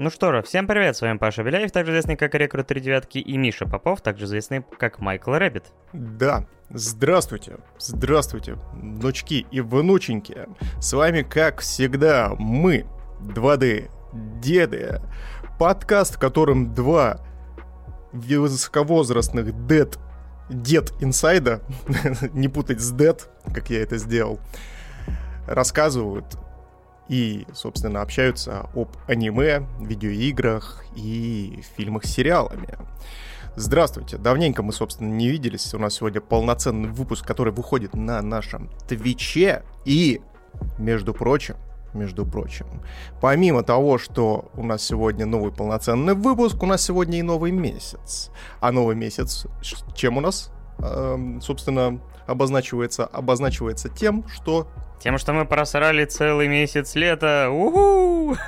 Ну что же, всем привет, с вами Паша Беляев, также известный как Рекрут 3 девятки, и Миша Попов, также известный как Майкл Рэббит. Да, здравствуйте, здравствуйте, внучки и внученьки. С вами, как всегда, мы, 2D деды. Подкаст, в котором два высоковозрастных дед дед inside а, не путать с dead, как я это сделал, рассказывают и, собственно, общаются об аниме, видеоиграх и фильмах с сериалами. Здравствуйте, давненько мы, собственно, не виделись. У нас сегодня полноценный выпуск, который выходит на нашем Твиче. И, между прочим, между прочим. Помимо того, что у нас сегодня новый полноценный выпуск, у нас сегодня и новый месяц. А новый месяц чем у нас, э, собственно, обозначивается? Обозначивается тем, что тем, что мы просрали целый месяц лета. Уху!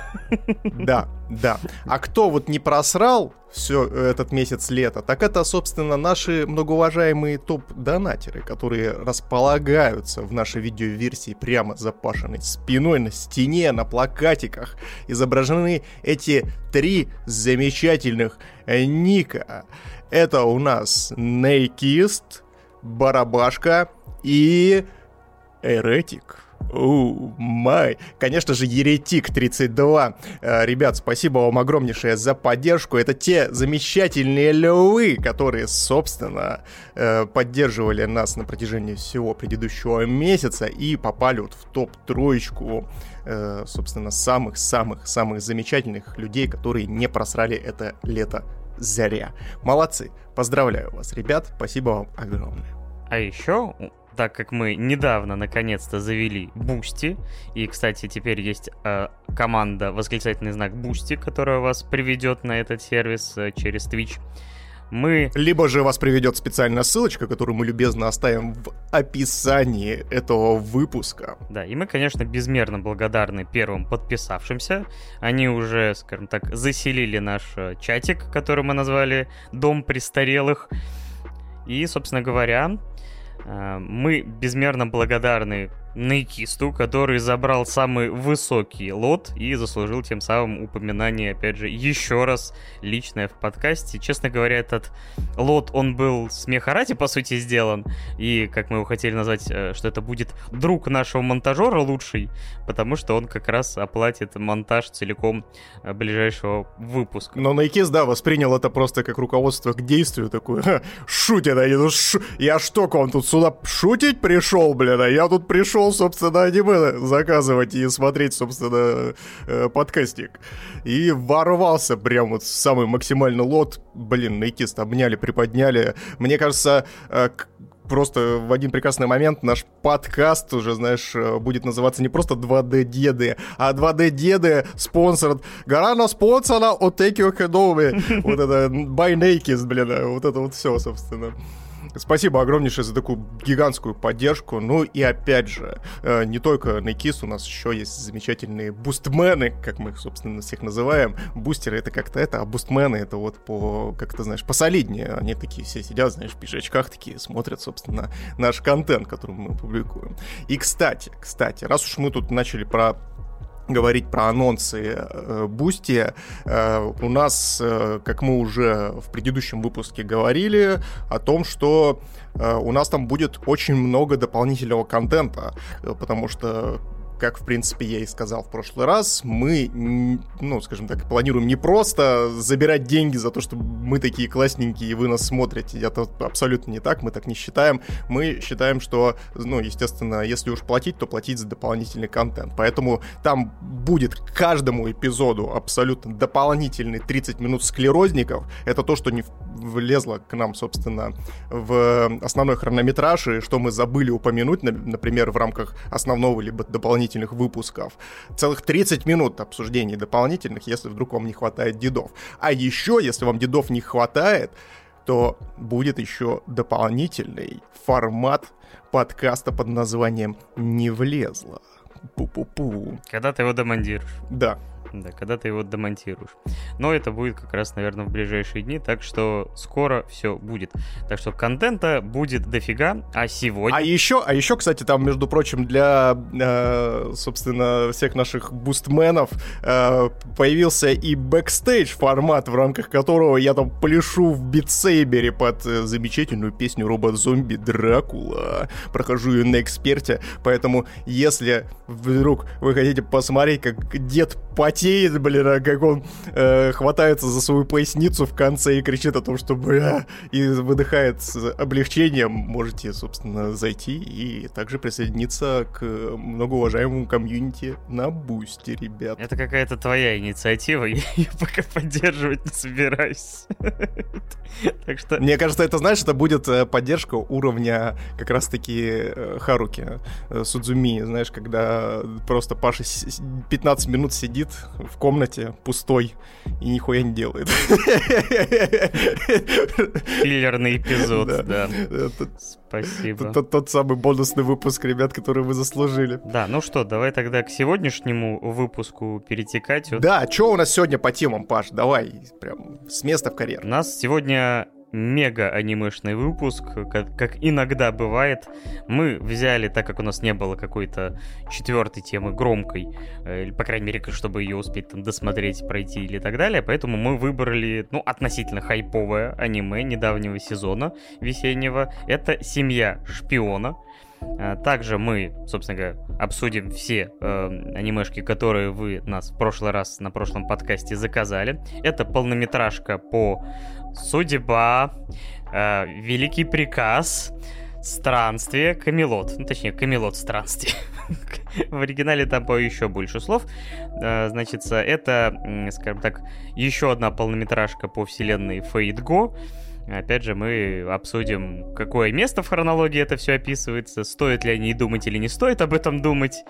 Да, да. А кто вот не просрал все этот месяц лета, так это, собственно, наши многоуважаемые топ-донатеры, которые располагаются в нашей видеоверсии прямо за Пашиной спиной на стене, на плакатиках. Изображены эти три замечательных ника. Это у нас Нейкист, Барабашка и Эретик. Оу, май. Конечно же, Еретик 32. Э, ребят, спасибо вам огромнейшее за поддержку. Это те замечательные львы, которые, собственно, э, поддерживали нас на протяжении всего предыдущего месяца и попали вот в топ-троечку, э, собственно, самых-самых-самых замечательных людей, которые не просрали это лето зря. Молодцы. Поздравляю вас, ребят. Спасибо вам огромное. А еще так как мы недавно наконец-то завели Boosty, и, кстати, теперь есть э, команда восклицательный знак Boosty, которая вас приведет на этот сервис э, через Twitch, мы... Либо же вас приведет специальная ссылочка, которую мы любезно оставим в описании этого выпуска. Да, и мы, конечно, безмерно благодарны первым подписавшимся. Они уже, скажем так, заселили наш э, чатик, который мы назвали «Дом престарелых». И, собственно говоря, мы безмерно благодарны Нейкисту, который забрал самый высокий лот и заслужил тем самым упоминание, опять же, еще раз личное в подкасте. Честно говоря, этот лот, он был с Мехарати, по сути, сделан, и, как мы его хотели назвать, э, что это будет друг нашего монтажера лучший, потому что он как раз оплатит монтаж целиком э, ближайшего выпуска. Но Нейкист, да, воспринял это просто как руководство к действию, такое, шутит они, ну ш... я что, к вам тут сюда шутить пришел, блин, а я тут пришел пошел, собственно, аниме заказывать и смотреть, собственно, э, подкастик. И ворвался прям вот самый максимальный лот. Блин, Нейкист обняли, приподняли. Мне кажется, э, просто в один прекрасный момент наш подкаст уже, знаешь, э, будет называться не просто 2D-деды, а 2D-деды спонсор. Гарана спонсора от Текио Хедоми. Вот это by Naked, блин, вот это вот все, собственно. Спасибо огромнейшее за такую гигантскую поддержку. Ну и опять же, э, не только на KISS, у нас еще есть замечательные бустмены, как мы их, собственно, всех называем. Бустеры это как-то это, а бустмены это вот по, как ты знаешь, посолиднее. Они такие все сидят, знаешь, в пиджачках такие, смотрят, собственно, наш контент, который мы публикуем. И, кстати, кстати, раз уж мы тут начали про говорить про анонсы э, Boosty. Э, у нас, э, как мы уже в предыдущем выпуске говорили, о том, что у нас там будет очень много дополнительного контента, потому что как, в принципе, я и сказал в прошлый раз, мы, ну, скажем так, планируем не просто забирать деньги за то, что мы такие классненькие и вы нас смотрите. Это абсолютно не так, мы так не считаем. Мы считаем, что, ну, естественно, если уж платить, то платить за дополнительный контент. Поэтому там будет к каждому эпизоду абсолютно дополнительный 30 минут склерозников. Это то, что не влезло к нам, собственно, в основной хронометраж, и что мы забыли упомянуть, например, в рамках основного либо дополнительного дополнительных выпусков. Целых 30 минут обсуждений дополнительных, если вдруг вам не хватает дедов. А еще, если вам дедов не хватает, то будет еще дополнительный формат подкаста под названием «Не влезло». Пу-пу-пу. Когда ты его демонтируешь. Да. Да, когда ты его демонтируешь. Но это будет как раз, наверное, в ближайшие дни, так что скоро все будет. Так что контента будет дофига, а сегодня... А еще, а еще, кстати, там, между прочим, для, э, собственно, всех наших бустменов э, появился и бэкстейдж формат, в рамках которого я там пляшу в Beat Saber е под э, замечательную песню робот-зомби Дракула. Прохожу ее на эксперте, поэтому если вдруг вы хотите посмотреть, как дед потеет, блин, а как он э, хватается за свою поясницу в конце и кричит о том, что бля, и выдыхает с облегчением, можете, собственно, зайти и также присоединиться к многоуважаемому комьюнити на Boosty, ребят. Это какая-то твоя инициатива, я ее пока поддерживать не собираюсь. Так что... Мне кажется, это, знаешь, это будет э, поддержка уровня как раз-таки э, Харуки, э, Судзуми, знаешь, когда просто Паша 15 минут сидит в комнате пустой и нихуя не делает. Филлерный эпизод, да. Спасибо. Тот, тот самый бонусный выпуск, ребят, который вы заслужили. Да, ну что, давай тогда к сегодняшнему выпуску перетекать. Да, что у нас сегодня по темам, Паш? Давай, прям с места в карьер. У нас сегодня мега анимешный выпуск, как, как иногда бывает. Мы взяли, так как у нас не было какой-то четвертой темы громкой, э, или, по крайней мере, чтобы ее успеть там досмотреть, пройти или так далее, поэтому мы выбрали, ну, относительно хайповое аниме недавнего сезона весеннего. Это «Семья шпиона». А, также мы, собственно говоря, обсудим все э, анимешки, которые вы нас в прошлый раз на прошлом подкасте заказали. Это полнометражка по Судьба, э, Великий приказ, Странствие, Камелот. Ну, точнее, Камелот Странствие. В оригинале там по еще больше слов. Э, значит, это, скажем так, еще одна полнометражка по вселенной Fate Go. Опять же, мы обсудим, какое место в хронологии это все описывается, стоит ли о ней думать или не стоит об этом думать,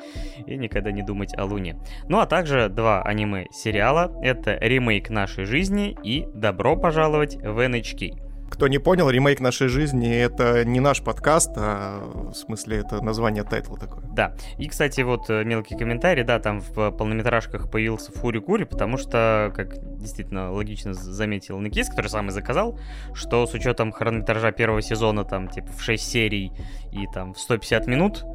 и никогда не думать о Луне. Ну а также два аниме-сериала, это ремейк нашей жизни и «Добро пожаловать в NHK». Кто не понял, ремейк нашей жизни это не наш подкаст, а в смысле это название тайтла такое. Да. И, кстати, вот э, мелкий комментарий, да, там в полнометражках появился Фури Кури, потому что, как действительно логично заметил Никис, который сам и заказал, что с учетом хронометража первого сезона, там, типа, в 6 серий и там в 150 минут,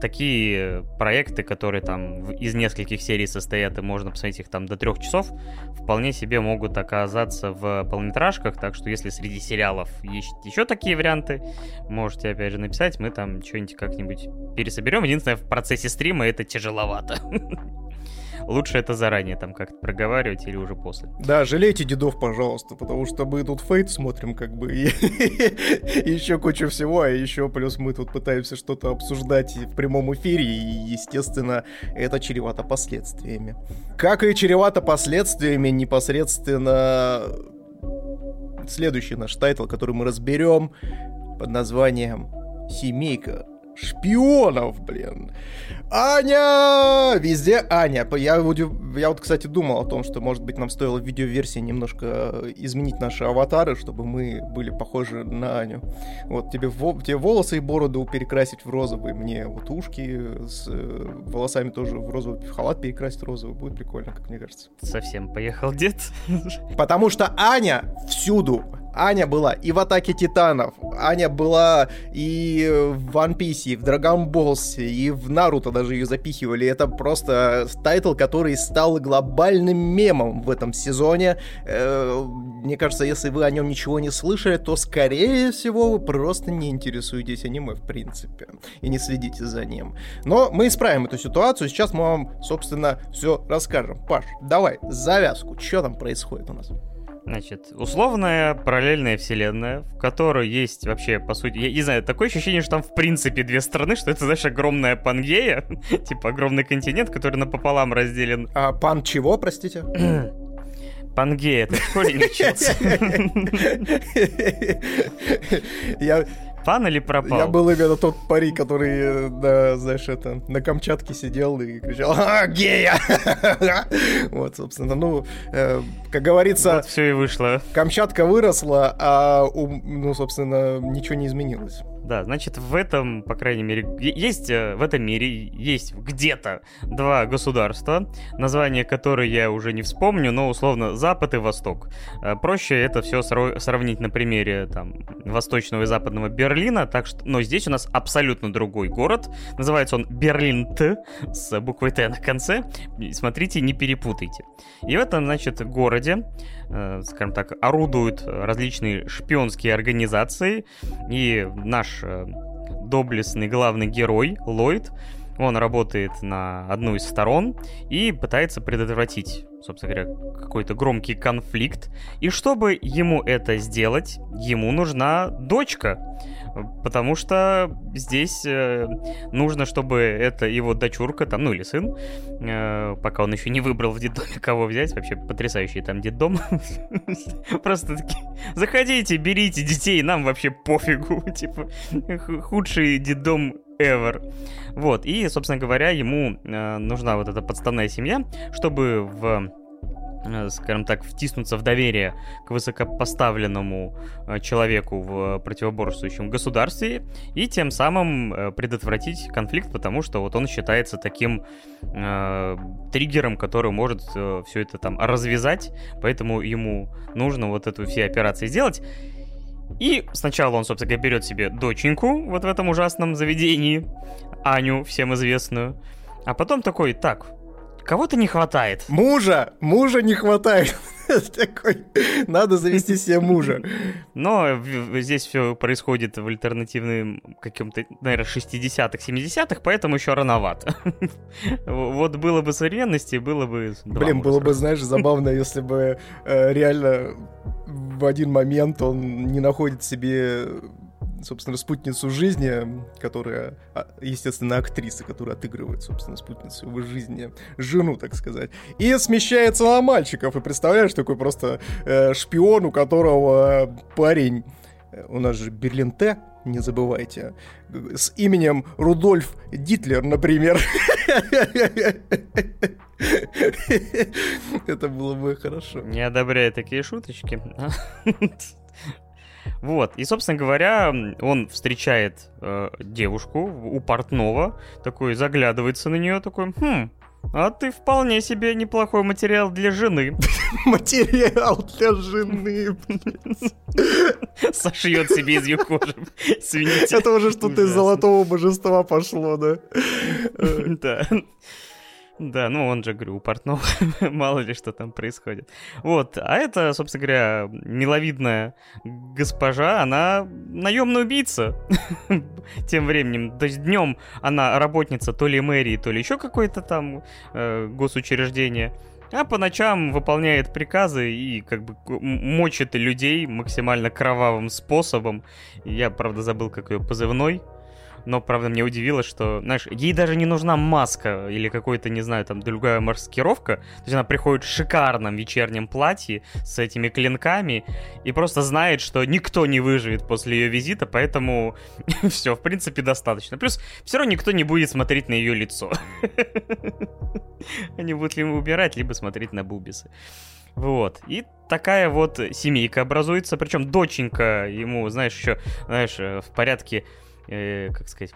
такие проекты, которые там из нескольких серий состоят, и можно посмотреть их там до трех часов, вполне себе могут оказаться в полнометражках, так что если среди сериалов есть еще такие варианты, можете опять же написать, мы там что-нибудь как-нибудь пересоберем. Единственное, в процессе стрима это тяжеловато. лучше это заранее там как-то проговаривать или уже после. Да, жалейте дедов, пожалуйста, потому что мы тут Fate смотрим, как бы, и еще кучу всего, а еще плюс мы тут пытаемся что-то обсуждать в прямом эфире, и, естественно, это чревато последствиями. Как и чревато последствиями непосредственно следующий наш тайтл, который мы разберем под названием «Семейка шпионов, блин. Аня! Везде Аня. Я, я вот, кстати, думал о том, что, может быть, нам стоило в видеоверсии немножко изменить наши аватары, чтобы мы были похожи на Аню. Вот тебе, тебе волосы и бороду перекрасить в розовый, мне вот ушки с э, волосами тоже в розовый халат перекрасить розовый. Будет прикольно, как мне кажется. Совсем поехал дед. Потому что Аня всюду. Аня была и в Атаке Титанов, Аня была и в One Piece, и в Dragon Ball, и в Наруто даже ее запихивали. Это просто тайтл, который стал глобальным мемом в этом сезоне. Э, мне кажется, если вы о нем ничего не слышали, то, скорее всего, вы просто не интересуетесь аниме, в принципе, и не следите за ним. Но мы исправим эту ситуацию, сейчас мы вам, собственно, все расскажем. Паш, давай, завязку, что там происходит у нас? Значит, условная параллельная вселенная, в которой есть вообще, по сути, я не знаю, такое ощущение, что там в принципе две страны, что это, знаешь, огромная Пангея, типа огромный континент, который напополам разделен. А пан чего, простите? Пангея, ты в школе не учился? Я, Пан или пропал? Я был именно тот парень, который, да, знаешь, это, на Камчатке сидел и кричал «А, гея!» Вот, собственно, ну, э, как говорится... Вот все и вышло. Камчатка выросла, а, ну, собственно, ничего не изменилось. Да, значит, в этом, по крайней мере, есть э, в этом мире, есть где-то два государства, название которых я уже не вспомню, но условно Запад и Восток. Э, проще это все сравнить на примере там восточного и западного Берлина, так что, но здесь у нас абсолютно другой город, называется он Берлин-Т с буквой Т на конце. Смотрите, не перепутайте. И в этом, значит, городе, скажем так, орудуют различные шпионские организации, и наш наш э, доблестный главный герой Ллойд, он работает на одну из сторон и пытается предотвратить, собственно говоря, какой-то громкий конфликт. И чтобы ему это сделать, ему нужна дочка. Потому что здесь э, нужно, чтобы это его дочурка, там, ну или сын, э, пока он еще не выбрал в детдоме, кого взять. Вообще потрясающий там детдом. Просто такие, заходите, берите детей, нам вообще пофигу. Типа, худший детдом ever. Вот, и, собственно говоря, ему э, нужна вот эта подставная семья, чтобы в скажем так, втиснуться в доверие к высокопоставленному э, человеку в противоборствующем государстве и тем самым э, предотвратить конфликт, потому что вот он считается таким э, триггером, который может э, все это там развязать, поэтому ему нужно вот эту все операции сделать. И сначала он, собственно говоря, берет себе доченьку вот в этом ужасном заведении, Аню, всем известную, а потом такой, так, Кого-то не хватает. Мужа! Мужа не хватает. Такой, надо завести себе мужа. Но здесь все происходит в альтернативном каком-то, наверное, 60-х, 70-х, поэтому еще рановато. Вот было бы современности, было бы... Блин, было бы, знаешь, забавно, если бы э, реально в один момент он не находит себе собственно, спутницу жизни, которая, а, естественно, актриса, которая отыгрывает, собственно, спутницу его жизни, жену, так сказать, и смещается на мальчиков. И представляешь, такой просто э, шпион, у которого парень, э, у нас же Берлин Т, не забывайте, с именем Рудольф Дитлер, например. Это было бы хорошо. Не одобряю такие шуточки. Вот, и, собственно говоря, он встречает э, девушку у портного, такой заглядывается на нее, такой, хм, а ты вполне себе неплохой материал для жены. Материал для жены. Сошьет себе из ее кожи. Извините. Это уже что-то из золотого божества пошло, да? Да. Да, ну он же, говорю, у портного мало ли что там происходит. Вот, а это, собственно говоря, миловидная госпожа, она наемная убийца. Тем временем, то есть днем она работница то ли мэрии, то ли еще какое-то там э, госучреждение. А по ночам выполняет приказы и как бы мочит людей максимально кровавым способом. Я, правда, забыл, как ее позывной но, правда, мне удивило, что, знаешь, ей даже не нужна маска или какой-то, не знаю, там, другая маскировка. То есть она приходит в шикарном вечернем платье с этими клинками и просто знает, что никто не выживет после ее визита, поэтому все, в принципе, достаточно. Плюс все равно никто не будет смотреть на ее лицо. Они будут либо убирать, либо смотреть на бубисы. Вот. И такая вот семейка образуется. Причем доченька ему, знаешь, еще, знаешь, э, в порядке э, как сказать,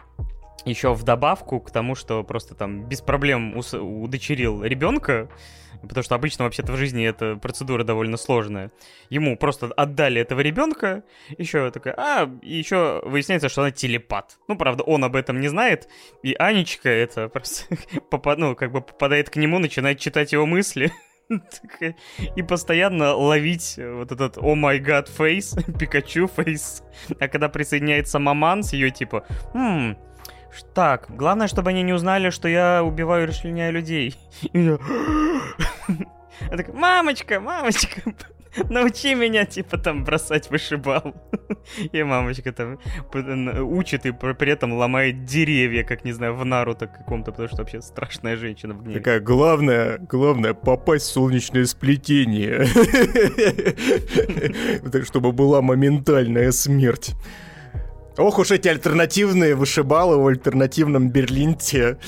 еще в добавку к тому, что просто там без проблем удочерил ребенка, потому что обычно вообще-то в жизни эта процедура довольно сложная. Ему просто отдали этого ребенка, еще такая, а, еще выясняется, что она телепат. Ну, правда, он об этом не знает, и Анечка это просто, ну, как бы попадает к нему, начинает читать его мысли. И постоянно ловить вот этот «О май гад фейс», «Пикачу фейс». А когда присоединяется маман с ее типа «Хм, так, главное, чтобы они не узнали, что я убиваю и расчленяю людей». И я... Мамочка, мамочка, научи меня, типа, там, бросать вышибал. И мамочка там учит и при этом ломает деревья, как, не знаю, в Наруто каком-то, потому что вообще страшная женщина в гневе. Такая, главное, главное, попасть в солнечное сплетение. Чтобы была моментальная смерть. Ох уж эти альтернативные вышибалы в альтернативном Берлинте.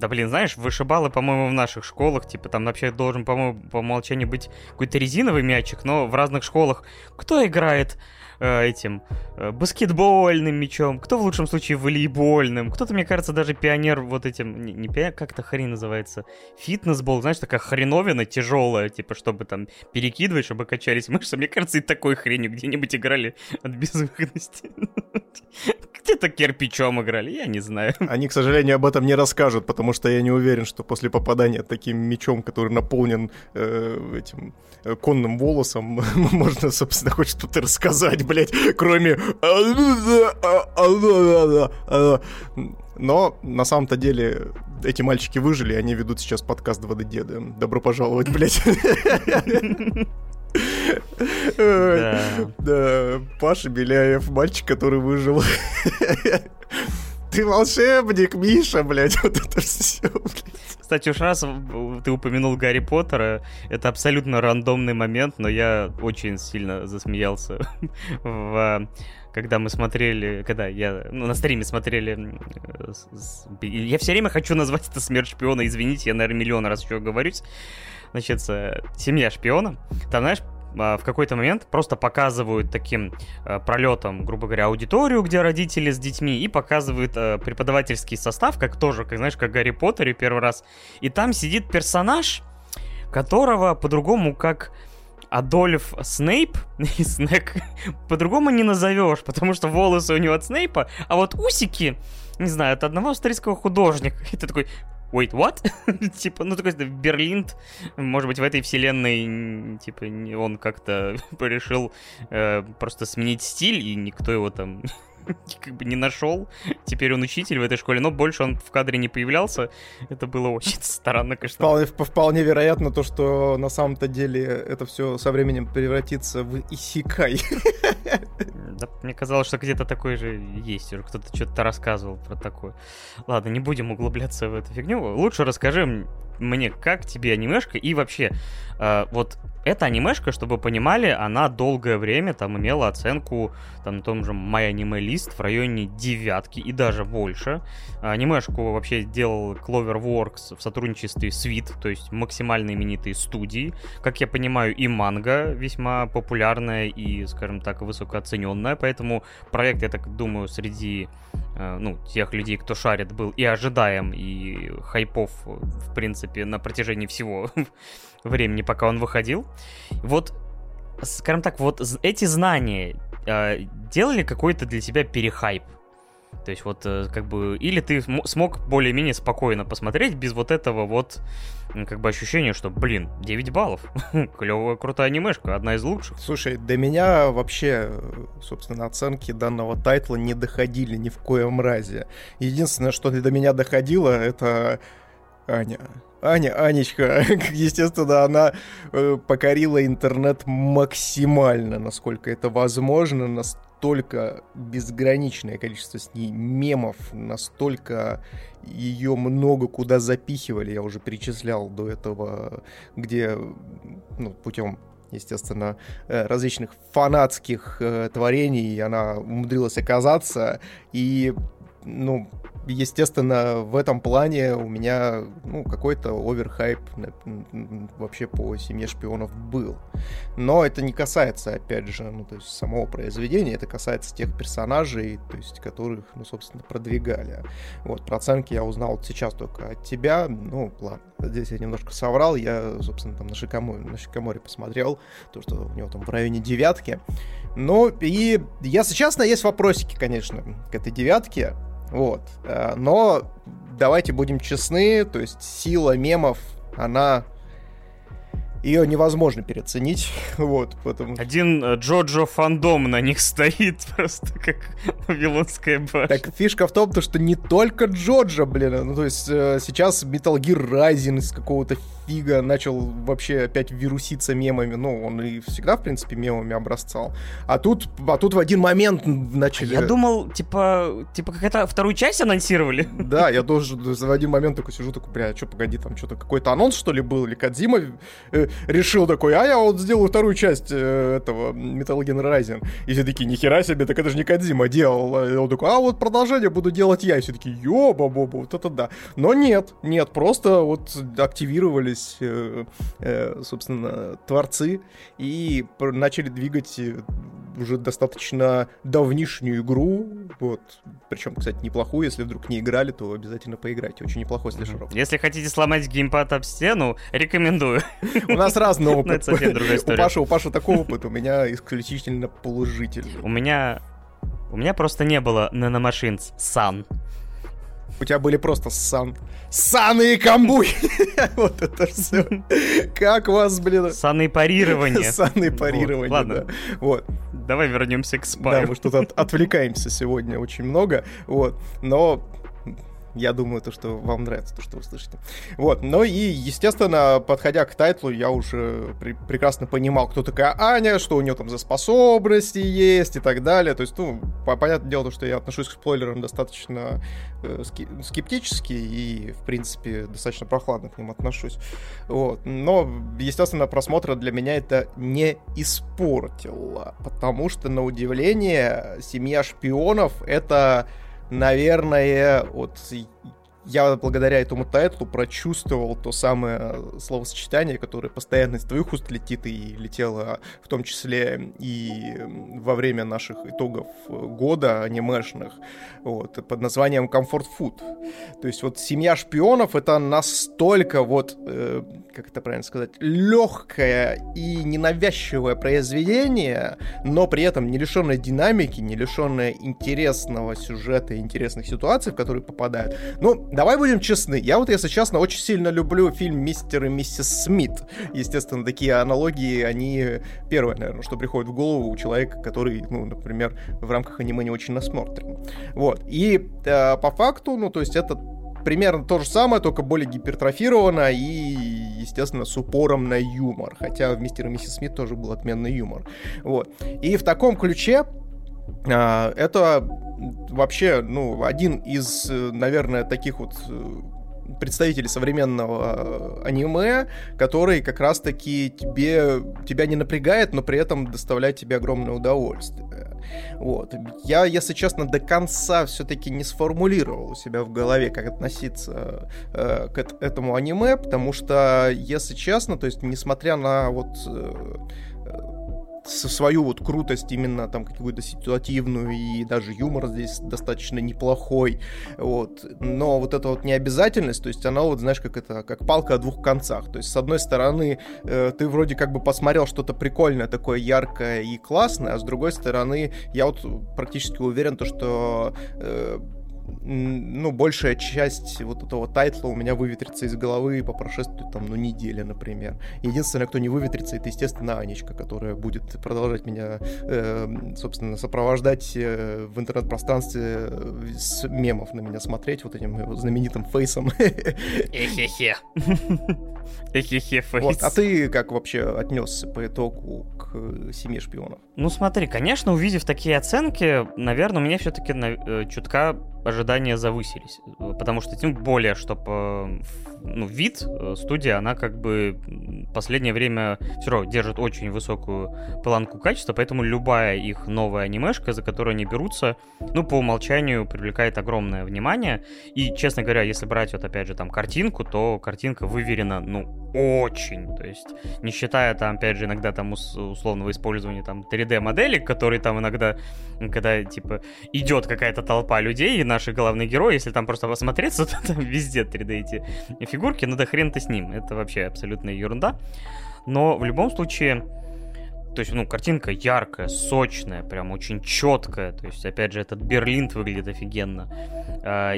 Да блин, знаешь, вышибалы, по-моему, в наших школах, типа там вообще должен, по-моему, по умолчанию быть какой-то резиновый мячик, но в разных школах кто играет э, этим э, баскетбольным мячом, кто в лучшем случае волейбольным, кто-то, мне кажется, даже пионер вот этим, не, не пионер, как это хрень называется, фитнесбол, знаешь, такая хреновина тяжелая, типа, чтобы там перекидывать, чтобы качались мышцы. Мне кажется, и такой хренью где-нибудь играли от безвыходности. Где-то кирпичом играли, я не знаю. Они, к сожалению, об этом не расскажут, потому что я не уверен, что после попадания таким мечом, который наполнен э, этим э, конным волосом, можно, собственно, хоть что-то рассказать, блядь, кроме... Но на самом-то деле эти мальчики выжили, и они ведут сейчас подкаст «Воды деда». Добро пожаловать, блядь. Да, Паша Беляев, мальчик, который выжил. Ты волшебник, Миша, блядь, вот это все, блядь. Кстати, уж раз ты упомянул Гарри Поттера, это абсолютно рандомный момент, но я очень сильно засмеялся в когда мы смотрели, когда я, ну, на стриме смотрели, я все время хочу назвать это «Смерть шпиона», извините, я, наверное, миллион раз еще говорюсь, значит, «Семья шпиона», там, знаешь, а, в какой-то момент просто показывают таким э, пролетом, грубо говоря, аудиторию, где родители с детьми, и показывают э, преподавательский состав, как тоже, как знаешь, как Гарри Поттере первый раз. И там сидит персонаж, которого по-другому как Адольф Снейп Снэк по-другому не назовешь, потому что волосы у него от Снейпа, а вот усики, не знаю, от одного австрийского художника. И такой, wait, what? типа, ну, такой Берлин, может быть, в этой вселенной, типа, он как-то решил э, просто сменить стиль, и никто его там как бы не нашел. Теперь он учитель в этой школе, но больше он в кадре не появлялся. Это было очень странно, конечно. Вполне, вполне вероятно то, что на самом-то деле это все со временем превратится в исикай. Да, мне казалось, что где-то такой же есть уже. Кто-то что-то рассказывал про такое. Ладно, не будем углубляться в эту фигню. Лучше расскажи мне, как тебе анимешка и вообще, э, вот эта анимешка, чтобы понимали, она долгое время там имела оценку там на том же My Anime List в районе девятки и даже больше. Анимешку вообще делал Cloverworks в сотрудничестве с Вид, то есть максимально именитые студии. Как я понимаю, и манга весьма популярная и, скажем так, высокооцененная, поэтому проект, я так думаю, среди э, ну, тех людей, кто шарит, был и ожидаем, и хайпов, в принципе, на протяжении всего времени, пока он выходил. Вот, скажем так, вот эти знания э, делали какой-то для тебя перехайп? То есть вот э, как бы... Или ты смог более-менее спокойно посмотреть без вот этого вот как бы ощущения, что, блин, 9 баллов. Клевая, крутая анимешка, одна из лучших. Слушай, до меня вообще, собственно, оценки данного тайтла не доходили ни в коем разе. Единственное, что до меня доходило, это Аня. Аня, Анечка, естественно, она э, покорила интернет максимально, насколько это возможно, настолько безграничное количество с ней мемов, настолько ее много куда запихивали, я уже перечислял до этого, где, ну, путем естественно, э, различных фанатских э, творений она умудрилась оказаться, и, ну, естественно, в этом плане у меня ну, какой-то оверхайп вообще по «Семье шпионов» был. Но это не касается, опять же, ну, то есть самого произведения, это касается тех персонажей, то есть которых, ну, собственно, продвигали. Вот, про оценки я узнал сейчас только от тебя. Ну, ладно, здесь я немножко соврал. Я, собственно, там на Шикаморе, на Шикаморе посмотрел, то, что у него там в районе девятки. Ну, и, если честно, есть вопросики, конечно, к этой девятке. Вот. Э, но давайте будем честны, то есть сила мемов, она ее невозможно переоценить, вот, потому Один э, Джоджо фандом на них стоит просто как Вавилонская башня. Так фишка в том, то, что не только Джоджо, блин, ну то есть э, сейчас Metal Gear Rising из какого-то Ига начал вообще опять вируситься мемами. Ну, он и всегда, в принципе, мемами образцал. А тут, а тут в один момент начали... Я думал, типа, типа какая-то вторую часть анонсировали. Да, я тоже в один момент такой сижу, такой, бля, что, погоди, там что-то какой-то анонс, что ли, был? Или Кадзима э, решил такой, а я вот сделаю вторую часть э, этого Metal Gear Rising. И все такие, нихера себе, так это же не Кадзима делал. И он такой, а вот продолжение буду делать я. И все такие, ёба-боба, вот это да. Но нет, нет, просто вот активировались, э, э, собственно, творцы и начали двигать э, уже достаточно давнишнюю игру, вот, причем, кстати, неплохую, если вдруг не играли, то обязательно поиграйте, очень неплохой слэшерок. Если хотите сломать геймпад об стену, рекомендую. У нас разный опыт. У Паши, у Паши такой опыт, у меня исключительно положительный. У меня у меня просто не было наномашин Сан. У тебя были просто сан. Саны и камбуй! вот это все. Как вас, блин... Саны парирование. Саны парирование, Ладно. Вот. Давай вернемся к спаю. Да, мы что-то отвлекаемся сегодня очень много. Вот. Но я думаю, то, что вам нравится то, что вы слышите. Вот. Ну и, естественно, подходя к тайтлу, я уже при- прекрасно понимал, кто такая Аня, что у нее там за способности есть и так далее. То есть, ну, понятное дело, то, что я отношусь к спойлерам достаточно э, скептически и, в принципе, достаточно прохладно к ним отношусь. Вот. Но, естественно, просмотра для меня это не испортило, потому что, на удивление, «Семья шпионов» — это наверное, вот я благодаря этому тайтлу прочувствовал то самое словосочетание, которое постоянно из твоих уст летит и летело в том числе и во время наших итогов года анимешных, вот, под названием Comfort Food. То есть вот «Семья шпионов» — это настолько вот, э, как это правильно сказать, легкое и ненавязчивое произведение, но при этом не лишенное динамики, не лишенное интересного сюжета и интересных ситуаций, в которые попадают. Ну, давай будем честны. Я вот, если честно, очень сильно люблю фильм «Мистер и миссис Смит». Естественно, такие аналогии, они первое, наверное, что приходит в голову у человека, который, ну, например, в рамках аниме не очень насмотрен. Вот. И э, по факту, ну, то есть это примерно то же самое, только более гипертрофировано и, естественно, с упором на юмор. Хотя в «Мистер и миссис Смит» тоже был отменный юмор. Вот. И в таком ключе это вообще, ну, один из, наверное, таких вот э, представителей современного э, аниме, который как раз-таки тебе, тебя не напрягает, но при этом доставляет тебе огромное удовольствие. Вот. Я, если честно, до конца все-таки не сформулировал у себя в голове, как относиться э, к этому аниме, потому что, если честно, то есть, несмотря на вот э, свою вот крутость именно там какую-то ситуативную и даже юмор здесь достаточно неплохой, вот, но вот эта вот необязательность, то есть она вот, знаешь, как это, как палка о двух концах, то есть с одной стороны э, ты вроде как бы посмотрел что-то прикольное, такое яркое и классное, а с другой стороны я вот практически уверен, то, что э, ну, большая часть вот этого тайтла у меня выветрится из головы по прошествию, там, ну, недели, например. Единственное, кто не выветрится, это, естественно, Анечка, которая будет продолжать меня, э, собственно, сопровождать э, в интернет-пространстве э, с мемов на меня смотреть, вот этим знаменитым фейсом. Эхе-хе. Эхе-хе фейс. Вот. А ты как вообще отнесся по итогу к семье шпионов? Ну, смотри, конечно, увидев такие оценки, наверное, у меня все-таки э, чутка ожидания завысились. Потому что тем более, чтобы ну, вид э, студия, она как бы последнее время все равно держит очень высокую планку качества, поэтому любая их новая анимешка, за которую они берутся, ну, по умолчанию привлекает огромное внимание. И, честно говоря, если брать вот опять же там картинку, то картинка выверена, ну, очень. То есть, не считая там, опять же, иногда там условного использования там 3D-моделек, которые там иногда, когда, типа, идет какая-то толпа людей, и наши главные герои, если там просто посмотреться, то там везде 3D эти фигурки, ну да хрен ты с ним, это вообще абсолютная ерунда. Но в любом случае, то есть, ну, картинка яркая, сочная, прям очень четкая. То есть, опять же, этот Берлин выглядит офигенно. А,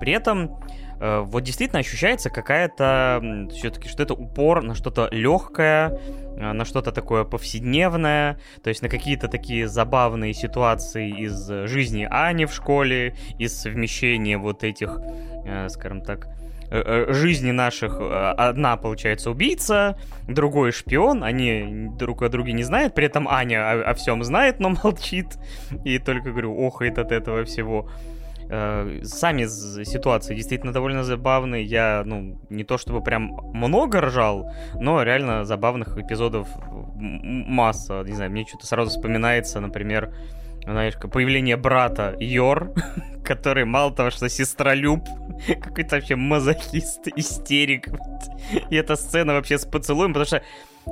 при этом а, вот действительно ощущается какая-то все-таки, что это упор на что-то легкое, а, на что-то такое повседневное, то есть на какие-то такие забавные ситуации из жизни Ани в школе, из совмещения вот этих, скажем так, э, жизни наших одна, получается, убийца, другой шпион, они друг о друге не знают, при этом Аня о, о всем знает, но молчит, и только, говорю, охает от этого всего. Э, сами ситуации действительно довольно забавные. Я, ну, не то чтобы прям много ржал, но реально забавных эпизодов масса. Не знаю, мне что-то сразу вспоминается, например, знаешь, появление брата Йор, который мало того, что сестролюб, какой-то вообще мазохист, истерик. И эта сцена вообще с поцелуем, потому что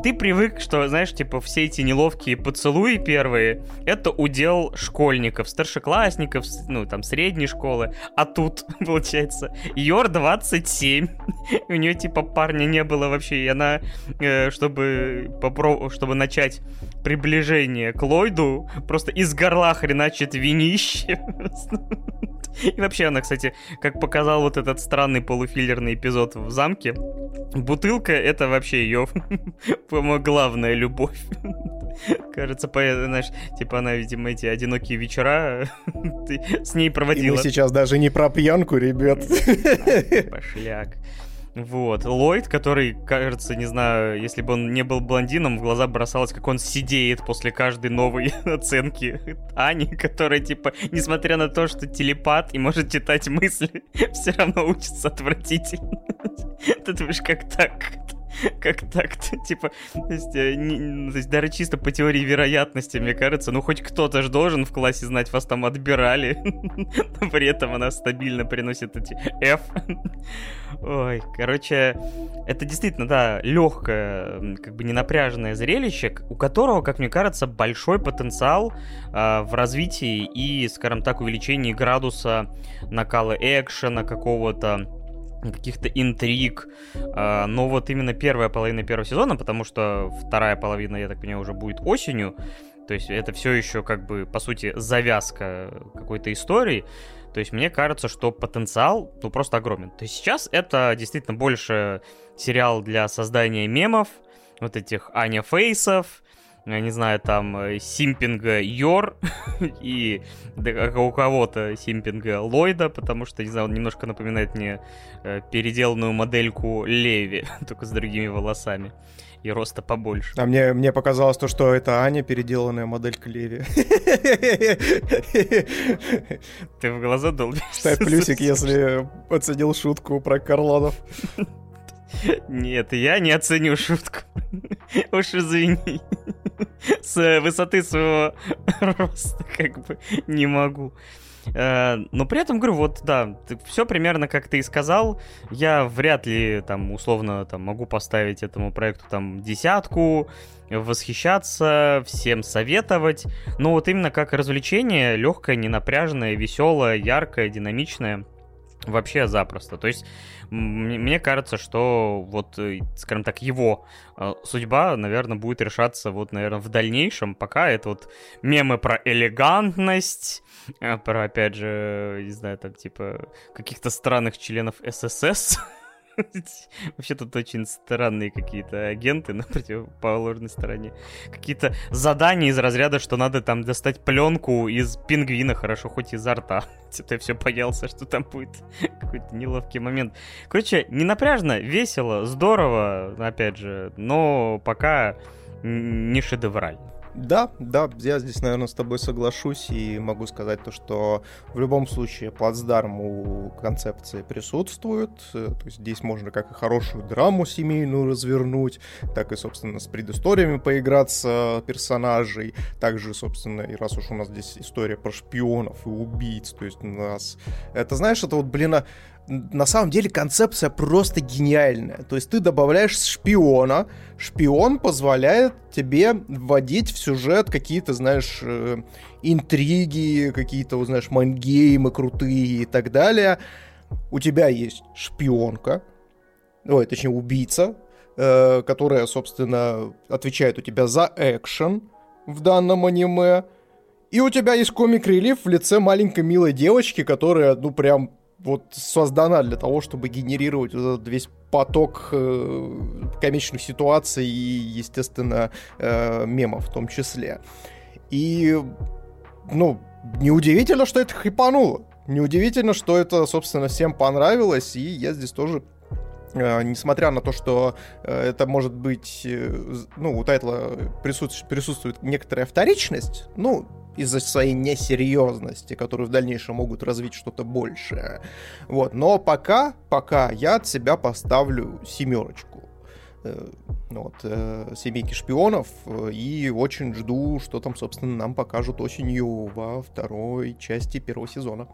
ты привык, что, знаешь, типа, все эти неловкие поцелуи первые, это удел школьников, старшеклассников, ну, там, средней школы. А тут, получается, Йор 27, у нее, типа, парня не было вообще, и она, э, чтобы, попро... чтобы начать приближение к Ллойду, просто из горла хреначит винище. И вообще она, кстати, как показал вот этот странный полуфиллерный эпизод в замке, бутылка — это вообще ее, по-моему, главная любовь. Кажется, по, знаешь, типа она, видимо, эти одинокие вечера с ней проводила. И мы сейчас даже не про пьянку, ребят. Пошляк. Вот. Ллойд, который, кажется, не знаю, если бы он не был блондином, в глаза бросалось, как он сидеет после каждой новой оценки Ани, которая, типа, несмотря на то, что телепат и может читать мысли, все равно учится отвратительно. Ты думаешь, как так? Как так-то? Типа, то есть, э, не, то есть, даже чисто по теории вероятности, мне кажется, ну хоть кто-то же должен в классе знать, вас там отбирали. При этом она стабильно приносит эти F. Ой, короче, это действительно, да, легкое, как бы ненапряженное зрелище, у которого, как мне кажется, большой потенциал э, в развитии и, скажем так, увеличении градуса накала экшена какого-то, каких-то интриг. А, но вот именно первая половина первого сезона, потому что вторая половина, я так понимаю, уже будет осенью. То есть это все еще как бы, по сути, завязка какой-то истории. То есть мне кажется, что потенциал, ну, просто огромен. То есть сейчас это действительно больше сериал для создания мемов, вот этих Аня Фейсов, не знаю, там, э, симпинга Йор и у кого-то симпинга Ллойда, потому что, не знаю, он немножко напоминает мне э, переделанную модельку Леви, только с другими волосами и роста побольше. А мне, мне показалось то, что это Аня, переделанная моделька Леви. Ты в глаза долбишься. Ставь плюсик, если оценил шутку про Карлонов. Нет, я не оценю шутку. Уж извини. С высоты своего роста как бы не могу. Э, но при этом, говорю, вот, да, все примерно как ты и сказал. Я вряд ли, там, условно, там, могу поставить этому проекту, там, десятку, восхищаться, всем советовать. Но вот именно как развлечение, легкое, ненапряженное, веселое, яркое, динамичное, вообще запросто. То есть мне кажется, что вот, э, скажем так, его э, судьба, наверное, будет решаться вот, наверное, в дальнейшем, пока это вот мемы про элегантность, э, про, опять же, не знаю, там, типа, каких-то странных членов ССС, Вообще тут очень странные какие-то агенты на противоположной стороне. Какие-то задания из разряда, что надо там достать пленку из пингвина, хорошо, хоть изо рта. Ты все боялся, что там будет какой-то неловкий момент. Короче, не напряжно, весело, здорово, опять же, но пока не шедеврально. Да, да, я здесь, наверное, с тобой соглашусь и могу сказать то, что в любом случае плацдарм у концепции присутствует. Э, то есть здесь можно как и хорошую драму семейную развернуть, так и, собственно, с предысториями поиграться персонажей. Также, собственно, и раз уж у нас здесь история про шпионов и убийц, то есть у нас... Это, знаешь, это вот, блин, а на самом деле концепция просто гениальная. То есть ты добавляешь шпиона, шпион позволяет тебе вводить в сюжет какие-то, знаешь, э, интриги, какие-то, знаешь, майнгеймы крутые и так далее. У тебя есть шпионка, ой, точнее, убийца, э, которая, собственно, отвечает у тебя за экшен в данном аниме. И у тебя есть комик-релив в лице маленькой милой девочки, которая, ну, прям вот создана для того, чтобы генерировать вот этот весь поток э, комичных ситуаций и, естественно, э, мемов в том числе. И, ну, неудивительно, что это хайпануло. неудивительно, что это, собственно, всем понравилось, и я здесь тоже э, несмотря на то, что э, это может быть, э, ну, у тайтла присутствует, присутствует некоторая вторичность, ну, из-за своей несерьезности, которую в дальнейшем могут развить что-то большее. Вот. Но пока, пока я от себя поставлю семерочку. Э, вот, э, семейки шпионов э, и очень жду, что там, собственно, нам покажут осенью во второй части первого сезона.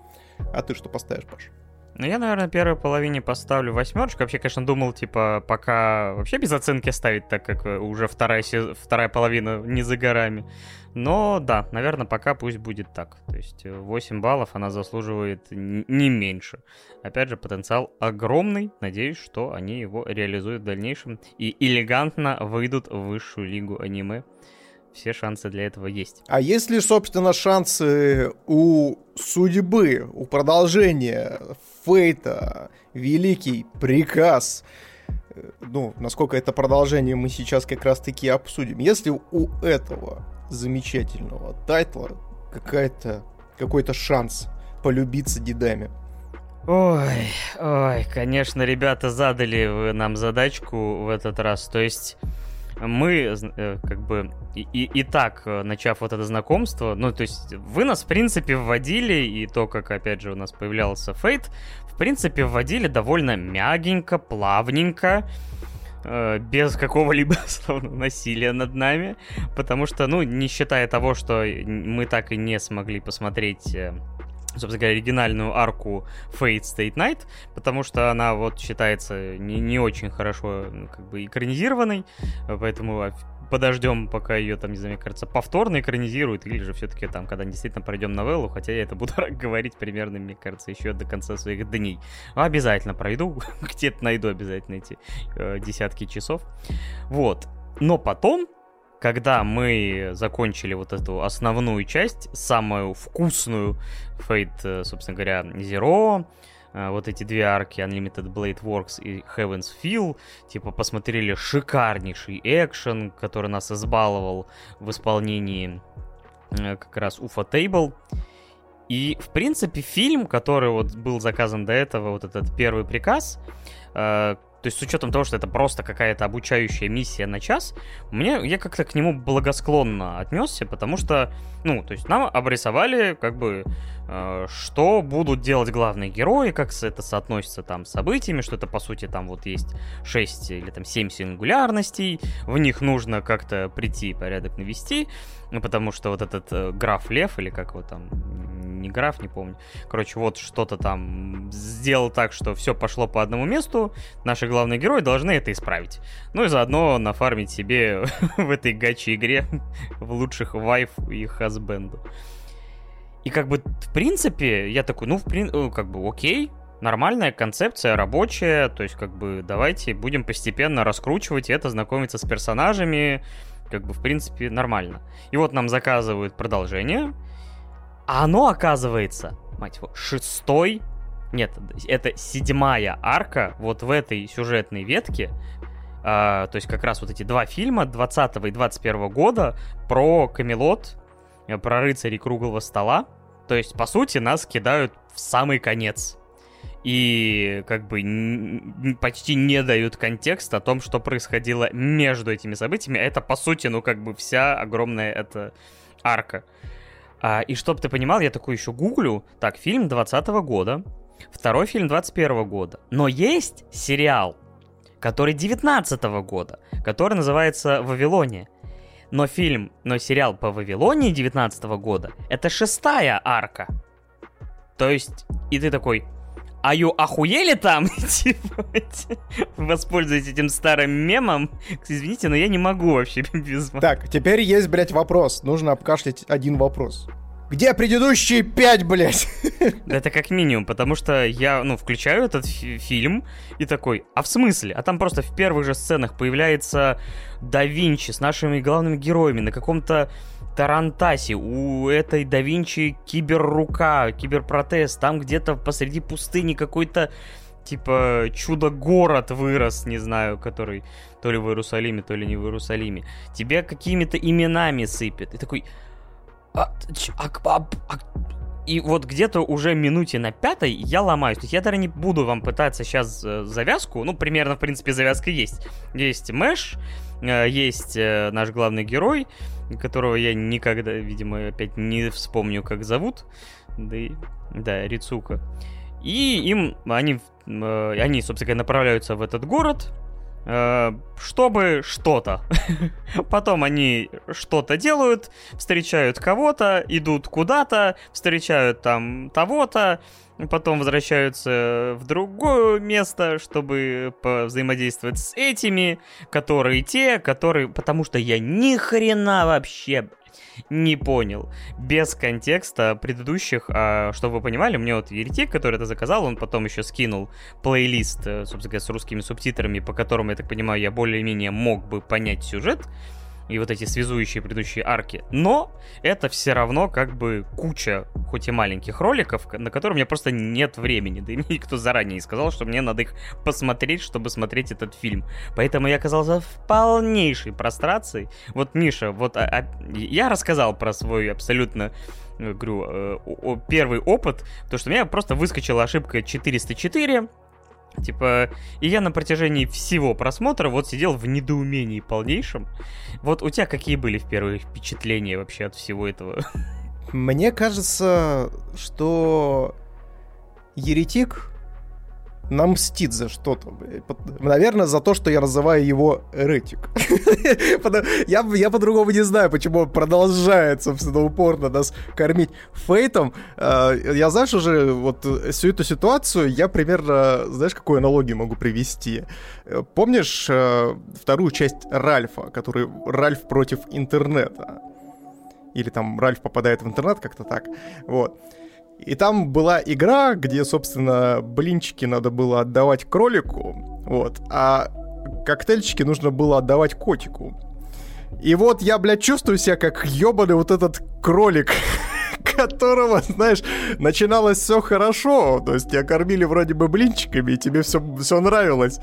А ты что поставишь, Паш? Ну, я, наверное, первой половине поставлю восьмерочку. Вообще, конечно, думал, типа, пока вообще без оценки ставить, так как уже вторая, вторая половина не за горами. Но да, наверное, пока пусть будет так. То есть 8 э, баллов она заслуживает не меньше. Опять же, потенциал огромный. Надеюсь, что они его реализуют в дальнейшем и элегантно выйдут в высшую лигу аниме. Все шансы для этого есть. А есть ли, собственно, шансы у судьбы, у продолжения Фейта, Великий Приказ? Э, ну, насколько это продолжение мы сейчас как раз-таки обсудим. Если у этого замечательного тайтла какая-то какой-то шанс полюбиться дедами. Ой, ой, конечно, ребята задали вы нам задачку в этот раз. То есть мы, э, как бы, и, и, и так, э, начав вот это знакомство, ну, то есть вы нас, в принципе, вводили, и то, как, опять же, у нас появлялся Фейт, в принципе, вводили довольно мягенько, плавненько, без какого-либо насилия над нами, потому что, ну, не считая того, что мы так и не смогли посмотреть э, собственно говоря, оригинальную арку Fate State Night, потому что она вот считается не, не очень хорошо ну, как бы экранизированной, поэтому подождем, пока ее там, не знаю, мне кажется, повторно экранизируют, или же все-таки там, когда действительно пройдем новеллу, хотя я это буду говорить примерно, мне кажется, еще до конца своих дней. Обязательно пройду, где-то найду обязательно эти э, десятки часов. Вот. Но потом, когда мы закончили вот эту основную часть, самую вкусную Fate, э, собственно говоря, Zero, вот эти две арки Unlimited Blade Works и Heaven's Feel, типа посмотрели шикарнейший экшен, который нас избаловал в исполнении э, как раз Уфа Table. И, в принципе, фильм, который вот был заказан до этого, вот этот первый приказ, э, то есть с учетом того, что это просто какая-то обучающая миссия на час, мне я как-то к нему благосклонно отнесся, потому что, ну, то есть нам обрисовали, как бы, что будут делать главные герои, как это соотносится там с событиями, что это, по сути, там вот есть 6 или там 7 сингулярностей, в них нужно как-то прийти порядок навести, ну, потому что вот этот э, граф Лев, или как его там, не граф, не помню. Короче, вот что-то там сделал так, что все пошло по одному месту. Наши главные герои должны это исправить. Ну и заодно нафармить себе в этой гачи-игре в лучших вайф и хазбенду. И как бы, в принципе, я такой, ну, в прин... Э, как бы, окей, нормальная концепция, рабочая, то есть, как бы, давайте будем постепенно раскручивать это, знакомиться с персонажами, как бы, в принципе, нормально. И вот нам заказывают продолжение, а оно оказывается, мать его, шестой, нет, это седьмая арка вот в этой сюжетной ветке, Uh, то есть как раз вот эти два фильма 20 и 21 года про Камелот, про рыцарей круглого стола. То есть, по сути, нас кидают в самый конец. И как бы почти не дают контекст о том, что происходило между этими событиями. Это, по сути, ну как бы вся огромная эта арка. А, и чтобы ты понимал, я такой еще гуглю. Так, фильм 20 года, второй фильм 21 года. Но есть сериал, который 19 года, который называется «Вавилония». Но фильм, но сериал по Вавилонии 19 года — это шестая арка. То есть, и ты такой, а ю охуели там? типа, воспользуйтесь этим старым мемом. Извините, но я не могу вообще без... Так, теперь есть, блядь, вопрос. Нужно обкашлять один вопрос. Где предыдущие пять, блядь? Это как минимум, потому что я, ну, включаю этот фи- фильм и такой, а в смысле? А там просто в первых же сценах появляется да Винчи с нашими главными героями на каком-то Тарантасе, у этой да Винчи киберрука, киберпротез, там где-то посреди пустыни какой-то типа чудо-город вырос, не знаю, который то ли в Иерусалиме, то ли не в Иерусалиме. Тебе какими-то именами сыпят. И такой, а, а, а, а, И вот где-то уже минуте на пятой я ломаюсь. То есть я даже не буду вам пытаться сейчас э, завязку. Ну, примерно, в принципе, завязка есть. Есть Мэш, э, есть э, наш главный герой, которого я никогда, видимо, опять не вспомню, как зовут. Да, и, да Рицука. И им, они, они, собственно говоря, направляются в этот город, чтобы что-то. Потом они что-то делают, встречают кого-то, идут куда-то, встречают там того-то, потом возвращаются в другое место, чтобы взаимодействовать с этими, которые те, которые... Потому что я ни хрена вообще не понял. Без контекста предыдущих, а, чтобы вы понимали, мне вот Еретик, который это заказал, он потом еще скинул плейлист, э, собственно говоря, с русскими субтитрами, по которому, я так понимаю, я более-менее мог бы понять сюжет и вот эти связующие предыдущие арки. Но это все равно как бы куча, хоть и маленьких роликов, на которые у меня просто нет времени. Да и мне никто заранее не сказал, что мне надо их посмотреть, чтобы смотреть этот фильм. Поэтому я оказался в полнейшей прострации. Вот, Миша, вот а, а, я рассказал про свой абсолютно э, говорю, э, первый опыт, то что у меня просто выскочила ошибка 404, Типа, и я на протяжении всего просмотра вот сидел в недоумении полнейшем. Вот у тебя какие были в первые впечатления вообще от всего этого? Мне кажется, что Еретик нам мстит за что-то. Наверное, за то, что я называю его эретик. я, я по-другому не знаю, почему он продолжает, собственно, упорно нас кормить фейтом. А, я, знаешь, уже вот всю эту ситуацию я примерно, знаешь, какую аналогию могу привести? Помнишь э, вторую часть Ральфа, который Ральф против интернета? Или там Ральф попадает в интернет, как-то так. Вот. И там была игра, где, собственно, блинчики надо было отдавать кролику, вот, а коктейльчики нужно было отдавать котику. И вот я, блядь, чувствую себя как ёбаный вот этот кролик, которого, знаешь, начиналось все хорошо. То есть тебя кормили вроде бы блинчиками, и тебе все, все нравилось.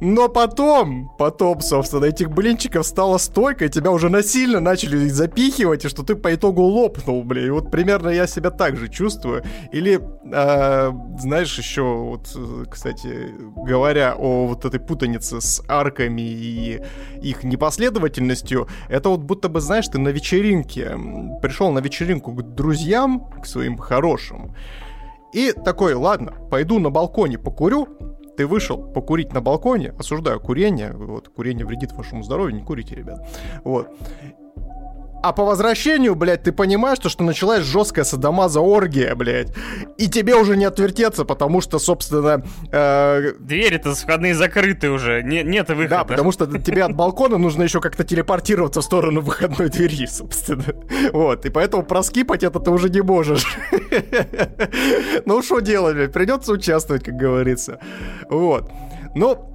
Но потом, потом, собственно, этих блинчиков стало столько, и тебя уже насильно начали запихивать, и что ты по итогу лопнул, бля. И вот примерно я себя так же чувствую. Или, э, знаешь, еще вот, кстати, говоря о вот этой путанице с арками и их непоследовательностью, это вот будто бы, знаешь, ты на вечеринке, пришел на вечеринку к друзьям, к своим хорошим, и такой, ладно, пойду на балконе покурю, ты вышел покурить на балконе, осуждаю курение, вот, курение вредит вашему здоровью, не курите, ребят, вот. А по возвращению, блядь, ты понимаешь, что, что началась жесткая садомаза оргия, блядь. И тебе уже не отвертеться, потому что, собственно... Э... Двери-то входные закрыты уже, не, нет выхода. Да, потому что тебе от балкона нужно еще как-то телепортироваться в сторону выходной двери, собственно. Вот, и поэтому проскипать это ты уже не можешь. Ну, что делать, блядь, придется участвовать, как говорится. Вот. Ну,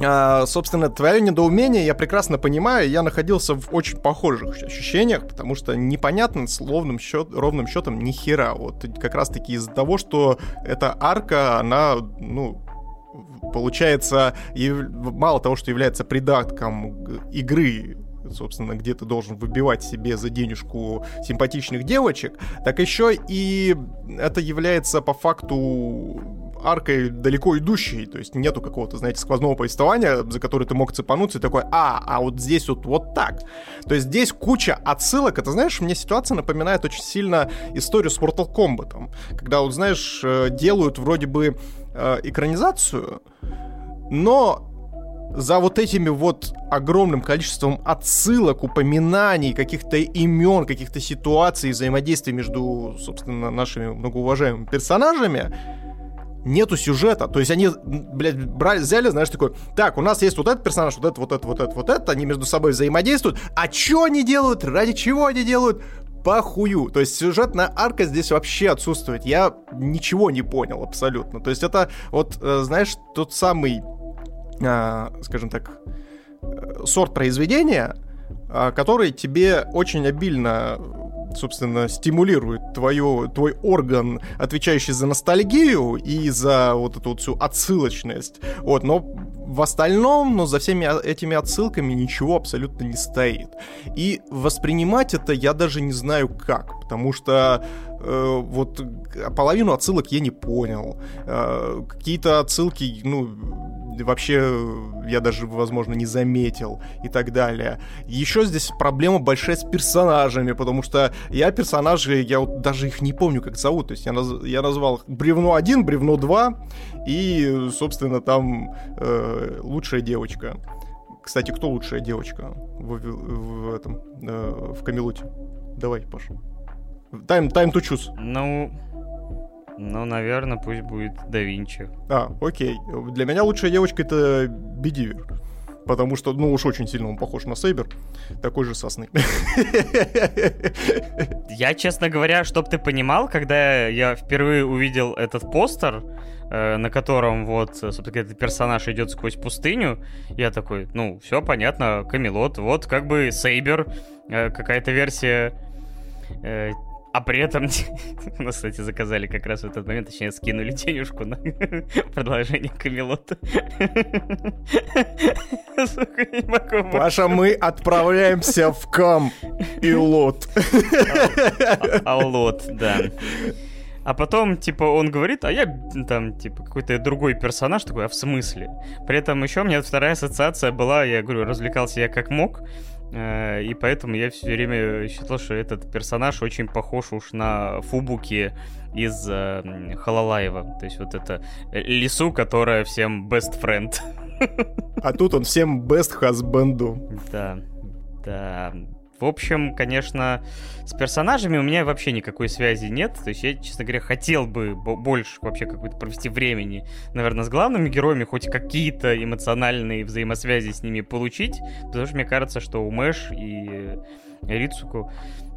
а, собственно, твое недоумение я прекрасно понимаю, я находился в очень похожих ощущениях, потому что непонятно с ровным, счет, ровным счетом ни хера. Вот как раз-таки из-за того, что эта арка, она, ну, получается, мало того, что является придатком игры собственно, где ты должен выбивать себе за денежку симпатичных девочек, так еще и это является по факту аркой далеко идущей, то есть нету какого-то, знаете, сквозного повествования, за который ты мог цепануться и такой, а, а вот здесь вот вот так. То есть здесь куча отсылок, это, знаешь, мне ситуация напоминает очень сильно историю с Mortal Kombat, когда, вот, знаешь, э, делают вроде бы э, экранизацию, но за вот этими вот огромным количеством отсылок, упоминаний, каких-то имен, каких-то ситуаций, взаимодействий между, собственно, нашими многоуважаемыми персонажами, нету сюжета. То есть они, блядь, брали, взяли, знаешь, такой, так, у нас есть вот этот персонаж, вот это, вот это, вот это, вот это, они между собой взаимодействуют. А что они делают? Ради чего они делают? похую. То есть сюжетная арка здесь вообще отсутствует. Я ничего не понял абсолютно. То есть это вот, э, знаешь, тот самый, э, скажем так, э, сорт произведения, который тебе очень обильно собственно, стимулирует твое, твой орган, отвечающий за ностальгию и за вот эту вот всю отсылочность. Вот, но в остальном, но за всеми этими отсылками ничего абсолютно не стоит. И воспринимать это я даже не знаю как, потому что э, вот половину отсылок я не понял. Э, какие-то отсылки, ну, вообще я даже, возможно, не заметил и так далее. Еще здесь проблема большая с персонажами, потому что я персонажей, я вот даже их не помню, как зовут. То есть я, наз, я назвал Бревно 1, Бревно 2 и, собственно, там э, лучшая девочка. Кстати, кто лучшая девочка в, в, в этом, э, в Камелоте? Давай, Паша. Time, time to choose. Ну, ну, наверное, пусть будет да Винчи. А, окей. Для меня лучшая девочка это Бедивер. Потому что, ну уж очень сильно он похож на Сейбер. Такой же сосны. Я, честно говоря, чтоб ты понимал, когда я впервые увидел этот постер, э, на котором вот, собственно, этот персонаж идет сквозь пустыню, я такой, ну, все понятно, Камелот, вот как бы Сейбер, э, какая-то версия э, а при этом у нас, кстати, заказали как раз в этот момент, точнее, скинули денежку на продолжение Камелота. Паша, мы отправляемся в Кам и Лот. А, а Лот, да. А потом, типа, он говорит, а я там, типа, какой-то другой персонаж такой, а в смысле? При этом еще у меня вторая ассоциация была, я говорю, развлекался я как мог, и поэтому я все время считал, что этот персонаж очень похож уж на Фубуки из э, Халалаева. То есть вот это лису, которая всем best friend. А тут он всем best husband. Да, да. В общем, конечно, с персонажами у меня вообще никакой связи нет. То есть я, честно говоря, хотел бы больше вообще какой-то провести времени, наверное, с главными героями, хоть какие-то эмоциональные взаимосвязи с ними получить. Потому что мне кажется, что у Мэш и Рицуку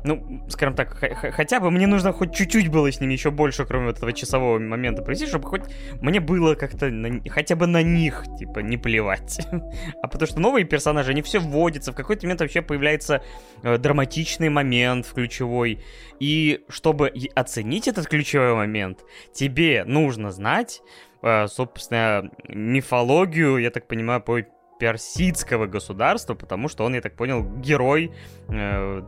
ну, скажем так, хотя бы мне нужно хоть чуть-чуть было с ними еще больше, кроме вот этого часового момента провести, чтобы хоть мне было как-то на, хотя бы на них, типа, не плевать. а потому что новые персонажи, они все вводятся, в какой-то момент вообще появляется э, драматичный момент ключевой. И чтобы оценить этот ключевой момент, тебе нужно знать, э, собственно, мифологию, я так понимаю, по персидского государства, потому что он, я так понял, герой э,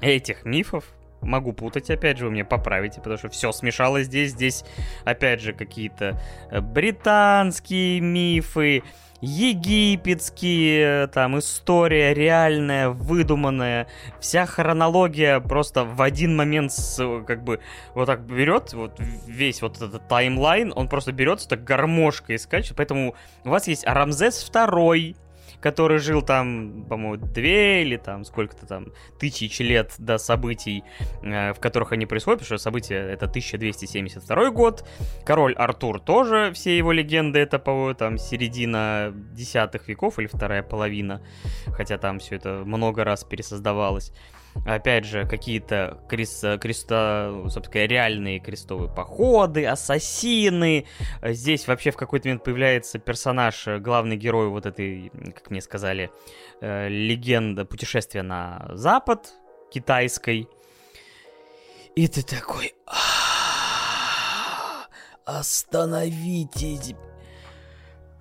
этих мифов. Могу путать, опять же, вы мне поправите, потому что все смешалось здесь. Здесь, опять же, какие-то э, британские мифы, египетские, там, история реальная, выдуманная, вся хронология просто в один момент, с, как бы, вот так берет, вот весь вот этот таймлайн, он просто берется так гармошкой скачет, поэтому у вас есть Рамзес второй, который жил там, по-моему, две или там сколько-то там тысяч лет до событий, э, в которых они происходят, потому что события это 1272 год. Король Артур тоже, все его легенды это, по там, середина десятых веков или вторая половина, хотя там все это много раз пересоздавалось опять же, какие-то крест, креста, собственно, реальные крестовые походы, ассасины. Здесь вообще в какой-то момент появляется персонаж, главный герой вот этой, как мне сказали, э, легенда путешествия на запад китайской. И ты такой... Остановитесь,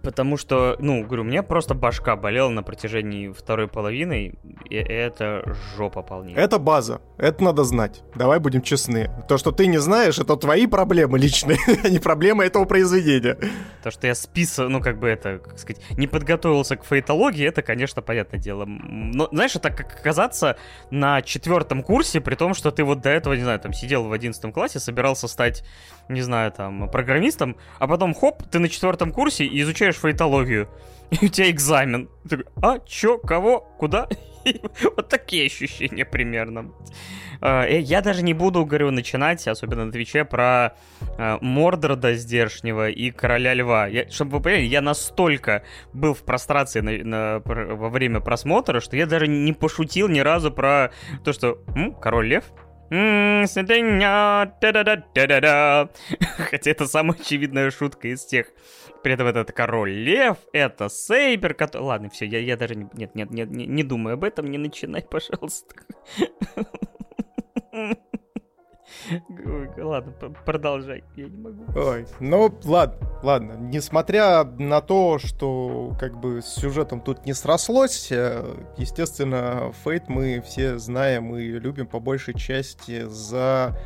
Потому что, ну, говорю, у меня просто башка болела на протяжении второй половины, и это жопа полнее. Это база, это надо знать. Давай будем честны. То, что ты не знаешь, это твои проблемы личные, а не проблемы этого произведения. То, что я списал, ну, как бы это, как сказать, не подготовился к фейтологии, это, конечно, понятное дело. Но, знаешь, это как оказаться на четвертом курсе, при том, что ты вот до этого, не знаю, там, сидел в одиннадцатом классе, собирался стать, не знаю, там, программистом, а потом, хоп, ты на четвертом курсе и изучаешь изучаешь фейтологию, и у тебя экзамен. Ты такой, а, чё, кого, куда? вот такие ощущения примерно. А, э, я даже не буду, говорю, начинать, особенно на Твиче, про э, Мордрода здешнего и Короля Льва. Я, чтобы вы поняли, я настолько был в прострации на, на, во время просмотра, что я даже не пошутил ни разу про то, что М, Король Лев Хотя это самая очевидная шутка из тех. При этом этот король лев, это Сейбер, который... Ладно, все, я, я даже не... Нет, нет, нет, не, не думаю об этом, не начинай, пожалуйста. Ладно, продолжай, я не могу. Ой, ну ладно, ладно. Несмотря на то, что как бы с сюжетом тут не срослось, э, естественно, Фейт мы все знаем и любим по большей части за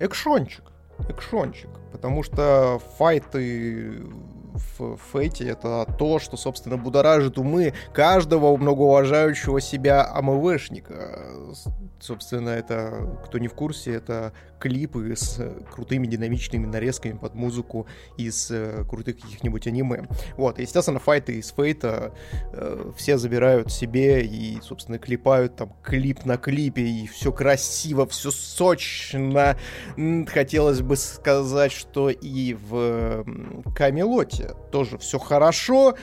экшончик. Экшончик. Потому что файты в Фейте это то, что, собственно, будоражит умы каждого многоуважающего себя АМВшника. Собственно, это, кто не в курсе, это клипы с крутыми динамичными нарезками под музыку из э, крутых каких-нибудь аниме. Вот, естественно, файты из Фейта э, все забирают себе и, собственно, клипают там клип на клипе, и все красиво, все сочно. Хотелось бы сказать, что и в Камелоте тоже все хорошо,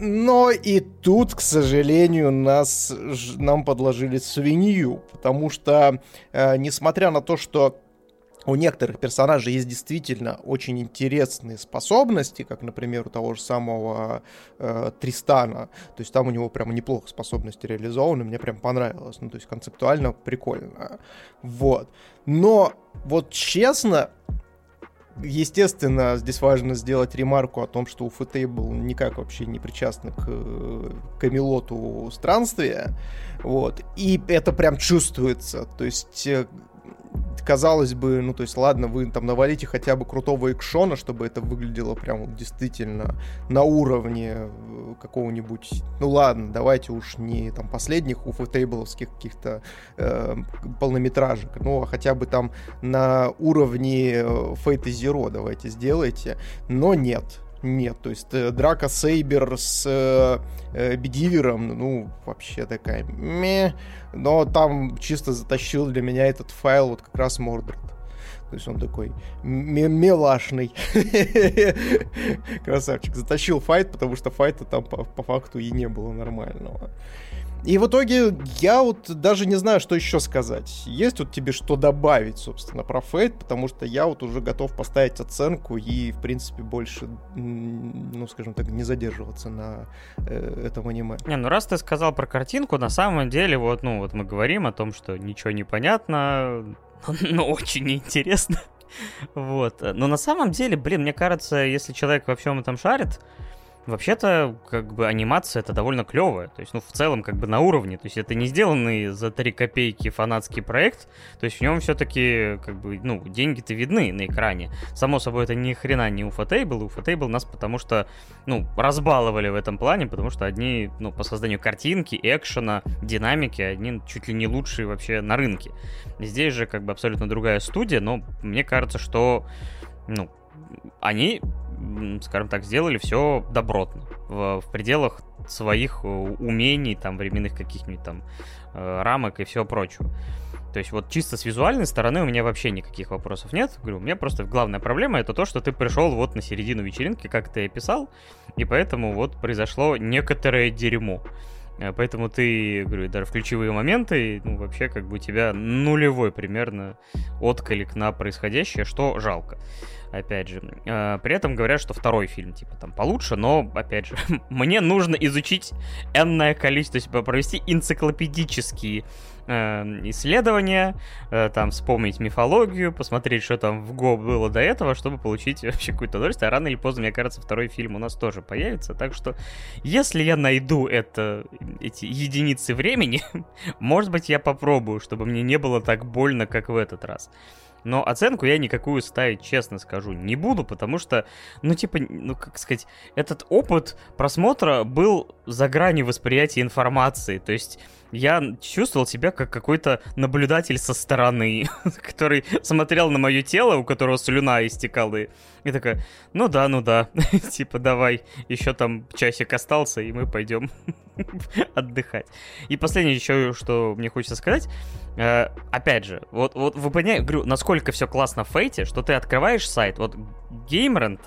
но и тут, к сожалению, нас, нам подложили свинью, потому что, э, несмотря на то, что у некоторых персонажей есть действительно очень интересные способности, как, например, у того же самого э, Тристана. То есть там у него прямо неплохо способности реализованы, мне прям понравилось. Ну, то есть концептуально прикольно. Вот. Но вот честно, Естественно, здесь важно сделать ремарку о том, что у Фэтейбл никак вообще не причастны к Камелоту странствия. Вот. И это прям чувствуется. То есть э, казалось бы, ну, то есть, ладно, вы там навалите хотя бы крутого экшона, чтобы это выглядело прям действительно на уровне э, какого-нибудь, ну, ладно, давайте уж не там последних уфотейбловских каких-то э, полнометражек, ну, а хотя бы там на уровне э, Fate Zero давайте сделайте, но нет, нет, то есть э, драка Сейбер с э, э, Бедивером, ну, вообще такая ме. Но там чисто затащил для меня этот файл вот как раз Мордред. То есть он такой милашный. Красавчик. Затащил файт, потому что файта там по, по факту и не было нормального. И в итоге я вот даже не знаю, что еще сказать. Есть вот тебе что добавить, собственно, про Фейт, потому что я вот уже готов поставить оценку и, в принципе, больше, ну, скажем так, не задерживаться на э, этом аниме. Не, ну раз ты сказал про картинку, на самом деле, вот, ну, вот мы говорим о том, что ничего не понятно, но очень интересно. Вот. Но на самом деле, блин, мне кажется, если человек во всем этом шарит, Вообще-то, как бы, анимация это довольно клевая. То есть, ну, в целом, как бы на уровне. То есть, это не сделанный за 3 копейки фанатский проект. То есть, в нем все-таки, как бы, ну, деньги-то видны на экране. Само собой, это ни хрена не Уфотейбл. Уфотейбл нас потому что, ну, разбаловали в этом плане, потому что одни, ну, по созданию картинки, экшена, динамики, одни чуть ли не лучшие вообще на рынке. Здесь же, как бы, абсолютно другая студия, но мне кажется, что, ну, они скажем так, сделали все добротно, в, в пределах своих э, умений, там, временных каких-нибудь там э, рамок и всего прочего. То есть вот чисто с визуальной стороны у меня вообще никаких вопросов нет. Говорю, у меня просто главная проблема это то, что ты пришел вот на середину вечеринки, как ты описал, и поэтому вот произошло некоторое дерьмо. Э, поэтому ты, говорю, даже в ключевые моменты, ну, вообще, как бы у тебя нулевой примерно отклик на происходящее, что жалко опять же. Э, при этом говорят, что второй фильм, типа, там получше, но, опять же, мне нужно изучить энное количество, типа, провести энциклопедические э, исследования, э, там, вспомнить мифологию, посмотреть, что там в Го было до этого, чтобы получить вообще какое-то удовольствие. А рано или поздно, мне кажется, второй фильм у нас тоже появится. Так что, если я найду это, эти единицы времени, может быть, я попробую, чтобы мне не было так больно, как в этот раз. Но оценку я никакую ставить, честно скажу, не буду, потому что, ну, типа, ну, как сказать, этот опыт просмотра был за гранью восприятия информации. То есть я чувствовал себя как какой-то наблюдатель со стороны, который смотрел на мое тело, у которого слюна истекала, и, и такая, ну да, ну да, типа давай, еще там часик остался, и мы пойдем отдыхать. И последнее еще, что мне хочется сказать, э, опять же, вот, вот вы понимаете, говорю, насколько все классно в Фейте, что ты открываешь сайт, вот GameRant,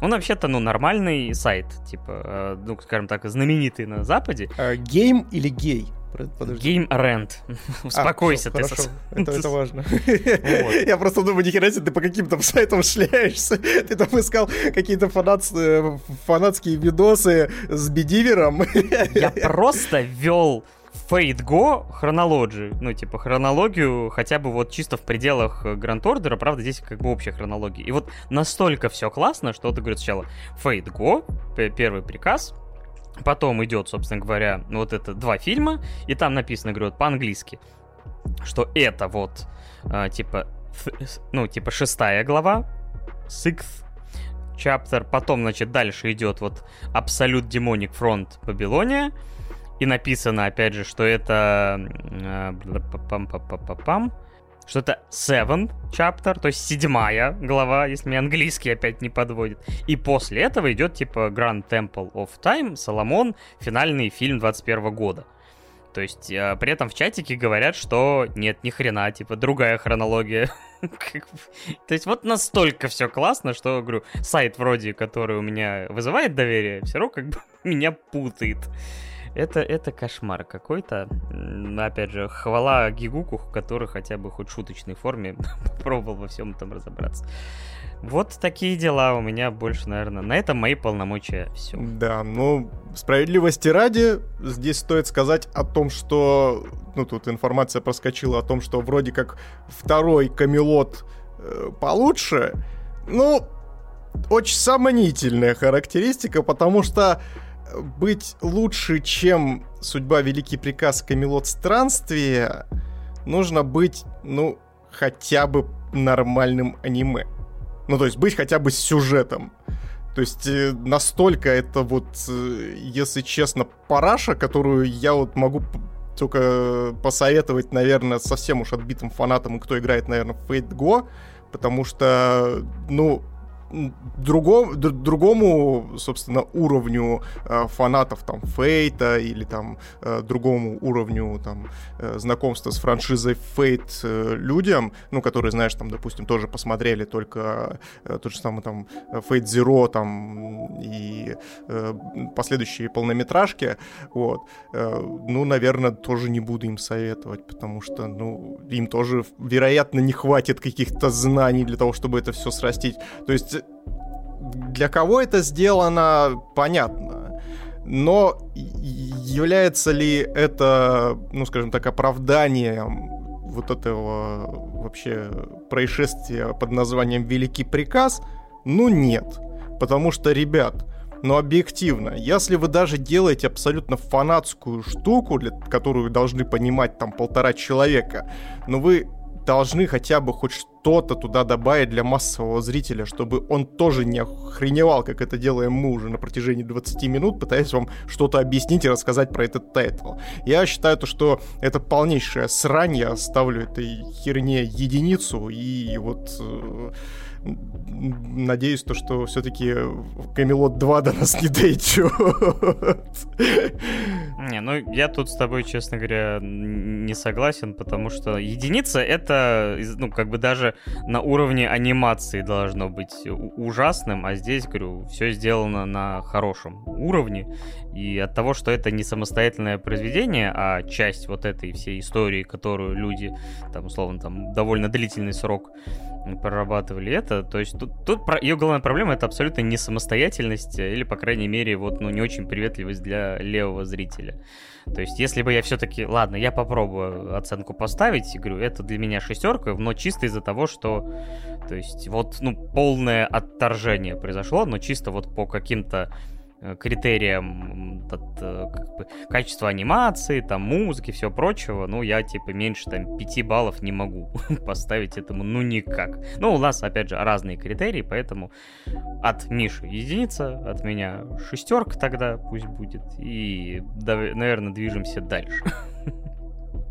он вообще-то, ну, нормальный сайт, типа, э, ну, скажем так, знаменитый на Западе. Гейм или гей? Подожди. Game Rent. Успокойся, а, ты. Хорошо, это, это важно. Я просто думаю, нихера себе, ты по каким-то сайтам шляешься. Ты там искал какие-то фанатские видосы с бедивером. Я просто вел Fate Go хронологию, ну, типа, хронологию хотя бы вот чисто в пределах Grand Order, правда, здесь как бы общая хронология. И вот настолько все классно, что ты говоришь сначала Fate Go, первый приказ, потом идет, собственно говоря, вот это два фильма, и там написано, говорю, по-английски, что это вот, э, типа, ну, типа, шестая глава, sixth chapter, потом, значит, дальше идет вот Absolute Demonic Front Babylon, и написано, опять же, что это... Э, пам что это seven chapter, то есть седьмая глава, если мне английский опять не подводит. И после этого идет типа Grand Temple of Time, Соломон, финальный фильм 21 года. То есть э, при этом в чатике говорят, что нет, ни хрена, типа другая хронология. То есть вот настолько все классно, что, говорю, сайт вроде, который у меня вызывает доверие, все равно как бы меня путает. Это, это кошмар какой-то. Опять же, хвала Гигуку, который хотя бы хоть в шуточной форме попробовал во всем этом разобраться. Вот такие дела у меня больше, наверное. На этом мои полномочия все. Да, ну, справедливости ради, здесь стоит сказать о том, что... Ну, тут информация проскочила о том, что вроде как второй Камелот э, получше. Ну, очень сомнительная характеристика, потому что быть лучше, чем судьба Великий Приказ Камелот Странствия, нужно быть, ну, хотя бы нормальным аниме. Ну, то есть быть хотя бы с сюжетом. То есть э, настолько это вот, э, если честно, параша, которую я вот могу только посоветовать, наверное, совсем уж отбитым фанатам, кто играет, наверное, в Fate Go, потому что, ну, другому, другому, собственно, уровню э, фанатов там Фейта или там э, другому уровню там э, знакомства с франшизой Фейт э, людям, ну, которые, знаешь, там, допустим, тоже посмотрели только э, тот же самый там Fate Zero там и э, последующие полнометражки, вот, э, ну, наверное, тоже не буду им советовать, потому что, ну, им тоже, вероятно, не хватит каких-то знаний для того, чтобы это все срастить. То есть для кого это сделано, понятно. Но является ли это, ну, скажем так, оправданием вот этого вообще происшествия под названием «Великий приказ»? Ну, нет. Потому что, ребят, но объективно, если вы даже делаете абсолютно фанатскую штуку, для, которую должны понимать там полтора человека, но вы должны хотя бы хоть что-то туда добавить для массового зрителя, чтобы он тоже не охреневал, как это делаем мы уже на протяжении 20 минут, пытаясь вам что-то объяснить и рассказать про этот тайтл. Я считаю, то, что это полнейшая срань, я ставлю этой херне единицу, и вот э, надеюсь, то, что все-таки Камелот 2 до нас не дойдет. Не, ну я тут с тобой, честно говоря, не согласен, потому что единица это, ну, как бы даже на уровне анимации должно быть ужасным, а здесь, говорю, все сделано на хорошем уровне. И от того, что это не самостоятельное произведение, а часть вот этой всей истории, которую люди, там, условно, там, довольно длительный срок прорабатывали это. То есть тут, тут про... ее главная проблема это абсолютно не самостоятельность, э, или, по крайней мере, вот, ну, не очень приветливость для левого зрителя. То есть, если бы я все-таки, ладно, я попробую оценку поставить, говорю, это для меня шестерка, но чисто из-за того, что, то есть, вот, ну, полное отторжение произошло, но чисто вот по каким-то критериям от, э, как бы, качества анимации, там, музыки, все прочего, ну, я, типа, меньше, там, 5 баллов не могу поставить этому, ну, никак. Ну, у нас, опять же, разные критерии, поэтому от Миши единица, от меня шестерка тогда пусть будет, и, наверное, движемся дальше.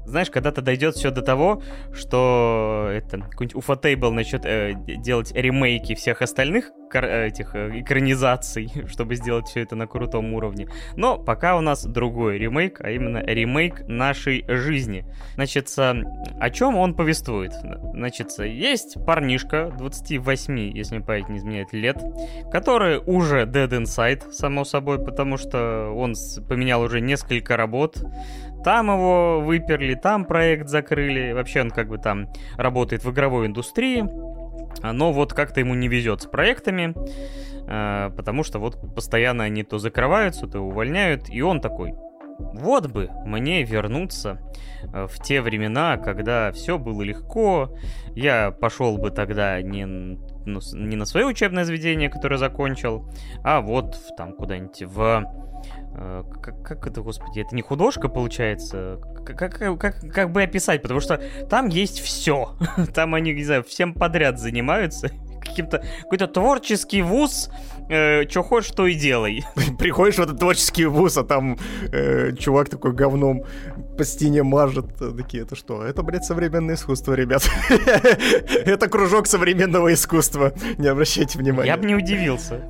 знаешь, когда-то дойдет все до того, что это какой-нибудь Уфотейбл начнет э, делать ремейки всех остальных этих э, экранизаций, чтобы сделать все это на крутом уровне. Но пока у нас другой ремейк, а именно ремейк нашей жизни. Значит, о чем он повествует? Значит, есть парнишка 28, если мне память не изменяет, лет, который уже dead inside, само собой, потому что он поменял уже несколько работ, там его выперли, там проект закрыли. Вообще он как бы там работает в игровой индустрии. Но вот как-то ему не везет с проектами, э, потому что вот постоянно они то закрываются, то увольняют. И он такой, вот бы мне вернуться э, в те времена, когда все было легко, я пошел бы тогда не, ну, не на свое учебное заведение, которое закончил, а вот в, там куда-нибудь в... Э, как, как это, господи, это не художка получается? Как, как, как, как бы описать? Потому что там есть все. Там они, не знаю, всем подряд занимаются каким-то какой-то творческий вуз, э, что хочешь, то и делай. Приходишь в этот творческий вуз, а там э, чувак такой говном по стене мажет. Такие, это что? Это, блядь, современное искусство, ребят. Это кружок современного искусства. Не обращайте внимания. Я бы не удивился.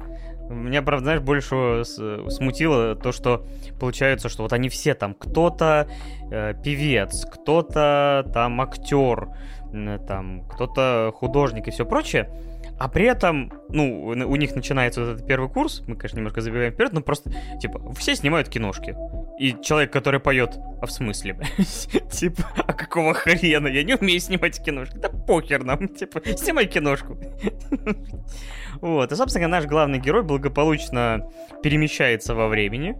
Меня, правда, знаешь, больше смутило то, что получается, что вот они все там, кто-то э, певец, кто-то там актер, там, кто-то художник и все прочее. А при этом, ну, у них начинается этот первый курс, мы, конечно, немножко забегаем вперед, но просто, типа, все снимают киношки. И человек, который поет, а в смысле? Типа, а какого хрена? Я не умею снимать киношки. Да похер нам, типа, снимай киношку. Вот, и, собственно, наш главный герой благополучно перемещается во времени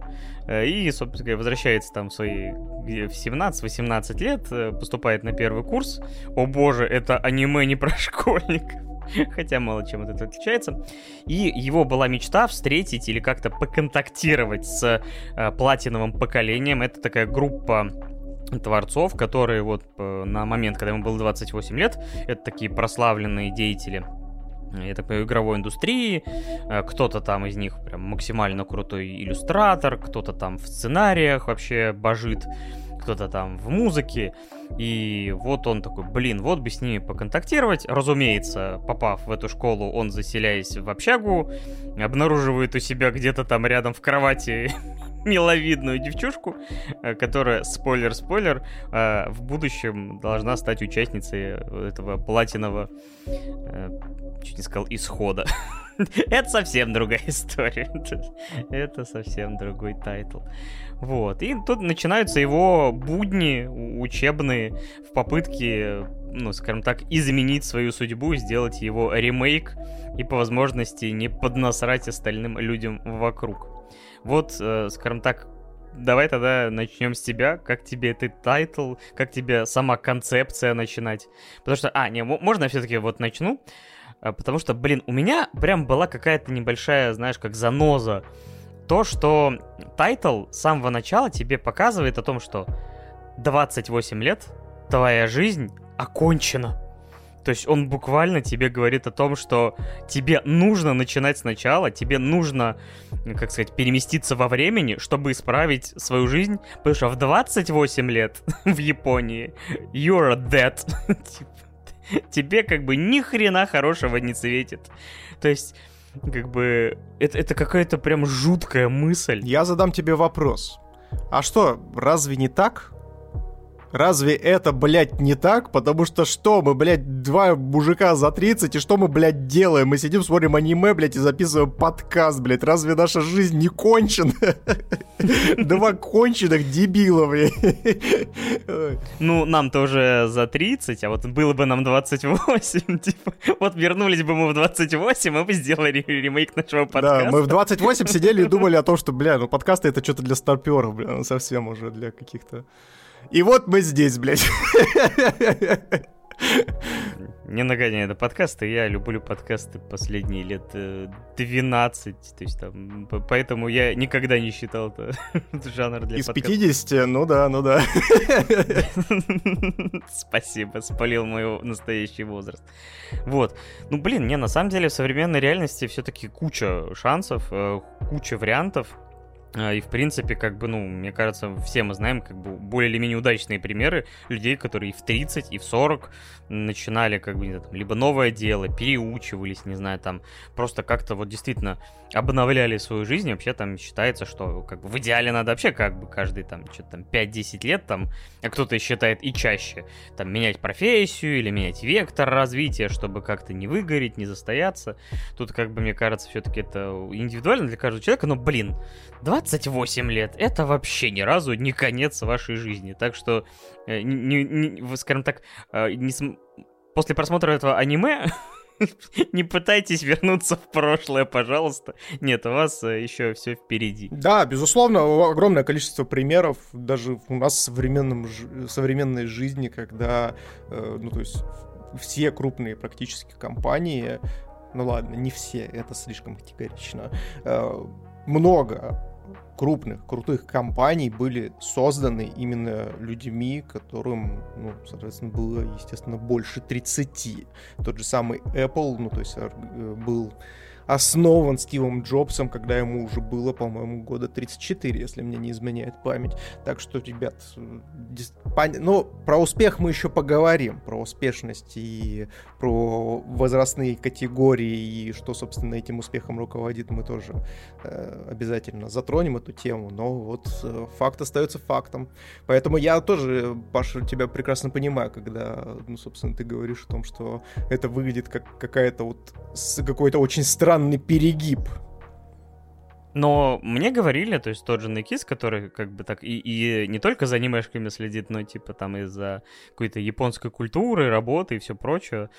э, и, собственно возвращается там в свои в 17-18 лет, э, поступает на первый курс. О боже, это аниме не про школьников. хотя мало чем от этого отличается. И его была мечта встретить или как-то поконтактировать с э, платиновым поколением. Это такая группа творцов, которые вот э, на момент, когда ему было 28 лет, это такие прославленные деятели я так понимаю, игровой индустрии. Э, кто-то там из них прям максимально крутой иллюстратор, кто-то там в сценариях вообще божит кто-то там в музыке. И вот он такой, блин, вот бы с ними поконтактировать. Разумеется, попав в эту школу, он, заселяясь в общагу, обнаруживает у себя где-то там рядом в кровати миловидную девчушку, э, которая, спойлер-спойлер, э, в будущем должна стать участницей этого платинового, э, чуть не сказал, исхода. Это совсем другая история. Это совсем другой тайтл. Вот. И тут начинаются его будни учебные в попытке, ну, скажем так, изменить свою судьбу, сделать его ремейк и по возможности не поднасрать остальным людям вокруг. Вот, э, скажем так, давай тогда начнем с тебя. Как тебе этот тайтл? Как тебе сама концепция начинать? Потому что, а, не, можно я все-таки вот начну? А, потому что, блин, у меня прям была какая-то небольшая, знаешь, как заноза то, что тайтл с самого начала тебе показывает о том, что 28 лет, твоя жизнь окончена. То есть он буквально тебе говорит о том, что тебе нужно начинать сначала, тебе нужно, как сказать, переместиться во времени, чтобы исправить свою жизнь, потому что в 28 лет в Японии you're dead. Типа, тебе как бы ни хрена хорошего не светит. То есть как бы это, это какая-то прям жуткая мысль. Я задам тебе вопрос. А что, разве не так? Разве это, блядь, не так? Потому что что, мы, блядь, два мужика за 30, и что мы, блядь, делаем? Мы сидим, смотрим аниме, блядь, и записываем подкаст, блядь. Разве наша жизнь не кончена? Два конченых дебила, блядь. Ну, нам-то уже за 30, а вот было бы нам 28, типа, вот вернулись бы мы в 28, мы бы сделали ремейк нашего подкаста. Да, мы в 28 сидели и думали о том, что, бля, ну подкасты это что-то для старперов, бля, ну совсем уже для каких-то и вот мы здесь, блядь. Не нагоняй на подкасты, я люблю подкасты последние лет 12, э, то есть там, поэтому я никогда не считал это жанр для Из подкаста. 50, ну да, ну да. Спасибо, спалил мой настоящий возраст. Вот, ну блин, не, на самом деле в современной реальности все-таки куча шансов, э, куча вариантов, и, в принципе, как бы, ну, мне кажется, все мы знаем, как бы, более или менее удачные примеры людей, которые и в 30, и в 40 начинали, как бы, не знаю, там, либо новое дело, переучивались, не знаю, там, просто как-то вот действительно обновляли свою жизнь. Вообще там считается, что, как бы, в идеале надо вообще, как бы, каждый, там, что-то там 5-10 лет, там, а кто-то считает и чаще, там, менять профессию или менять вектор развития, чтобы как-то не выгореть, не застояться. Тут, как бы, мне кажется, все-таки это индивидуально для каждого человека, но, блин, 28 лет, это вообще ни разу не конец вашей жизни. Так что, э, не, не, скажем так, э, не см... после просмотра этого аниме Не пытайтесь вернуться в прошлое, пожалуйста. Нет, у вас э, еще все впереди. Да, безусловно, огромное количество примеров даже у нас в современном, современной жизни, когда, ну, то есть все крупные практически компании, ну ладно, не все, это слишком категорично, много крупных, крутых компаний были созданы именно людьми, которым, ну, соответственно, было, естественно, больше 30. Тот же самый Apple, ну, то есть э, был основан Стивом Джобсом, когда ему уже было, по-моему, года 34, если мне не изменяет память. Так что, ребят, ну, про успех мы еще поговорим, про успешность и про возрастные категории и что, собственно, этим успехом руководит, мы тоже э, обязательно затронем эту тему. Но вот э, факт остается фактом. Поэтому я тоже, Паша, тебя прекрасно понимаю, когда, ну, собственно, ты говоришь о том, что это выглядит как какая-то вот какой-то очень странный странный перегиб. Но мне говорили, то есть тот же Некис, который как бы так и, и не только за анимешками следит, но типа там из-за какой-то японской культуры, работы и все прочее,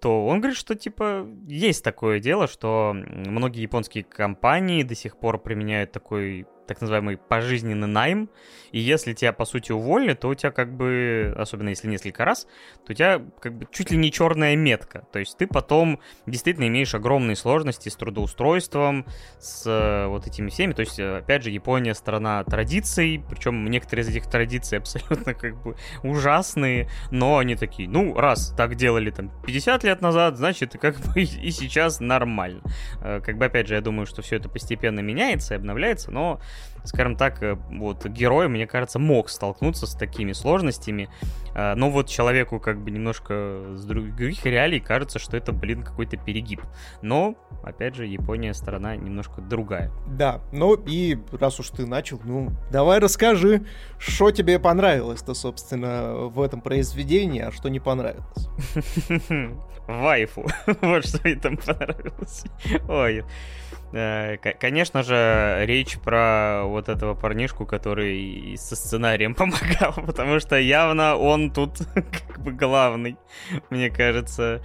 то он говорит, что типа есть такое дело, что многие японские компании до сих пор применяют такой так называемый пожизненный найм, и если тебя, по сути, уволили, то у тебя как бы, особенно если несколько раз, то у тебя как бы чуть ли не черная метка. То есть ты потом действительно имеешь огромные сложности с трудоустройством, с э, вот этими всеми. То есть, э, опять же, Япония страна традиций, причем некоторые из этих традиций абсолютно как бы ужасные, но они такие, ну, раз так делали там 50 лет назад, значит, как бы и сейчас нормально. Э, как бы, опять же, я думаю, что все это постепенно меняется и обновляется, но скажем так, э, вот герой, мне кажется, мог столкнуться с такими сложностями, э, но вот человеку как бы немножко с других реалий кажется, что это, блин, какой-то перегиб. Но, опять же, Япония сторона немножко другая. Да, ну и раз уж ты начал, ну, давай расскажи, что тебе понравилось-то, собственно, в этом произведении, а что не понравилось. Вайфу, вот что мне там понравилось. Ой, Э, конечно же, речь про вот этого парнишку, который со сценарием помогал, потому что явно он тут как бы главный, мне кажется.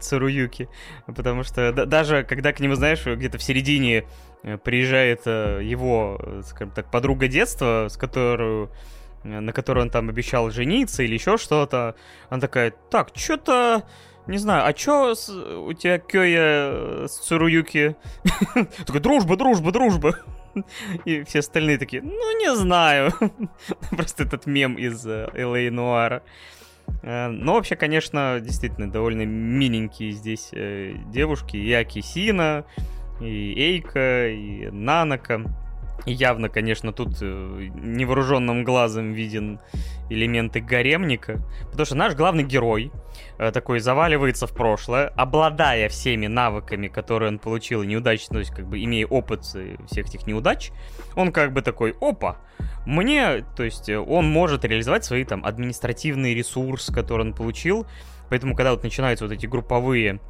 Цуруюки. Потому что даже когда к нему, знаешь, где-то в середине э, приезжает э, его, скажем так, подруга детства, с которую на которую он там обещал жениться или еще что-то, она такая, так, что-то не знаю, а чё с, у тебя Кёя э, с Цуруюки? Такой, дружба, дружба, дружба. И все остальные такие, ну, не знаю. Просто этот мем из Л.А. Нуара. Э, но вообще, конечно, действительно, довольно миленькие здесь э, девушки. И Акисина, и Эйка, и Нанака явно, конечно, тут э, невооруженным глазом виден элементы гаремника, потому что наш главный герой э, такой заваливается в прошлое, обладая всеми навыками, которые он получил неудачно, то есть как бы имея опыт всех этих неудач, он как бы такой, опа, мне, то есть он может реализовать свои там административный ресурс, который он получил, поэтому когда вот начинаются вот эти групповые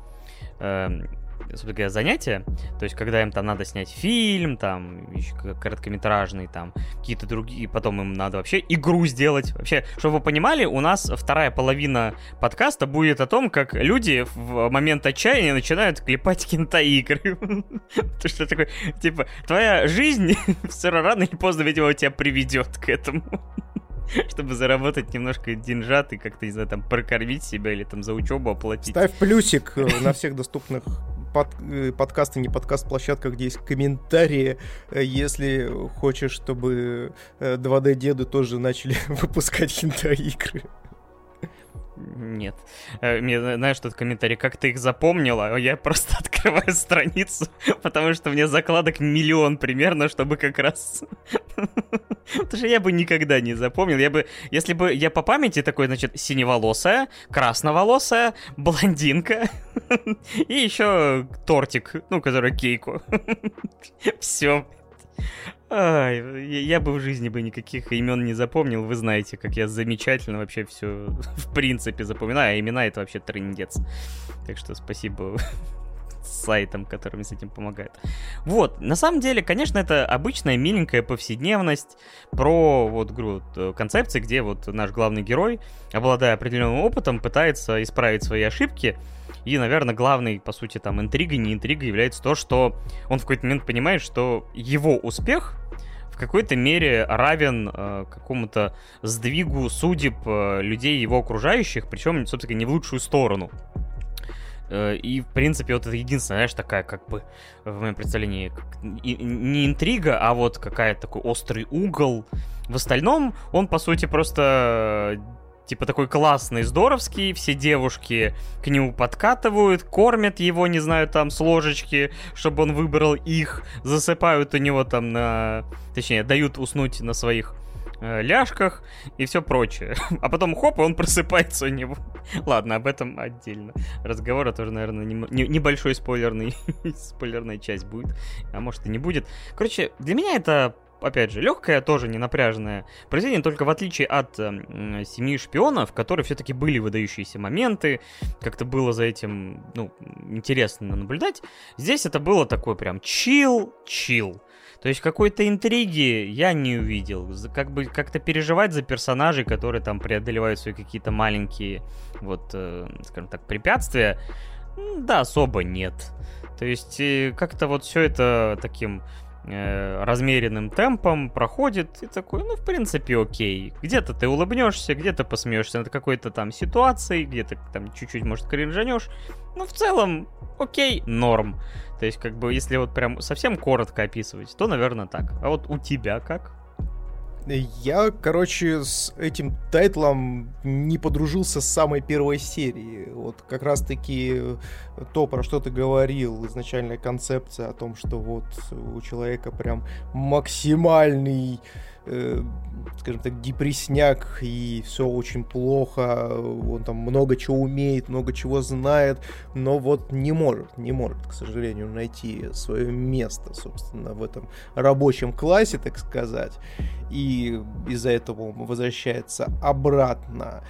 эм, собственно говоря, занятия, то есть когда им там надо снять фильм, там, еще короткометражный, там, какие-то другие, потом им надо вообще игру сделать. Вообще, чтобы вы понимали, у нас вторая половина подкаста будет о том, как люди в момент отчаяния начинают клепать кинта-игры. То что такое, типа, твоя жизнь все рано или поздно, видимо, тебя приведет к этому чтобы заработать немножко деньжат и как-то, не знаю, там, прокормить себя или там за учебу оплатить. Ставь плюсик э, на всех доступных под, э, подкасты, не подкаст площадках, где есть комментарии. Э, если хочешь, чтобы 2D-деды тоже начали выпускать хинта-игры. Нет. Э, мне, знаешь, тут комментарий, как ты их запомнила? Я просто открываю страницу, потому что мне закладок миллион примерно, чтобы как раз... Потому что я бы никогда не запомнил. Я бы, если бы я по памяти такой, значит, синеволосая, красноволосая, блондинка и еще тортик, ну, который кейку. Все. Ай, я бы в жизни бы никаких имен не запомнил. Вы знаете, как я замечательно вообще все в принципе запоминаю, а имена это вообще трындец. Так что спасибо сайтом, который мне с этим помогает. Вот, на самом деле, конечно, это обычная миленькая повседневность про вот, говорю, э, концепции, где вот наш главный герой, обладая определенным опытом, пытается исправить свои ошибки, и, наверное, главной, по сути, там, интригой, не интригой является то, что он в какой-то момент понимает, что его успех в какой-то мере равен э, какому-то сдвигу судеб э, людей его окружающих, причем, собственно, не в лучшую сторону. Э, и, в принципе, вот это единственная, знаешь, такая, как бы, в моем представлении, не интрига, а вот какая-то такой острый угол. В остальном он, по сути, просто типа такой классный, здоровский, все девушки к нему подкатывают, кормят его, не знаю, там с ложечки, чтобы он выбрал их, засыпают у него там на... Точнее, дают уснуть на своих ляжках и все прочее. А потом хоп, и он просыпается у него. Ладно, об этом отдельно. Разговора тоже, наверное, не, не, небольшой спойлерный, спойлерная часть будет. А может и не будет. Короче, для меня это опять же, легкое, тоже не напряженное произведение, только в отличие от э, «Семьи шпионов», в которой все-таки были выдающиеся моменты, как-то было за этим, ну, интересно наблюдать, здесь это было такое прям чил, чил. То есть какой-то интриги я не увидел. Как бы как-то переживать за персонажей, которые там преодолевают свои какие-то маленькие, вот, э, скажем так, препятствия, да, особо нет. То есть э, как-то вот все это таким э, размеренным темпом проходит и такой, ну, в принципе, окей. Где-то ты улыбнешься, где-то посмеешься над какой-то там ситуацией, где-то там чуть-чуть, может, кринжанешь. Ну, в целом, окей, норм. То есть, как бы, если вот прям совсем коротко описывать, то, наверное, так. А вот у тебя как? Я, короче, с этим тайтлом не подружился с самой первой серии. Вот как раз-таки то, про что ты говорил, изначальная концепция о том, что вот у человека прям максимальный э, скажем так, депресняк, и все очень плохо, он там много чего умеет, много чего знает, но вот не может, не может, к сожалению, найти свое место, собственно, в этом рабочем классе, так сказать, и из-за этого он возвращается обратно.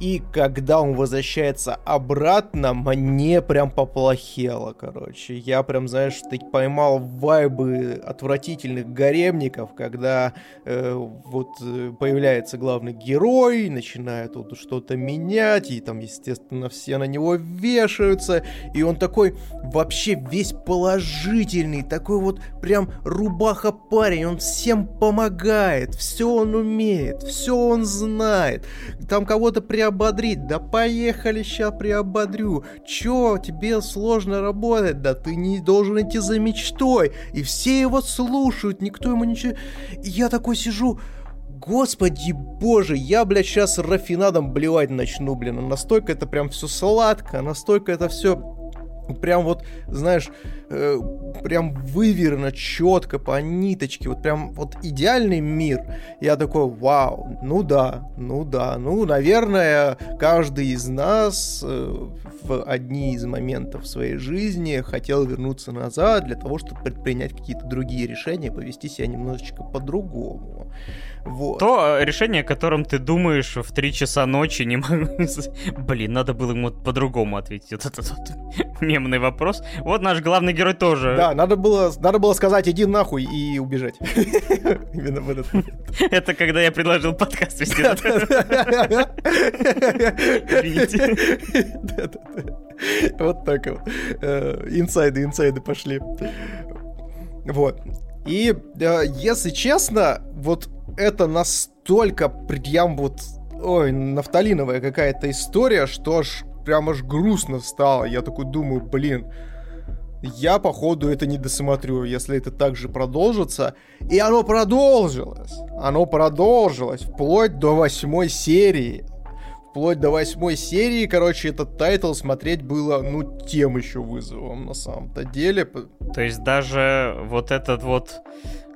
И когда он возвращается обратно, мне прям поплохело, короче. Я прям, знаешь, ты поймал вайбы отвратительных гаремников, когда э, вот э, появляется главный герой, начинает вот что-то менять, и там, естественно, все на него вешаются, и он такой вообще весь положительный, такой вот прям рубаха парень, он всем помогает, все он умеет, все он знает. Там кого-то приободрить. Да поехали, ща приободрю. Чё, тебе сложно работать? Да ты не должен идти за мечтой. И все его слушают, никто ему ничего... И я такой сижу... Господи боже, я, блядь, сейчас рафинадом блевать начну, блин. Настолько это прям все сладко, настолько это все прям вот, знаешь, э, прям выверено, четко, по ниточке, вот прям вот идеальный мир. Я такой, вау, ну да, ну да, ну, наверное, каждый из нас э, в одни из моментов своей жизни хотел вернуться назад для того, чтобы предпринять какие-то другие решения, повести себя немножечко по-другому. Вот. То э, решение, о котором ты думаешь в 3 часа ночи, не могу... Блин, надо было ему по-другому ответить. Вот мемный вопрос. Вот наш главный герой тоже. Да, надо было, надо было сказать, иди нахуй и убежать. Именно в этот. Это когда я предложил подкаст вести. Вот так вот. Э, инсайды, инсайды пошли. Вот. И, э, если честно, вот это настолько прям вот, ой, нафталиновая какая-то история, что аж прям аж грустно стало. Я такой думаю, блин, я, походу, это не досмотрю, если это так же продолжится. И оно продолжилось. Оно продолжилось вплоть до восьмой серии. Вплоть до восьмой серии, короче, этот тайтл смотреть было, ну, тем еще вызовом на самом-то деле. То есть даже вот этот вот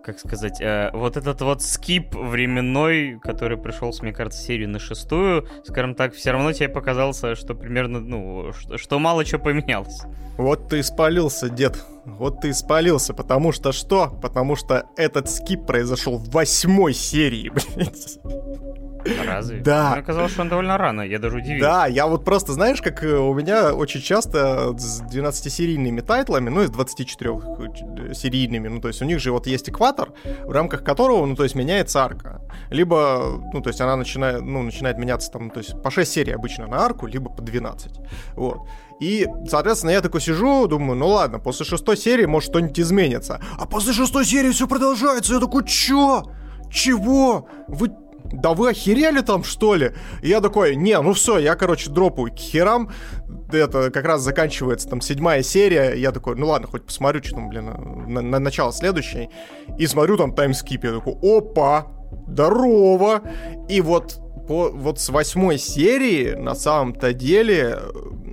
как сказать, э, вот этот вот скип временной, который пришел, мне кажется, серию на шестую, скажем так, все равно тебе показался, что примерно, ну, что, что мало чего поменялось. Вот ты испалился, дед. Вот ты испалился, потому что что? Потому что этот скип произошел в восьмой серии, блядь. Разве? Да. Мне казалось, что он довольно рано, я даже удивился. Да, я вот просто, знаешь, как э, у меня очень часто с 12-серийными тайтлами, ну, и с 24-серийными, ну, то есть у них же вот есть экватор, в рамках которого, ну, то есть меняется арка. Либо, ну, то есть она начинает, ну, начинает меняться там, то есть по 6 серий обычно на арку, либо по 12. Вот. И, соответственно, я такой сижу, думаю, ну ладно, после шестой серии может что-нибудь изменится. А после шестой серии все продолжается. Я такой, чё? Чего? Вы да вы охерели там, что ли? И я такой, не, ну все, я, короче, дропаю к херам. Это как раз заканчивается там седьмая серия. Я такой, ну ладно, хоть посмотрю, что там, блин, на, на начало следующей. И смотрю там таймскип. Я такой, опа, здорово. И вот по, вот с восьмой серии на самом-то деле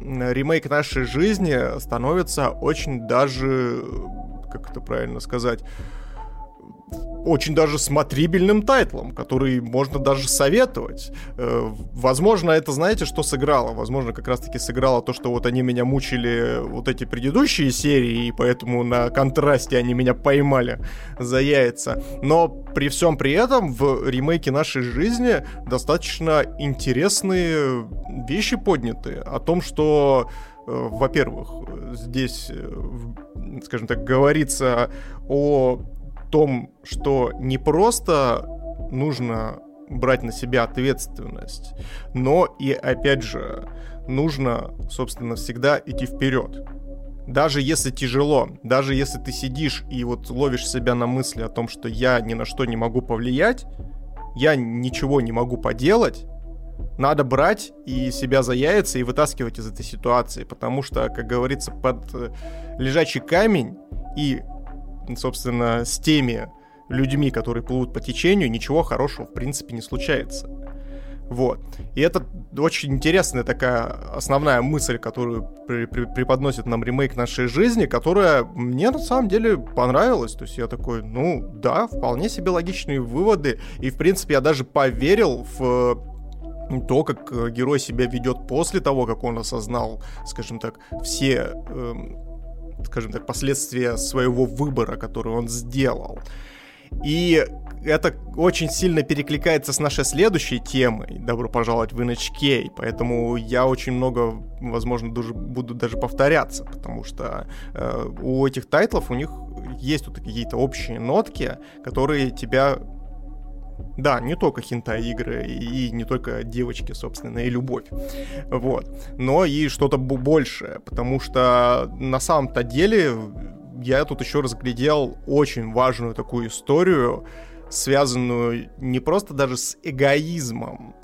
ремейк нашей жизни становится очень даже, как это правильно сказать, очень даже смотрибельным тайтлом, который можно даже советовать. Э, возможно, это, знаете, что сыграло? Возможно, как раз-таки сыграло то, что вот они меня мучили вот эти предыдущие серии, и поэтому на контрасте они меня поймали за яйца. Но при всем при этом в ремейке нашей жизни достаточно интересные вещи подняты о том, что э, во-первых, здесь, э, скажем так, говорится о том, что не просто нужно брать на себя ответственность, но и, опять же, нужно, собственно, всегда идти вперед. Даже если тяжело, даже если ты сидишь и вот ловишь себя на мысли о том, что я ни на что не могу повлиять, я ничего не могу поделать, надо брать и себя за яйца и вытаскивать из этой ситуации, потому что, как говорится, под э, лежачий камень и собственно, с теми людьми, которые плывут по течению, ничего хорошего, в принципе, не случается. Вот. И это очень интересная такая основная мысль, которую при при преподносит нам ремейк нашей жизни, которая мне на самом деле понравилась. То есть я такой, ну да, вполне себе логичные выводы. И в принципе я даже поверил в то, как герой себя ведет после того, как он осознал, скажем так, все эм, скажем так, последствия своего выбора, который он сделал. И это очень сильно перекликается с нашей следующей темой «Добро пожаловать в NHK», поэтому я очень много, возможно, даже, буду даже повторяться, потому что э, у этих тайтлов у них есть вот какие-то общие нотки, которые тебя да, не только хинта-игры и не только девочки, собственно, и любовь. Вот. Но и что-то большее, потому что на самом-то деле я тут еще разглядел очень важную такую историю, связанную не просто даже с эгоизмом,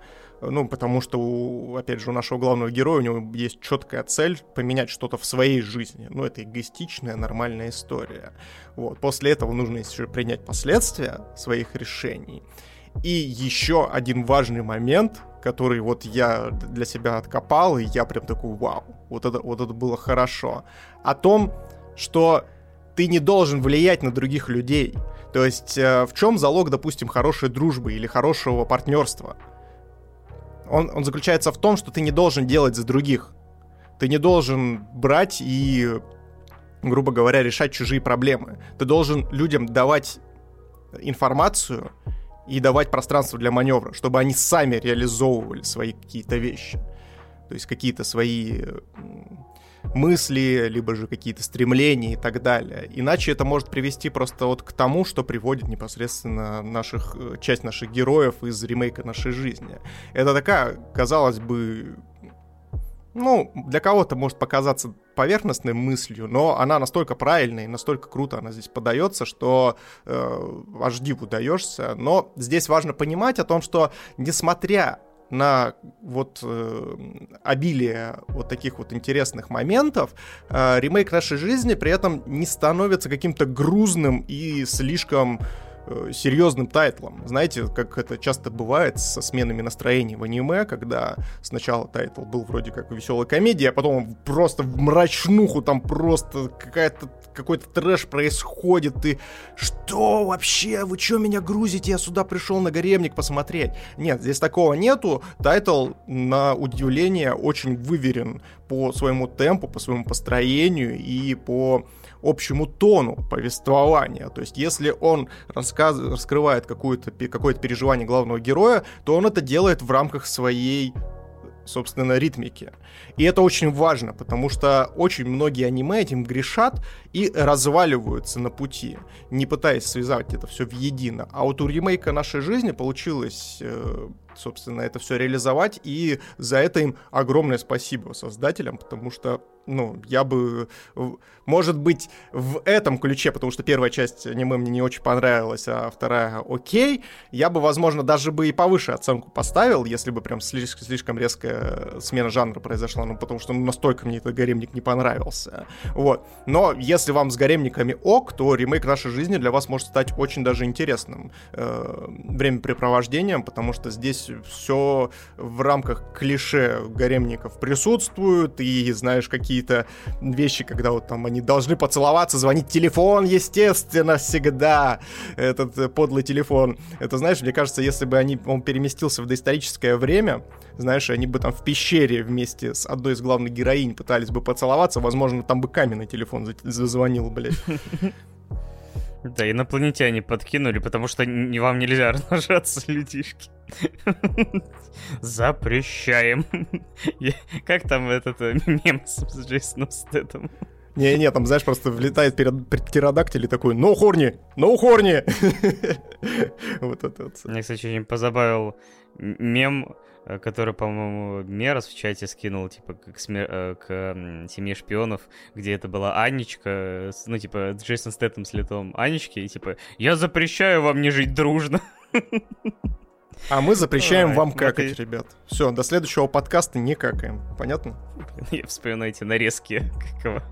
ну, потому что, у, опять же, у нашего главного героя у него есть четкая цель поменять что-то в своей жизни. Ну, это эгоистичная, нормальная история. Вот. После этого нужно еще принять последствия своих решений. И еще один важный момент, который вот я для себя откопал, и я прям такой, вау, вот это, вот это было хорошо. О том, что ты не должен влиять на других людей. То есть э, в чем залог, допустим, хорошей дружбы или хорошего партнерства? Он, он заключается в том, что ты не должен делать за других. Ты не должен брать и, грубо говоря, решать чужие проблемы. Ты должен людям давать информацию и давать пространство для маневра, чтобы они сами реализовывали свои какие-то вещи. То есть какие-то свои мысли, либо же какие-то стремления и так далее. Иначе это может привести просто вот к тому, что приводит непосредственно наших, э, часть наших героев из ремейка нашей жизни. Это такая, казалось бы, ну, для кого-то может показаться поверхностной мыслью, но она настолько правильная и настолько круто она здесь подается, что э, аж диву даешься. Но здесь важно понимать о том, что несмотря на вот э, обилие вот таких вот интересных моментов, э, ремейк нашей жизни при этом не становится каким-то грузным и слишком Э, серьезным тайтлом. Знаете, как это часто бывает со сменами настроений в аниме, когда сначала тайтл был вроде как веселая комедия, а потом просто в мрачнуху там просто какая-то какой-то трэш происходит, и что вообще, вы что меня грузите, я сюда пришел на гаремник посмотреть. Нет, здесь такого нету, тайтл, на удивление, очень выверен по своему темпу, по своему построению и по общему тону повествования. То есть, если он рассказ... раскрывает какое-то переживание главного героя, то он это делает в рамках своей собственно, ритмики. И это очень важно, потому что очень многие аниме этим грешат и разваливаются на пути, не пытаясь связать это все в едино. А вот у ремейка нашей жизни получилось э, собственно, это все реализовать, и за это им огромное спасибо создателям, потому что ну, я бы, может быть, в этом ключе, потому что первая часть аниме мне не очень понравилась, а вторая окей, я бы, возможно, даже бы и повыше оценку поставил, если бы прям слишком, слишком резкая смена жанра произошла, ну, потому что ну, настолько мне этот гаремник не понравился. Вот. Но если вам с гаремниками ок, то ремейк нашей жизни для вас может стать очень даже интересным э, времяпрепровождением, потому что здесь все в рамках клише гаремников присутствует, и знаешь, какие какие-то вещи, когда вот там они должны поцеловаться, звонить телефон, естественно, всегда. Этот э, подлый телефон. Это, знаешь, мне кажется, если бы они, он переместился в доисторическое время, знаешь, они бы там в пещере вместе с одной из главных героинь пытались бы поцеловаться, возможно, там бы каменный телефон зазвонил, блядь. Да, инопланетяне подкинули, потому что вам нельзя размножаться, людишки. Запрещаем. Как там этот э, мем с Джейсоном Стэттом? Не-не, там, знаешь, просто влетает перед птеродактиль и такой «No хорни! No хорни!» Вот это вот. Мне, кстати, очень позабавил мем, который, по-моему, Мерос в чате скинул, типа, к, смер... Э, к семье шпионов, где это была Анечка, ну, типа, Джейсон Стэттем с лицом Анечки, и типа «Я запрещаю вам не жить дружно!» А мы запрещаем Ой, вам какать, ты... ребят. Все, до следующего подкаста не какаем. Понятно? Я вспоминаю эти нарезки какого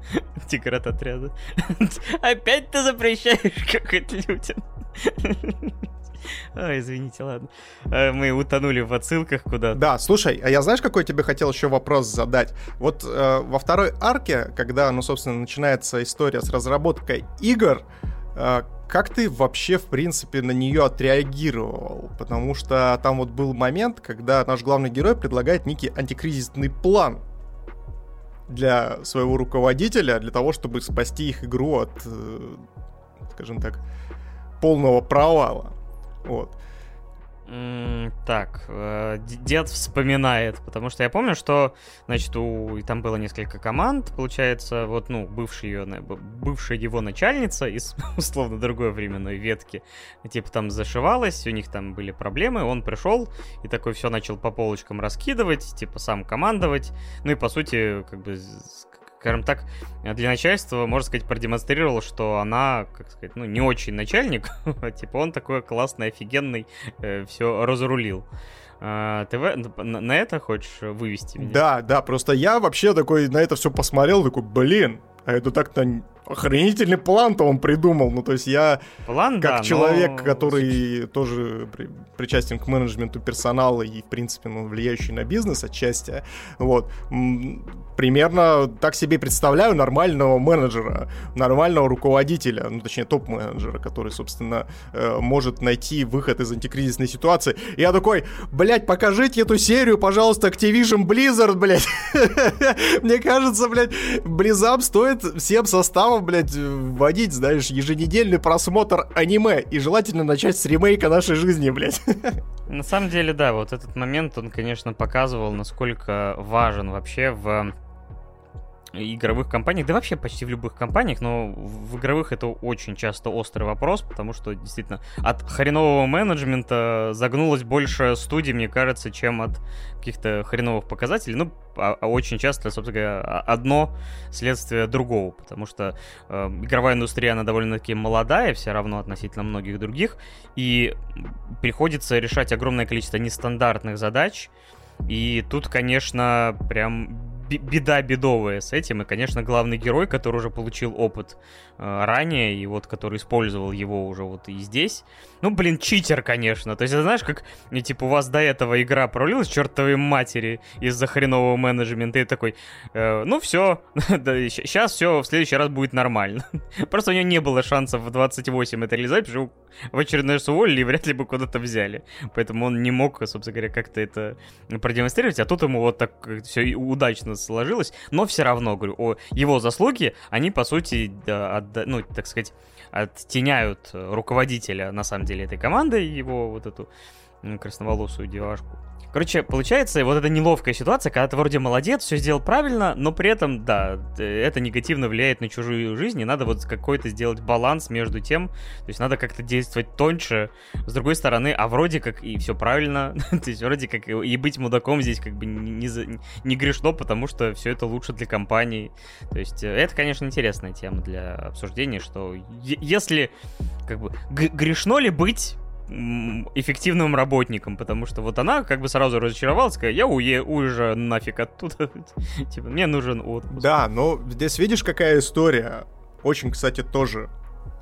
тиграт отряда. Опять ты запрещаешь какать людям. А, извините, ладно. А, мы утонули в отсылках куда-то. Да, слушай, а я знаешь, какой тебе хотел еще вопрос задать? Вот э, во второй арке, когда, ну, собственно, начинается история с разработкой игр, э, как ты вообще, в принципе, на нее отреагировал? Потому что там вот был момент, когда наш главный герой предлагает некий антикризисный план для своего руководителя, для того, чтобы спасти их игру от, э, скажем так, полного провала. Вот. Так, э, дед вспоминает, потому что я помню, что, значит, у там было несколько команд, получается, вот, ну, бывшая, ее, бывшая его начальница из условно другой временной ветки, типа там зашивалась, у них там были проблемы, он пришел и такой все начал по полочкам раскидывать, типа сам командовать, ну и по сути, как бы скажем так, для начальства, можно сказать, продемонстрировал, что она, как сказать, ну, не очень начальник, типа он такой классный, офигенный, э, все разрулил. А, ты на это хочешь вывести меня? Да, да, просто я вообще такой на это все посмотрел, такой, блин, а это так-то охренительный план-то он придумал. Ну, то есть я, План, как да, человек, но... который тоже при, причастен к менеджменту персонала и, в принципе, ну, влияющий на бизнес отчасти, вот, примерно так себе представляю нормального менеджера, нормального руководителя, ну, точнее, топ-менеджера, который, собственно, э, может найти выход из антикризисной ситуации. И я такой, блядь, покажите эту серию, пожалуйста, Activision Blizzard, блядь. Мне кажется, блядь, Blizzard стоит всем составом блядь, вводить, знаешь, еженедельный просмотр аниме. И желательно начать с ремейка нашей жизни, блядь. На самом деле, да, вот этот момент, он, конечно, показывал, насколько важен вообще в игровых компаниях, да вообще почти в любых компаниях, но в игровых это очень часто острый вопрос, потому что действительно от хренового менеджмента загнулось больше студий, мне кажется, чем от каких-то хреновых показателей. Ну, а, а очень часто, собственно говоря, одно следствие другого, потому что э, игровая индустрия, она довольно-таки молодая, все равно относительно многих других, и приходится решать огромное количество нестандартных задач, и тут, конечно, прям беда бедовая с этим. И, конечно, главный герой, который уже получил опыт э, ранее, и вот который использовал его уже вот и здесь. Ну, блин, читер, конечно. То есть, знаешь, как, типа, у вас до этого игра пролилась чертовой матери из-за хренового менеджмента, и такой, э, ну, все, сейчас все в следующий раз будет нормально. Просто у него не было шансов в 28 это реализовать, потому что в очередной раз уволили и вряд ли бы куда-то взяли. Поэтому он не мог, собственно говоря, как-то это продемонстрировать, а тут ему вот так все удачно сложилось. Но все равно, говорю, о его заслуги, они, по сути, да, от, ну, так сказать, оттеняют руководителя, на самом деле, этой команды, его вот эту красноволосую девушку. Короче, получается вот эта неловкая ситуация, когда ты вроде молодец, все сделал правильно, но при этом, да, это негативно влияет на чужую жизнь, и надо вот какой-то сделать баланс между тем, то есть надо как-то действовать тоньше, с другой стороны, а вроде как и все правильно, то есть вроде как и быть мудаком здесь как бы не, не, не грешно, потому что все это лучше для компании. То есть э, это, конечно, интересная тема для обсуждения, что если как бы грешно ли быть эффективным работником, потому что вот она как бы сразу разочаровалась, сказала, я уе уезжаю нафиг оттуда, типа, мне нужен отпуск. Да, но здесь видишь, какая история, очень, кстати, тоже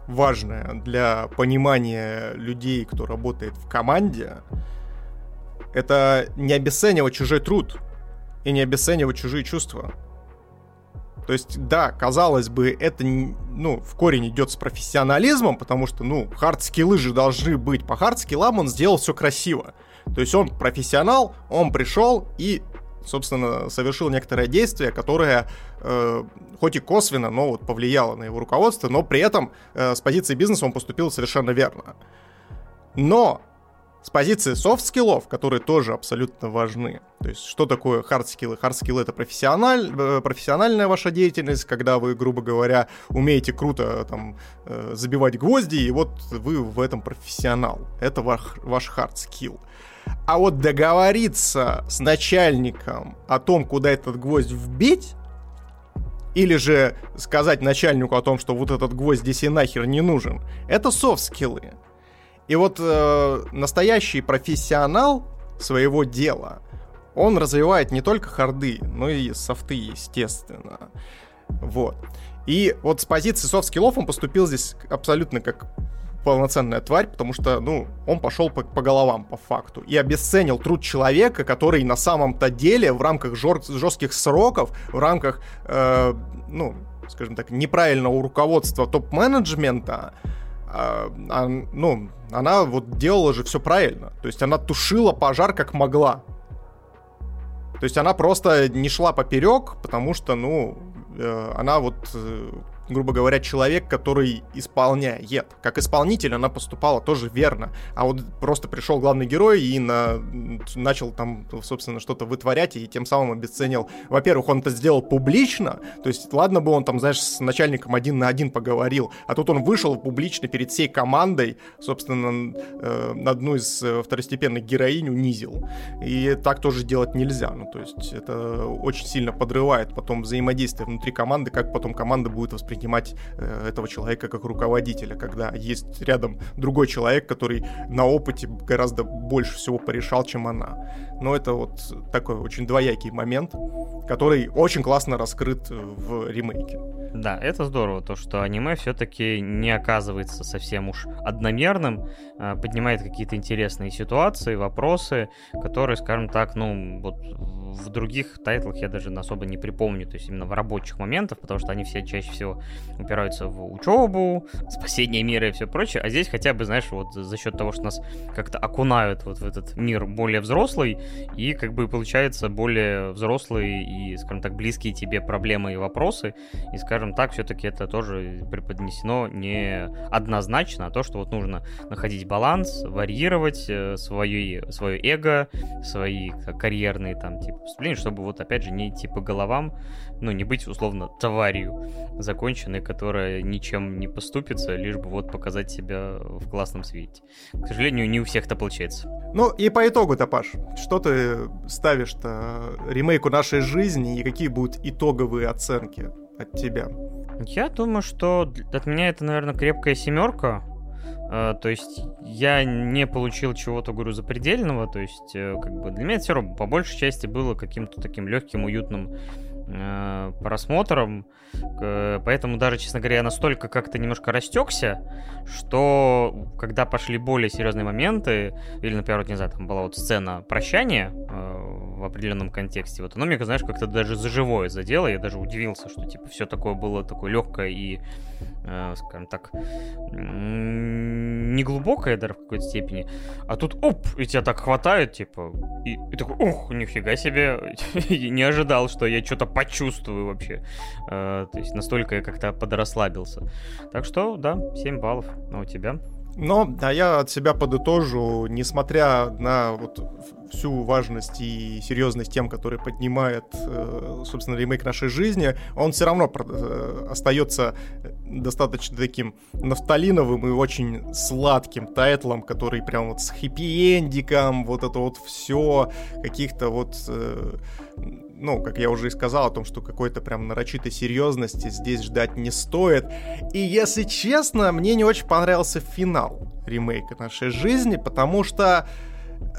важная для понимания людей, кто работает в команде, это не обесценивать чужой труд и не обесценивать чужие чувства. То есть, да, казалось бы, это, ну, в корень идет с профессионализмом, потому что, ну, хард-скиллы же должны быть. По хард-скиллам он сделал все красиво. То есть он профессионал, он пришел и, собственно, совершил некоторое действие, которое, э, хоть и косвенно, но вот повлияло на его руководство, но при этом э, с позиции бизнеса он поступил совершенно верно. Но с позиции софт-скиллов, которые тоже абсолютно важны. То есть, что такое хард-скиллы? Хард-скиллы — это профессиональ... Э, профессиональная ваша деятельность, когда вы, грубо говоря, умеете круто там, э, забивать гвозди, и вот вы в этом профессионал. Это ваш, ваш хард-скилл. А вот договориться с начальником о том, куда этот гвоздь вбить, или же сказать начальнику о том, что вот этот гвоздь здесь и нахер не нужен, это софт-скиллы. И вот э, настоящий профессионал своего дела, он развивает не только харды, но и софты, естественно. Вот. И вот с позиции софт-скиллов он поступил здесь абсолютно как полноценная тварь, потому что, ну, он пошел по, по головам, по факту, и обесценил труд человека, который на самом-то деле в рамках жор- жестких сроков, в рамках, э, ну, скажем так, неправильного руководства топ-менеджмента, а, ну, она вот делала же все правильно. То есть она тушила пожар как могла. То есть она просто не шла поперек, потому что, ну, э, она вот э, грубо говоря, человек, который исполняет. Как исполнитель она поступала тоже верно. А вот просто пришел главный герой и на... начал там, собственно, что-то вытворять и тем самым обесценил. Во-первых, он это сделал публично, то есть ладно бы он там, знаешь, с начальником один на один поговорил, а тут он вышел публично перед всей командой, собственно, э, одну из э, второстепенных героинь унизил. И так тоже делать нельзя. Ну, то есть это очень сильно подрывает потом взаимодействие внутри команды, как потом команда будет воспринимать воспринимать э, этого человека как руководителя, когда есть рядом другой человек, который на опыте гораздо больше всего порешал, чем она. Но это вот такой очень двоякий момент, который очень классно раскрыт в ремейке. Да, это здорово, то, что аниме все-таки не оказывается совсем уж одномерным, а, поднимает какие-то интересные ситуации, вопросы, которые, скажем так, ну, вот в других тайтлах я даже особо не припомню, то есть именно в рабочих моментах, потому что они все чаще всего упираются в учебу, спасение мира и все прочее, а здесь хотя бы, знаешь, вот за счет того, что нас как-то окунают вот в этот мир более взрослый, и как бы получается более взрослые и, скажем так, близкие тебе проблемы и вопросы, и, скажем так, все-таки это тоже преподнесено не однозначно, а то, что вот нужно находить баланс, варьировать э, свое, свое эго, свои карьерные там типа выступления, чтобы вот опять же не идти по головам, ну не быть условно тварью законченной, которая ничем не поступится, лишь бы вот показать себя в классном свете. К сожалению, не у всех это получается. Ну и по итогу-то, Паш, что ты ставишь-то ремейку нашей жизни и какие будут итоговые оценки от тебя? Я думаю, что от меня это, наверное, крепкая семерка. Uh, то есть я не получил чего-то, говорю, запредельного. То есть, uh, как бы для меня все равно по большей части было каким-то таким легким, уютным uh, просмотром. Поэтому даже, честно говоря, я настолько как-то немножко растекся, что когда пошли более серьезные моменты, или, например, вот, не знаю, там была вот сцена прощания в определенном контексте. Вот оно мне, знаешь, как-то даже за живое задело. Я даже удивился, что типа все такое было такое легкое и, э, скажем так, не глубокое даже в какой-то степени. А тут оп, и тебя так хватает, типа, и, и такой, ух, нифига себе, не ожидал, что я что-то почувствую вообще. Э, то есть настолько я как-то подрасслабился. Так что, да, 7 баллов. А у тебя? Но, а я от себя подытожу, несмотря на вот всю важность и серьезность тем, которые поднимает, э, собственно, ремейк нашей жизни, он все равно э, остается достаточно таким нафталиновым и очень сладким тайтлом, который прям вот с хэппи-эндиком, вот это вот все, каких-то вот э, ну, как я уже и сказал, о том, что какой-то прям нарочитой серьезности здесь ждать не стоит. И если честно, мне не очень понравился финал ремейка нашей жизни, потому что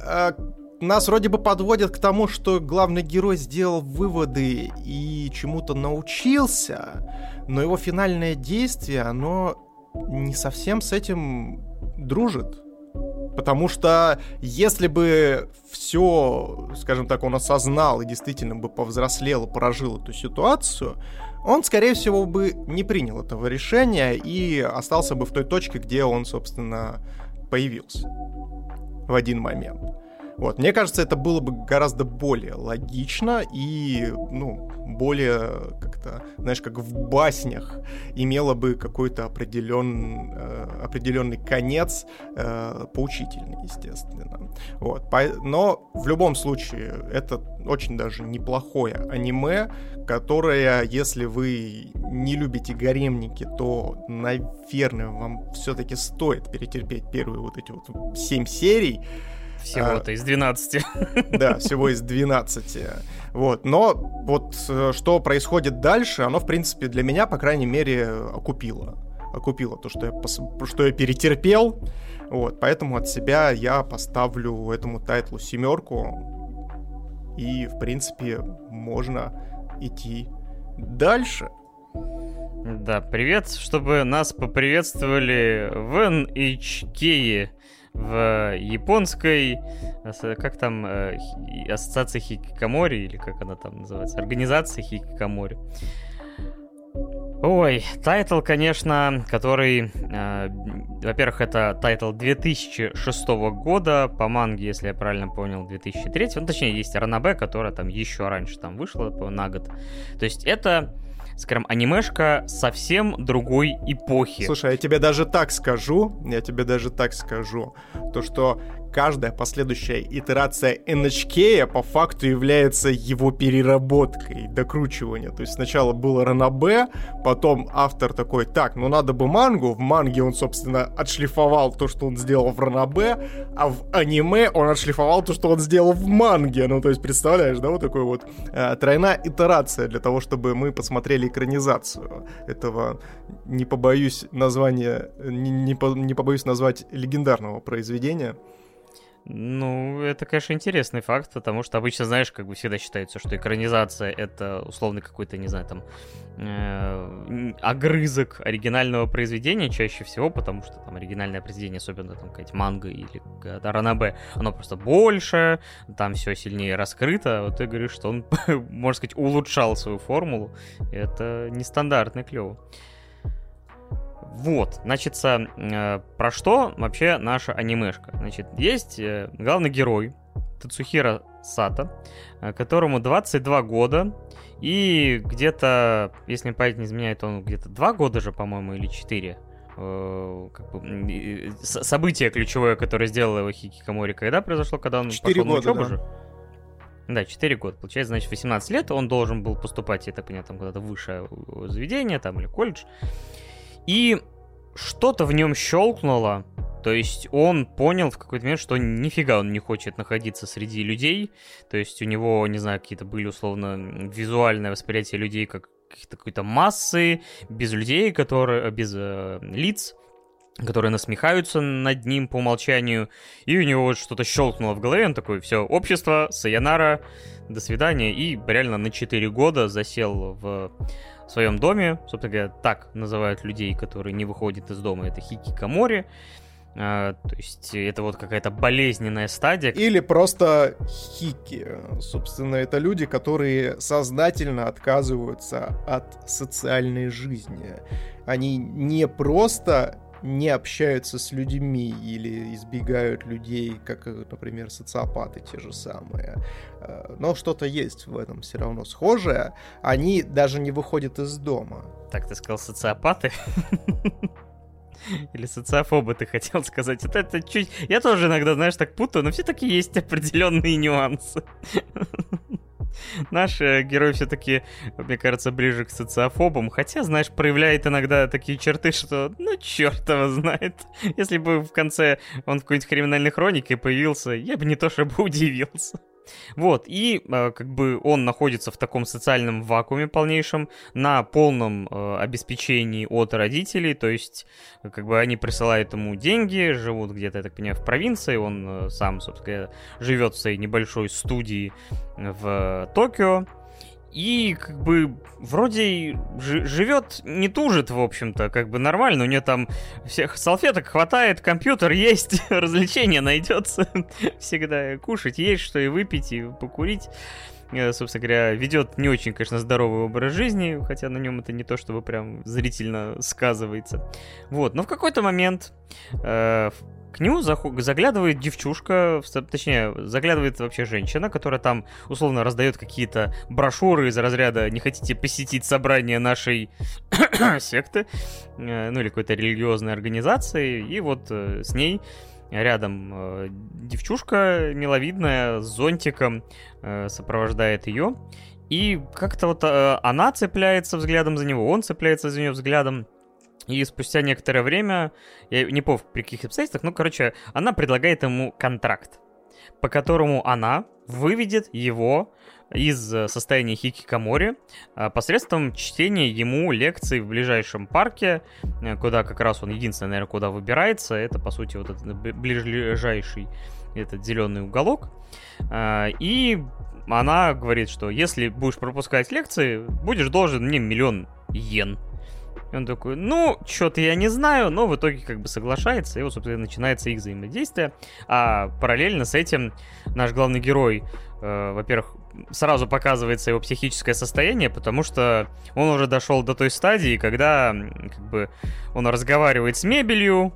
э, нас вроде бы подводят к тому, что главный герой сделал выводы и чему-то научился, но его финальное действие, оно не совсем с этим дружит. Потому что если бы все, скажем так, он осознал и действительно бы повзрослел и прожил эту ситуацию, он, скорее всего, бы не принял этого решения и остался бы в той точке, где он, собственно, появился в один момент. Вот, мне кажется, это было бы гораздо более логично и, ну, более как-то, знаешь, как в баснях, имело бы какой-то определен, э, определенный конец, э, поучительный, естественно. Вот, по, но в любом случае, это очень даже неплохое аниме, которое, если вы не любите гаремники, то, наверное, вам все-таки стоит перетерпеть первые вот эти вот 7 серий, всего-то а, из 12. Да, всего из 12. Вот. Но вот э, что происходит дальше, оно, в принципе, для меня, по крайней мере, окупило. Окупило то, что я, пос... что я перетерпел. Вот. Поэтому от себя я поставлю этому тайтлу семерку. И, в принципе, можно идти дальше. Да, привет, чтобы нас поприветствовали в NHK в японской, как там, э, ассоциации Хикикамори, или как она там называется, организации Хикикамори. Ой, тайтл, конечно, который, э, во-первых, это тайтл 2006 года, по манге, если я правильно понял, 2003, ну, точнее, есть ранобэ, которая там еще раньше там вышла на год. То есть это скажем, анимешка совсем другой эпохи. Слушай, я тебе даже так скажу, я тебе даже так скажу, то что каждая последующая итерация NHK по факту является его переработкой, докручиванием. То есть сначала было Ранабе, потом автор такой, так, ну надо бы мангу, в манге он, собственно, отшлифовал то, что он сделал в Ранабе, а в аниме он отшлифовал то, что он сделал в манге. Ну, то есть, представляешь, да, вот такой вот э, тройная итерация для того, чтобы мы посмотрели экранизацию этого, не побоюсь названия, не, не, по, не побоюсь назвать легендарного произведения. Ну, это, конечно, интересный факт, потому что обычно, знаешь, как бы всегда считается, что экранизация — это условно какой-то, не знаю, там, э, огрызок оригинального произведения чаще всего, потому что там оригинальное произведение, особенно там какая-то манга или ранабе, оно просто больше, там все сильнее раскрыто, вот ты говоришь, что он, можно сказать, улучшал свою формулу, это нестандартно клево. Вот, значит, э, про что вообще наша анимешка? Значит, есть э, главный герой Тацухиро Сато, э, которому 22 года, и где-то, если память не изменяет, он где-то 2 года же, по-моему, или 4, как бы, событие ключевое, которое сделало его Хикикамори, когда произошло, когда он 4 пошел года, на учебу да. же? Да, 4 года. Получается, значит, 18 лет он должен был поступать, я так понимаю, там куда-то высшее заведение, там, или колледж. И что-то в нем щелкнуло. То есть он понял в какой-то момент, что нифига он не хочет находиться среди людей. То есть у него, не знаю, какие-то были условно визуальное восприятие людей как какой-то массы, без людей, которые, без э, лиц, которые насмехаются над ним по умолчанию, и у него вот что-то щелкнуло в голове, он такой, все, общество, сайонара, до свидания, и реально на 4 года засел в в своем доме, собственно говоря, так называют людей, которые не выходят из дома, это хикикамори. А, то есть это вот какая-то болезненная стадия. Или просто хики. Собственно, это люди, которые сознательно отказываются от социальной жизни. Они не просто не общаются с людьми или избегают людей, как, например, социопаты те же самые. Э, но что-то есть в этом все равно схожее. Они даже не выходят из дома. Так, ты сказал социопаты? Или социофобы, ты хотел сказать. Вот это чуть... Я тоже иногда, знаешь, так путаю, но все-таки есть определенные нюансы. Наш э, герой все-таки, мне кажется, ближе к социофобам. Хотя, знаешь, проявляет иногда такие черты, что, ну, черт его знает. Если бы в конце он в какой-нибудь криминальной хронике появился, я бы не то чтобы удивился. Вот, и э, как бы он находится в таком социальном вакууме полнейшем, на полном э, обеспечении от родителей, то есть как бы они присылают ему деньги, живут где-то, я так понимаю, в провинции, он э, сам, собственно, живет в своей небольшой студии в Токио, и как бы вроде живет, не тужит, в общем-то, как бы нормально. У нее там всех салфеток хватает, компьютер есть, развлечения найдется. Всегда кушать есть, что и выпить, и покурить. Э, собственно говоря, ведет не очень, конечно, здоровый образ жизни, хотя на нем это не то, чтобы прям зрительно сказывается. Вот, но в какой-то момент э, к нему заглядывает девчушка, точнее, заглядывает вообще женщина, которая там условно раздает какие-то брошюры из разряда «Не хотите посетить собрание нашей секты?» э, ну или какой-то религиозной организации, и вот э, с ней рядом э, девчушка миловидная с зонтиком сопровождает ее, и как-то вот она цепляется взглядом за него, он цепляется за нее взглядом, и спустя некоторое время, я не помню при каких обстоятельствах, ну, короче, она предлагает ему контракт, по которому она выведет его из э, состояния хикикамори а, посредством чтения ему лекций в ближайшем парке, э, куда как раз он единственный, наверное, куда выбирается. Это, по сути, вот этот ближайший этот зеленый уголок. И она говорит, что если будешь пропускать лекции, будешь должен мне миллион йен. И он такой, ну, что-то я не знаю, но в итоге как бы соглашается, и вот, собственно, начинается их взаимодействие. А параллельно с этим наш главный герой, э, во-первых, сразу показывается его психическое состояние, потому что он уже дошел до той стадии, когда как бы он разговаривает с мебелью,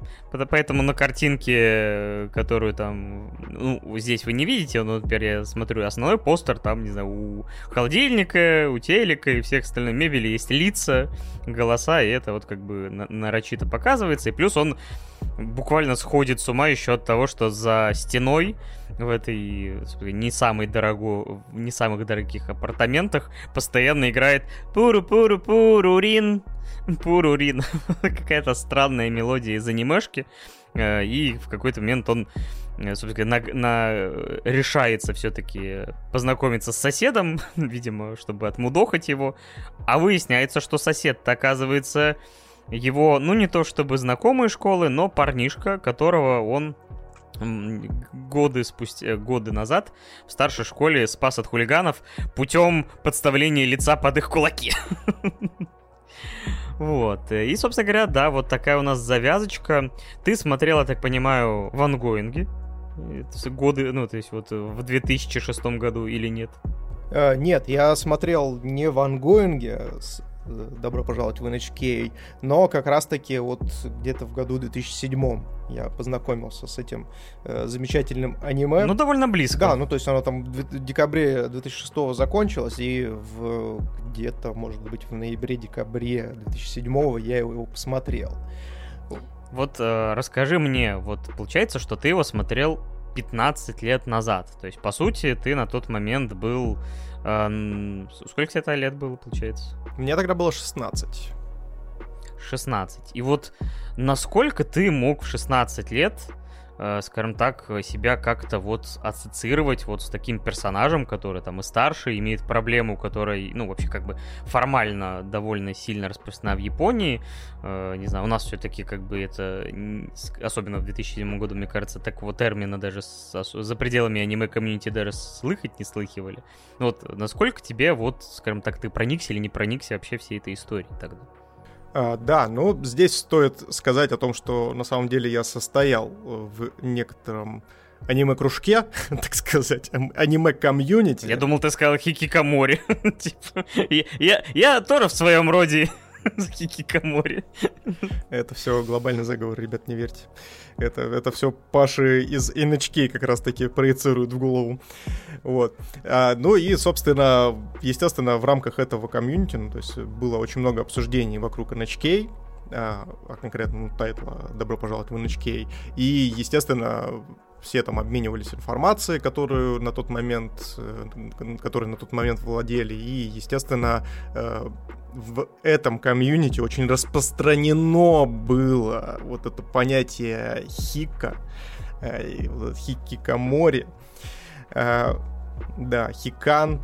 поэтому на картинке, которую там, ну, здесь вы не видите, но теперь я смотрю основной постер, там, не знаю, у холодильника, у телека и всех остальных мебели есть лица, голоса, и это вот как бы нарочито показывается, и плюс он буквально сходит с ума еще от того, что за стеной в этой не самой дорогой, не самых дорогих апартаментах постоянно играет пуру-пуру-пурурин, пурурин. Какая-то странная мелодия из анимешки. Э, и в какой-то момент он э, собственно, на, на, решается все-таки познакомиться с соседом, видимо, чтобы отмудохать его. А выясняется, что сосед оказывается его, ну не то чтобы знакомые школы, но парнишка, которого он годы спустя годы назад в старшей школе спас от хулиганов путем подставления лица под их кулаки. Вот. И, собственно говоря, да, вот такая у нас завязочка. Ты смотрела, так понимаю, в ангоинге. Годы, ну, то есть вот в 2006 году или нет? Нет, я смотрел не в ангоинге, добро пожаловать в NHK, но как раз-таки вот где-то в году 2007 я познакомился с этим э, замечательным аниме. Ну, довольно близко. Да, ну, то есть оно там в декабре 2006 закончилось, и в, где-то, может быть, в ноябре-декабре 2007 я его, его посмотрел. Вот э, расскажи мне, вот получается, что ты его смотрел 15 лет назад. То есть, по сути, ты на тот момент был а, сколько тебе лет было, получается? Мне тогда было 16. 16. И вот насколько ты мог в 16 лет скажем так, себя как-то вот ассоциировать вот с таким персонажем, который там и старше, имеет проблему, которая, ну, вообще как бы формально довольно сильно распространена в Японии. Э, не знаю, у нас все-таки как бы это, особенно в 2007 году, мне кажется, такого термина даже за пределами аниме-комьюнити даже слыхать не слыхивали. Вот насколько тебе вот, скажем так, ты проникся или не проникся вообще всей этой историей тогда? А, да, ну здесь стоит сказать о том, что на самом деле я состоял в некотором аниме-кружке, так сказать, аниме-комьюнити. Я думал, ты сказал хикикамори. типа, я, я тоже в своем роде хикикамори. Это все глобальный заговор, ребят, не верьте. Это, это все Паши из NHK как раз-таки проецируют в голову. Вот. А, ну и, собственно, естественно, в рамках этого комьюнити, ну, то есть было очень много обсуждений вокруг NHK, а, а конкретно ну, тайтла «Добро пожаловать в NHK». И, естественно, все там обменивались информацией, которую на тот момент, э, которой на тот момент владели, и, естественно, э, в этом комьюнити очень распространено было вот это понятие хика, э, хикикамори, да, хикан,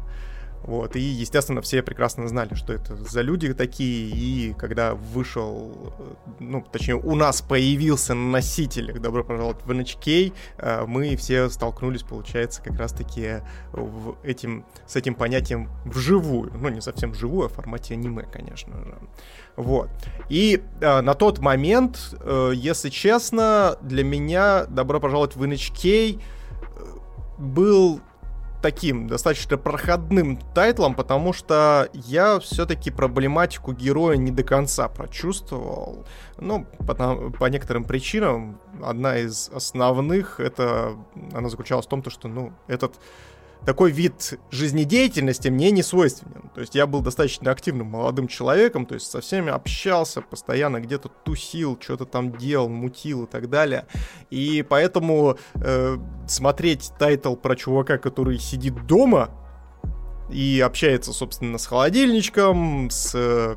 вот, и, естественно, все прекрасно знали, что это за люди такие, и когда вышел, ну, точнее, у нас появился носитель «Добро пожаловать в NHK», э, мы все столкнулись, получается, как раз-таки в этим, с этим понятием вживую, ну, не совсем вживую, а в формате аниме, конечно же. Вот. И э, на тот момент, э, если честно, для меня «Добро пожаловать в NHK» э, был таким достаточно проходным тайтлом, потому что я все-таки проблематику героя не до конца прочувствовал. Ну, по, по некоторым причинам. Одна из основных, это она заключалась в том, что, ну, этот такой вид жизнедеятельности мне не свойственен. То есть я был достаточно активным молодым человеком, то есть со всеми общался, постоянно где-то тусил, что-то там делал, мутил и так далее. И поэтому э, смотреть тайтл про чувака, который сидит дома и общается, собственно, с холодильничком, с э,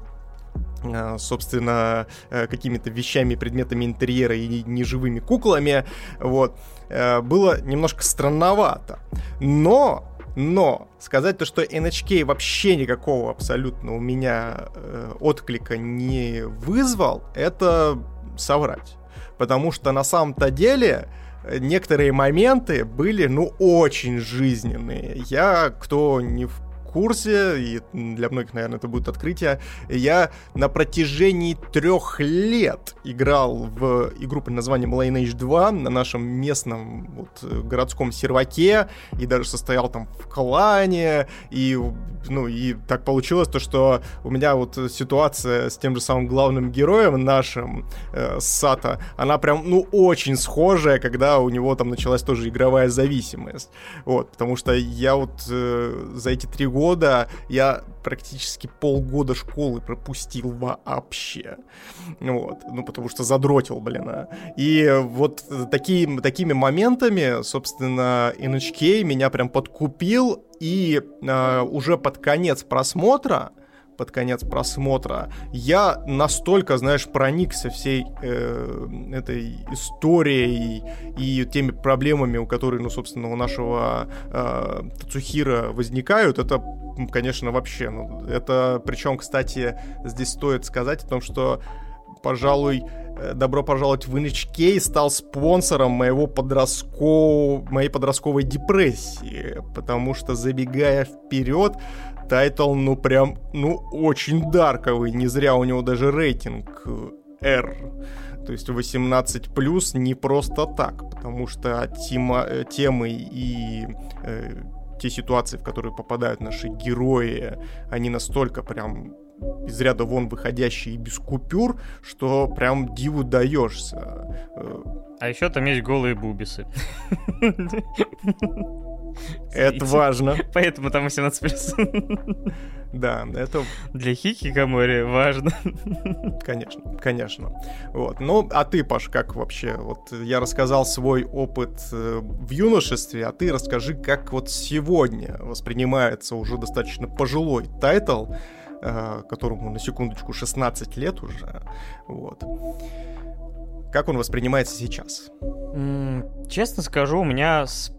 собственно, э, какими-то вещами, предметами интерьера и неживыми куклами, вот, Э, было немножко странновато. Но но сказать то, что NHK вообще никакого абсолютно у меня э, отклика не вызвал, это соврать. Потому что на самом-то деле некоторые моменты были, ну, очень жизненные. Я, кто не в курсе, и для многих, наверное, это будет открытие, я на протяжении трех лет играл в игру под названием Lineage 2 на нашем местном вот, городском серваке, и даже состоял там в клане, и, ну, и так получилось то, что у меня вот ситуация с тем же самым главным героем нашим, э, Сата, она прям, ну, очень схожая, когда у него там началась тоже игровая зависимость. Вот, потому что я вот э, за эти три года года я практически полгода школы пропустил вообще. Вот. Ну, потому что задротил, блин. А. И вот такие, такими моментами, собственно, NHK меня прям подкупил, и э, уже под конец просмотра под конец просмотра, я настолько, знаешь, проникся всей э, этой историей и теми проблемами, у которых, ну, собственно, у нашего э, Тацухира возникают, это, конечно, вообще, ну, это, причем, кстати, здесь стоит сказать о том, что пожалуй, э, добро пожаловать в NHK стал спонсором моего подростков... моей подростковой депрессии, потому что, забегая вперед, Тайтл, ну прям, ну очень дарковый, не зря у него даже рейтинг э, R. То есть 18 плюс не просто так, потому что тема, э, темы и э, те ситуации, в которые попадают наши герои, они настолько прям из ряда вон выходящие и без купюр, что прям диву даешься. Э, а еще там есть голые бубисы. Это важно. Поэтому там 18+. Да, это... Для Хикикамори важно. Конечно, конечно. Вот. Ну, а ты, Паш, как вообще? Вот я рассказал свой опыт э, в юношестве, а ты расскажи, как вот сегодня воспринимается уже достаточно пожилой тайтл, которому, на секундочку, 16 лет уже. Вот. Как он воспринимается сейчас? Честно скажу, у меня с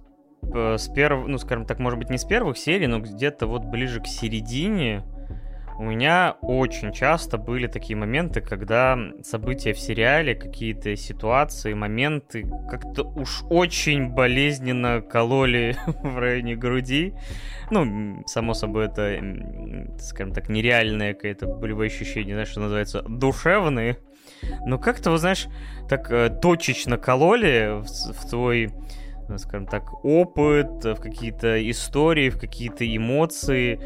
с первых, ну, скажем так, может быть, не с первых серий, но где-то вот ближе к середине у меня очень часто были такие моменты, когда события в сериале, какие-то ситуации, моменты как-то уж очень болезненно кололи в районе груди. Ну, само собой, это, скажем так, нереальное какое-то болевое ощущение, знаешь, что называется, душевные. Но как-то, вот знаешь, так э, точечно кололи в, в твой скажем так, опыт, в какие-то истории, в какие-то эмоции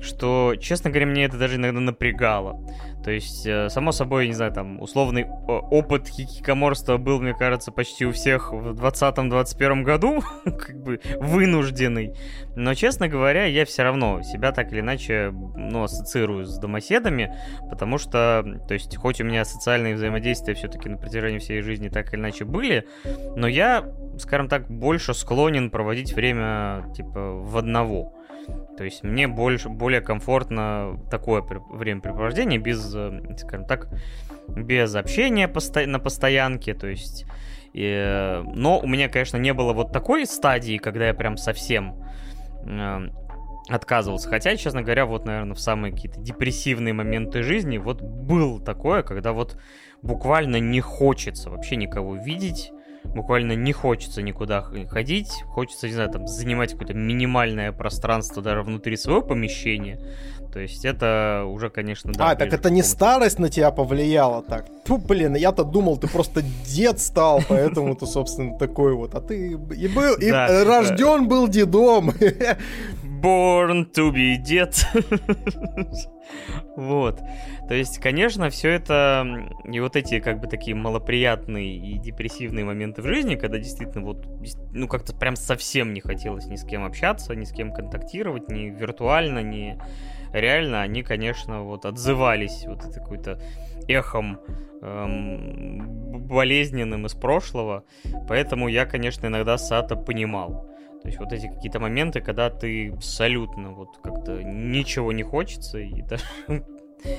что, честно говоря, мне это даже иногда напрягало. То есть, э, само собой, не знаю, там, условный опыт хикикоморства был, мне кажется, почти у всех в 2020-2021 году, как бы вынужденный. Но, честно говоря, я все равно себя так или иначе, ну, ассоциирую с домоседами, потому что, то есть, хоть у меня социальные взаимодействия все-таки на протяжении всей жизни так или иначе были, но я, скажем так, больше склонен проводить время, типа, в одного. То есть мне больше, более комфортно такое времяпрепровождение без, э, скажем так, без общения посто... на постоянке, то есть... И... Но у меня, конечно, не было вот такой стадии, когда я прям совсем э, отказывался. Хотя, честно говоря, вот, наверное, в самые какие-то депрессивные моменты жизни вот был такое, когда вот буквально не хочется вообще никого видеть, буквально не хочется никуда ходить, хочется, не знаю, там, занимать какое-то минимальное пространство даже внутри своего помещения. То есть это уже, конечно, да. А, так это не старость на тебя повлияла так? Ту, блин, я-то думал, ты просто дед стал, поэтому ты, собственно, такой вот. А ты и был, и рожден был дедом. Born to be dead. вот. То есть, конечно, все это и вот эти как бы такие малоприятные и депрессивные моменты в жизни, когда действительно вот, ну как-то прям совсем не хотелось ни с кем общаться, ни с кем контактировать, ни виртуально, ни реально, они, конечно, вот отзывались вот это какой-то эхом эм, болезненным из прошлого, поэтому я, конечно, иногда Сата понимал. То есть вот эти какие-то моменты, когда ты абсолютно вот как-то ничего не хочется, и даже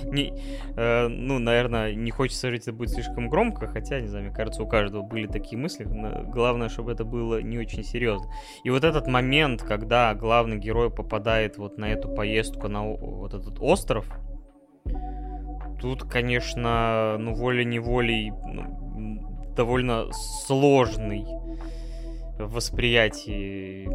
не, э, ну, наверное, не хочется жить, это будет слишком громко, хотя, не знаю, мне кажется, у каждого были такие мысли. Главное, чтобы это было не очень серьезно. И вот этот момент, когда главный герой попадает вот на эту поездку на вот этот остров, тут, конечно, ну, волей-неволей ну, довольно сложный восприятии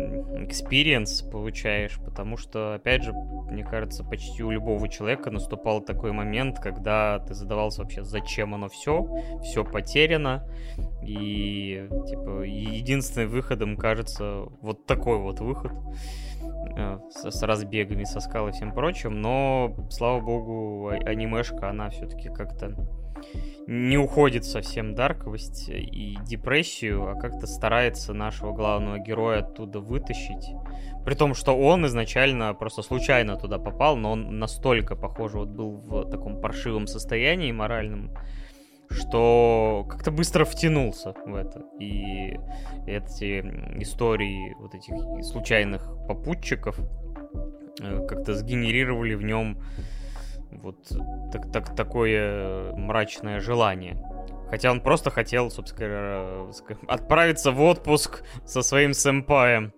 experience получаешь, потому что, опять же, мне кажется, почти у любого человека наступал такой момент, когда ты задавался вообще, зачем оно все, все потеряно, и, типа, единственным выходом кажется вот такой вот выход э, с, разбегами, со скал и всем прочим, но, слава богу, а, анимешка, она все-таки как-то не уходит совсем дарковость и депрессию, а как-то старается нашего главного героя оттуда вытащить. При том, что он изначально просто случайно туда попал, но он настолько, похоже, вот был в таком паршивом состоянии моральном, что как-то быстро втянулся в это. И эти истории вот этих случайных попутчиков э, как-то сгенерировали в нем вот так, так, такое мрачное желание. Хотя он просто хотел, собственно, отправиться в отпуск со своим сэмпаем.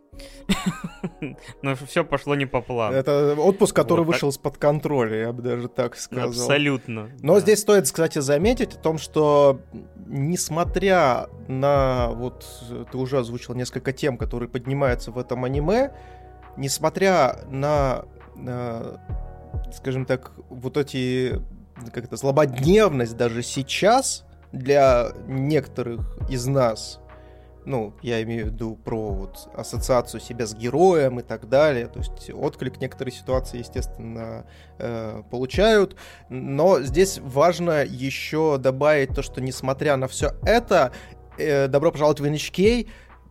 Но все пошло не по плану. Это отпуск, который вот, вышел из-под контроля, я бы даже так сказал. Абсолютно. Но да. здесь стоит, кстати, заметить о том, что несмотря на, вот ты уже озвучил несколько тем, которые поднимаются в этом аниме, несмотря на, на скажем так, вот эти, как это, злободневность даже сейчас для некоторых из нас, ну, я имею в виду про вот ассоциацию себя с героем и так далее, то есть отклик некоторые ситуации, естественно, э, получают, но здесь важно еще добавить то, что несмотря на все это, э, «Добро пожаловать в NHK»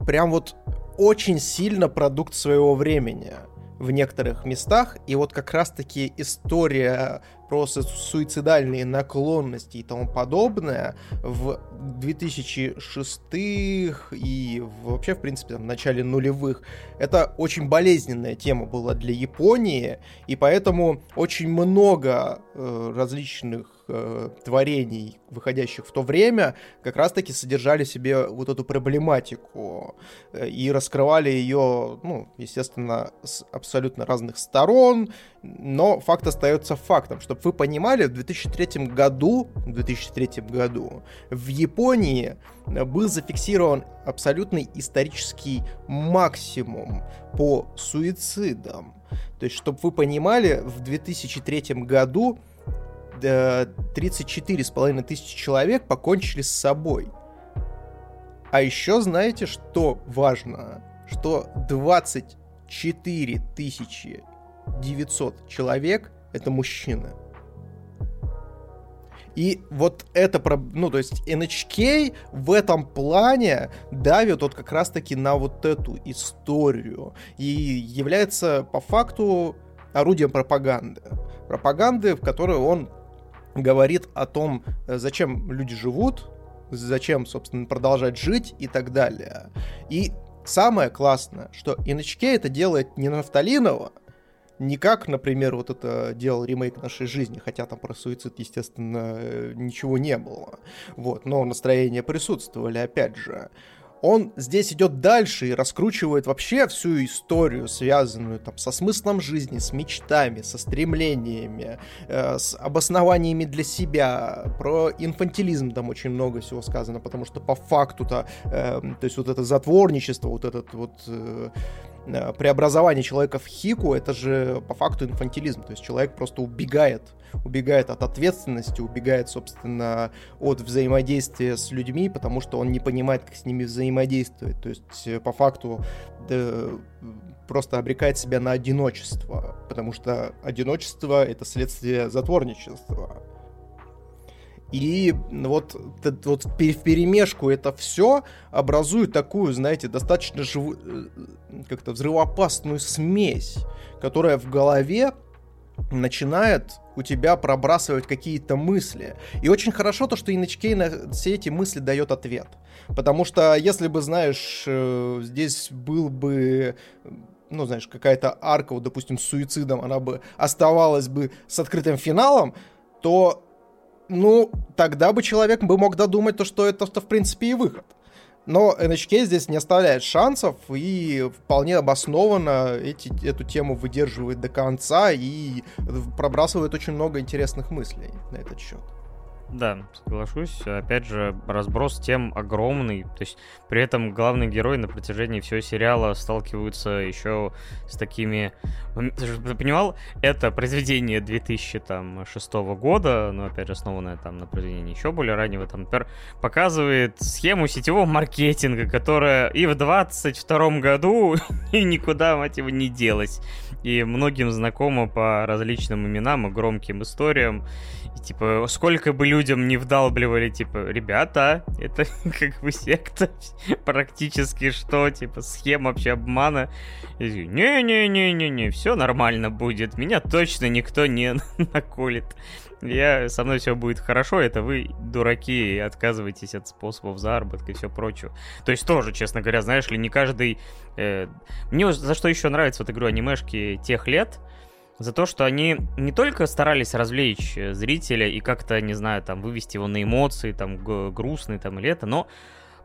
прям вот очень сильно продукт своего времени в некоторых местах. И вот как раз-таки история про суицидальные наклонности и тому подобное в 2006 и вообще, в принципе, в начале нулевых. Это очень болезненная тема была для Японии, и поэтому очень много э, различных э, творений, выходящих в то время, как раз-таки содержали себе вот эту проблематику э, и раскрывали ее, ну, естественно, с абсолютно разных сторон, но факт остается фактом. Чтобы вы понимали, в 2003 году, в 2003 году в Японии был зафиксирован абсолютный исторический максимум по суицидам. То есть, чтобы вы понимали, в 2003 году 34,5 тысячи человек покончили с собой. А еще знаете, что важно? Что 24 тысячи 900 человек это мужчины. И вот это, ну, то есть NHK в этом плане давит вот как раз-таки на вот эту историю и является по факту орудием пропаганды. Пропаганды, в которой он говорит о том, э, зачем люди живут, зачем, собственно, продолжать жить и так далее. И самое классное, что NHK это делает не нафталиново, не как, например, вот это делал ремейк нашей жизни, хотя там про суицид, естественно, ничего не было. Вот, но настроения присутствовали, опять же он здесь идет дальше и раскручивает вообще всю историю, связанную там со смыслом жизни, с мечтами, со стремлениями, э, с обоснованиями для себя. Про инфантилизм там очень много всего сказано, потому что по факту-то, э, то есть вот это затворничество, вот этот вот Э, преобразование человека в хику, это же по факту инфантилизм. То есть человек просто убегает, убегает от ответственности, убегает, собственно, от взаимодействия с людьми, потому что он не понимает, как с ними взаимодействовать. То есть э, по факту да, просто обрекает себя на одиночество, потому что одиночество — это следствие затворничества. И вот, вот в перемешку это все образует такую, знаете, достаточно жив... Э, как-то взрывоопасную смесь, которая в голове начинает у тебя пробрасывать какие-то мысли. И очень хорошо то, что NHK на все эти мысли дает ответ. Потому что, если бы, знаешь, э, здесь был бы ну, знаешь, какая-то арка, вот, допустим, с суицидом, она бы оставалась бы с открытым финалом, то ну, тогда бы человек бы мог додумать то, что это, в принципе, и выход. Но NHK здесь не оставляет шансов и вполне обоснованно эти, эту тему выдерживает до конца и пробрасывает очень много интересных мыслей на этот счет. Да, соглашусь. Опять же, разброс тем огромный. То есть при этом главный герой на протяжении всего сериала сталкиваются еще с такими... Ты понимал? Это произведение 2006 года, но опять же основанное там на произведении еще более раннего. Там, например, показывает схему сетевого маркетинга, которая и в 22 году и никуда, мать его, не делась. И многим знакомо по различным именам и громким историям. И, типа, сколько бы людям не вдалбливали, типа, ребята, это как бы секта практически что, типа, схема вообще обмана. Не-не-не-не-не, все нормально будет, меня точно никто не наколет. Я, со мной все будет хорошо, это вы, дураки, отказываетесь от способов заработка и все прочее. То есть тоже, честно говоря, знаешь ли, не каждый... Э, мне за что еще нравится вот игру анимешки тех лет, за то, что они не только старались развлечь э, зрителя и как-то, не знаю, там, вывести его на эмоции, там, грустные, там, или это, но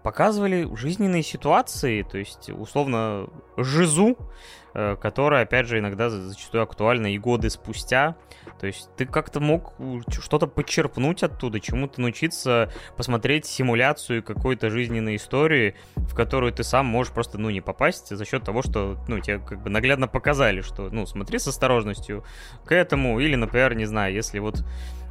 показывали жизненные ситуации, то есть, условно, жизу, которая, опять же, иногда зачастую актуальна и годы спустя. То есть ты как-то мог что-то подчерпнуть оттуда, чему-то научиться, посмотреть симуляцию какой-то жизненной истории, в которую ты сам можешь просто, ну, не попасть за счет того, что, ну, тебе как бы наглядно показали, что, ну, смотри с осторожностью к этому, или, например, не знаю, если вот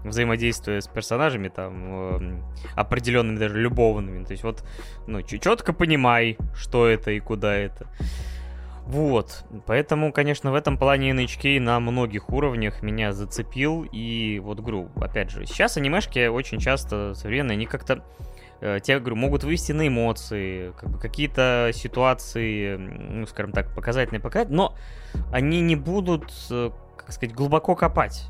взаимодействуя с персонажами, там, э, определенными даже любовными. То есть вот, ну, четко понимай, что это и куда это. Вот, поэтому, конечно, в этом плане NHK на многих уровнях меня зацепил, и вот, говорю, опять же, сейчас анимешки очень часто современные, они как-то э, те, говорю, могут вывести на эмоции, как бы какие-то ситуации, ну, скажем так, показательные показать, но они не будут, э, как сказать, глубоко копать.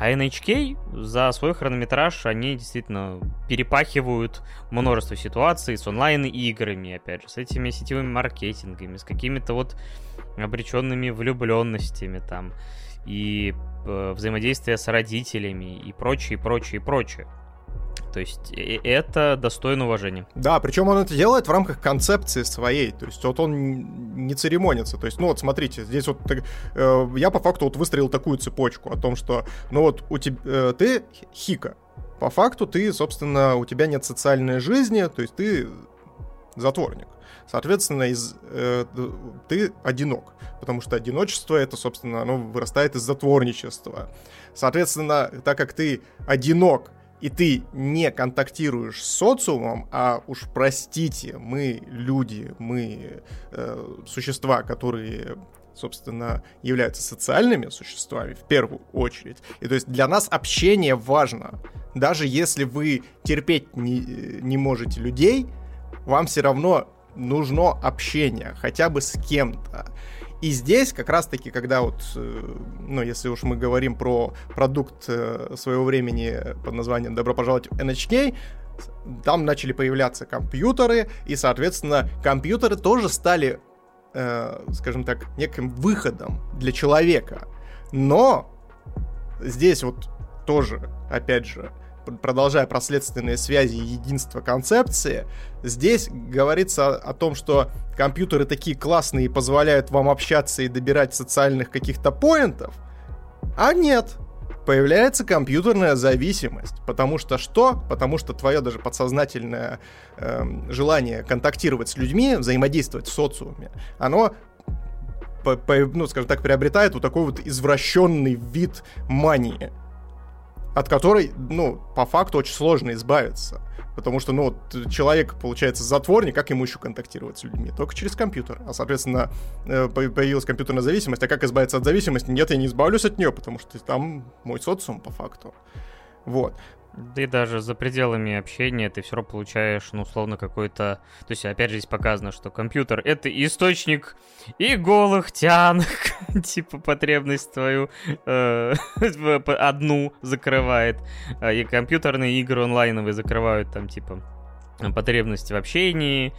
А NHK за свой хронометраж они действительно перепахивают множество ситуаций с онлайн-играми, опять же, с этими сетевыми маркетингами, с какими-то вот обреченными влюбленностями там, и э, взаимодействие с родителями, и прочее, прочее, прочее. То есть это достойно уважения. Да, причем он это делает в рамках концепции своей. То есть вот он не церемонится. То есть, ну вот смотрите, здесь вот э, я по факту вот выстроил такую цепочку о том, что ну вот у тебя э, ты хика. По факту ты, собственно, у тебя нет социальной жизни, то есть ты затворник. Соответственно, из, э, ты одинок, потому что одиночество это, собственно, оно вырастает из затворничества. Соответственно, так как ты одинок и ты не контактируешь с социумом, а уж простите, мы люди, мы э, существа, которые собственно, являются социальными существами в первую очередь. И то есть для нас общение важно. Даже если вы терпеть не, не можете людей, вам все равно нужно общение, хотя бы с кем-то. И здесь как раз-таки, когда вот, э, ну, если уж мы говорим про продукт э, своего времени под названием «Добро пожаловать в NHK», там начали появляться компьютеры, и, соответственно, компьютеры тоже стали, э, скажем так, неким выходом для человека. Но здесь вот тоже, опять же, продолжая проследственные связи и единство концепции, здесь говорится о, о том, что компьютеры такие классные и позволяют вам общаться и добирать социальных каких-то поинтов, а нет, появляется компьютерная зависимость. Потому что что? Потому что твое даже подсознательное э, желание контактировать с людьми, взаимодействовать в социуме, оно по, по, ну, скажем так, приобретает вот такой вот извращенный вид мании от которой, ну, по факту очень сложно избавиться. Потому что, ну, вот, человек, получается, затворник, как ему еще контактировать с людьми? Только через компьютер. А, соответственно, э, появилась компьютерная зависимость. А как избавиться от зависимости? Нет, я не избавлюсь от нее, потому что там мой социум, по факту. Вот. Ты даже за пределами общения ты все равно получаешь, ну, условно, какой-то... То есть, опять же, здесь показано, что компьютер — это источник и голых тянок, типа потребность твою э, одну закрывает, а, и компьютерные игры онлайновые закрывают там, типа, потребности в общении,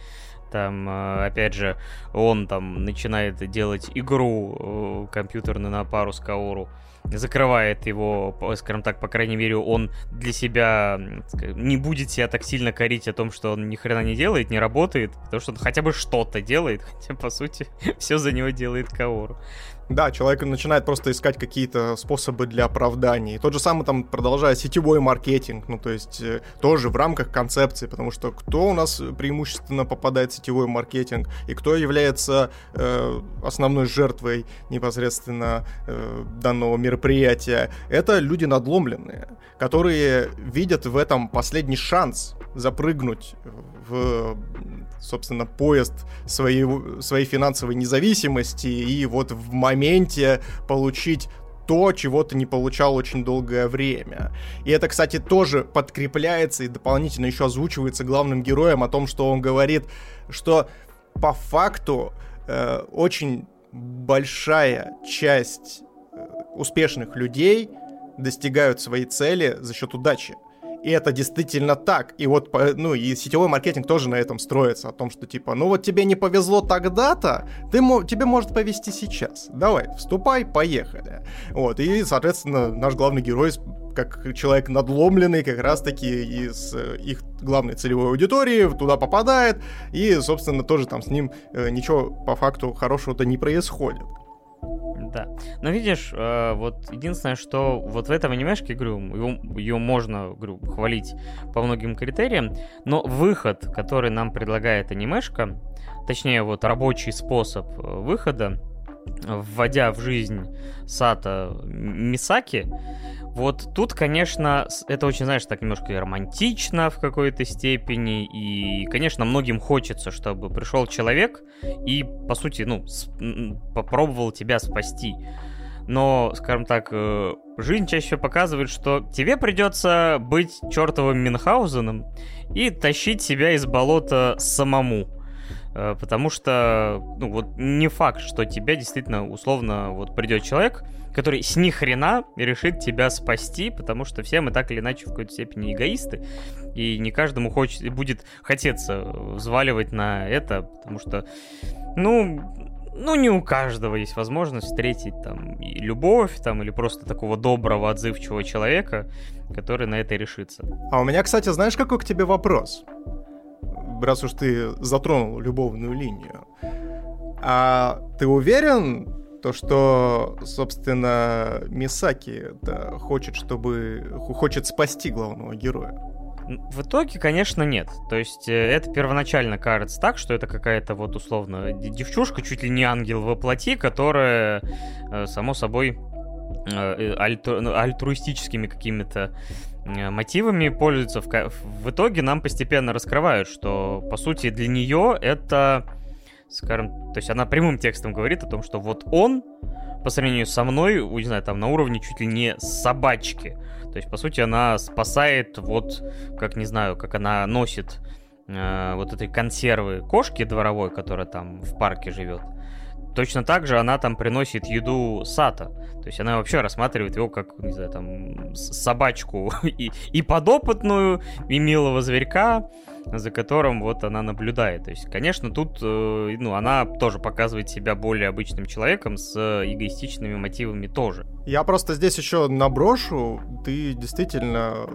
там, э, опять же, он там начинает делать игру э, компьютерную на пару с Каору, закрывает его, скажем так, по крайней мере, он для себя не будет себя так сильно корить о том, что он ни хрена не делает, не работает, потому что он хотя бы что-то делает, хотя, по сути, все за него делает Каору. Да, человек начинает просто искать какие-то способы для оправдания. И тот же самый там продолжает сетевой маркетинг, ну то есть э, тоже в рамках концепции, потому что кто у нас преимущественно попадает в сетевой маркетинг и кто является э, основной жертвой непосредственно э, данного мероприятия, это люди надломленные, которые видят в этом последний шанс запрыгнуть в собственно, поезд своей, своей финансовой независимости и вот в моменте получить то, чего ты не получал очень долгое время. И это, кстати, тоже подкрепляется и дополнительно еще озвучивается главным героем о том, что он говорит, что по факту э, очень большая часть э, успешных людей достигают своей цели за счет удачи. И это действительно так. И вот, ну, и сетевой маркетинг тоже на этом строится, о том, что типа, ну вот тебе не повезло тогда-то, ты, тебе может повезти сейчас. Давай, вступай, поехали. Вот, и, соответственно, наш главный герой как человек надломленный как раз-таки из э, их главной целевой аудитории туда попадает, и, собственно, тоже там с ним э, ничего по факту хорошего-то не происходит. Да. Но видишь, э, вот единственное, что вот в этом анимешке, говорю, ее, ее можно, говорю, хвалить по многим критериям, но выход, который нам предлагает анимешка, точнее, вот рабочий способ э, выхода, вводя в жизнь Сата Мисаки, вот тут, конечно, это очень, знаешь, так немножко и романтично в какой-то степени, и, конечно, многим хочется, чтобы пришел человек и, по сути, ну, попробовал тебя спасти. Но, скажем так, э, жизнь чаще всего показывает, что тебе придется быть чертовым Минхаузеном и тащить себя из болота самому. Э, потому что, ну, вот не факт, что тебя действительно условно вот придет человек, который с ни хрена решит тебя спасти, потому что все мы так или иначе в какой-то степени эгоисты, и не каждому хочет, будет хотеться взваливать на это, потому что, ну, ну, не у каждого есть возможность встретить там и любовь, там, или просто такого доброго, отзывчивого человека, который на это решится. А у меня, кстати, знаешь, какой к тебе вопрос? Раз уж ты затронул любовную линию. А ты уверен, то, что, собственно, Мисаки хочет, чтобы... хочет спасти главного героя? В итоге, конечно, нет. То есть э, это первоначально кажется так, что это какая-то вот условно девчушка, чуть ли не ангел во плоти, которая, э, само собой, э, альту... Ну, альтруистическими какими-то мотивами пользуется. В... в итоге нам постепенно раскрывают, что, по сути, для нее это, скажем, то есть она прямым текстом говорит о том, что вот он по сравнению со мной, не знаю, там на уровне чуть ли не собачки. То есть, по сути, она спасает вот, как не знаю, как она носит э, вот этой консервы кошки дворовой, которая там в парке живет. Точно так же она там приносит еду Сата. То есть она вообще рассматривает его как, не знаю, там, собачку и, и подопытную, и милого зверька, за которым вот она наблюдает. То есть, конечно, тут, э, ну, она тоже показывает себя более обычным человеком с эгоистичными мотивами тоже. Я просто здесь еще наброшу. Ты действительно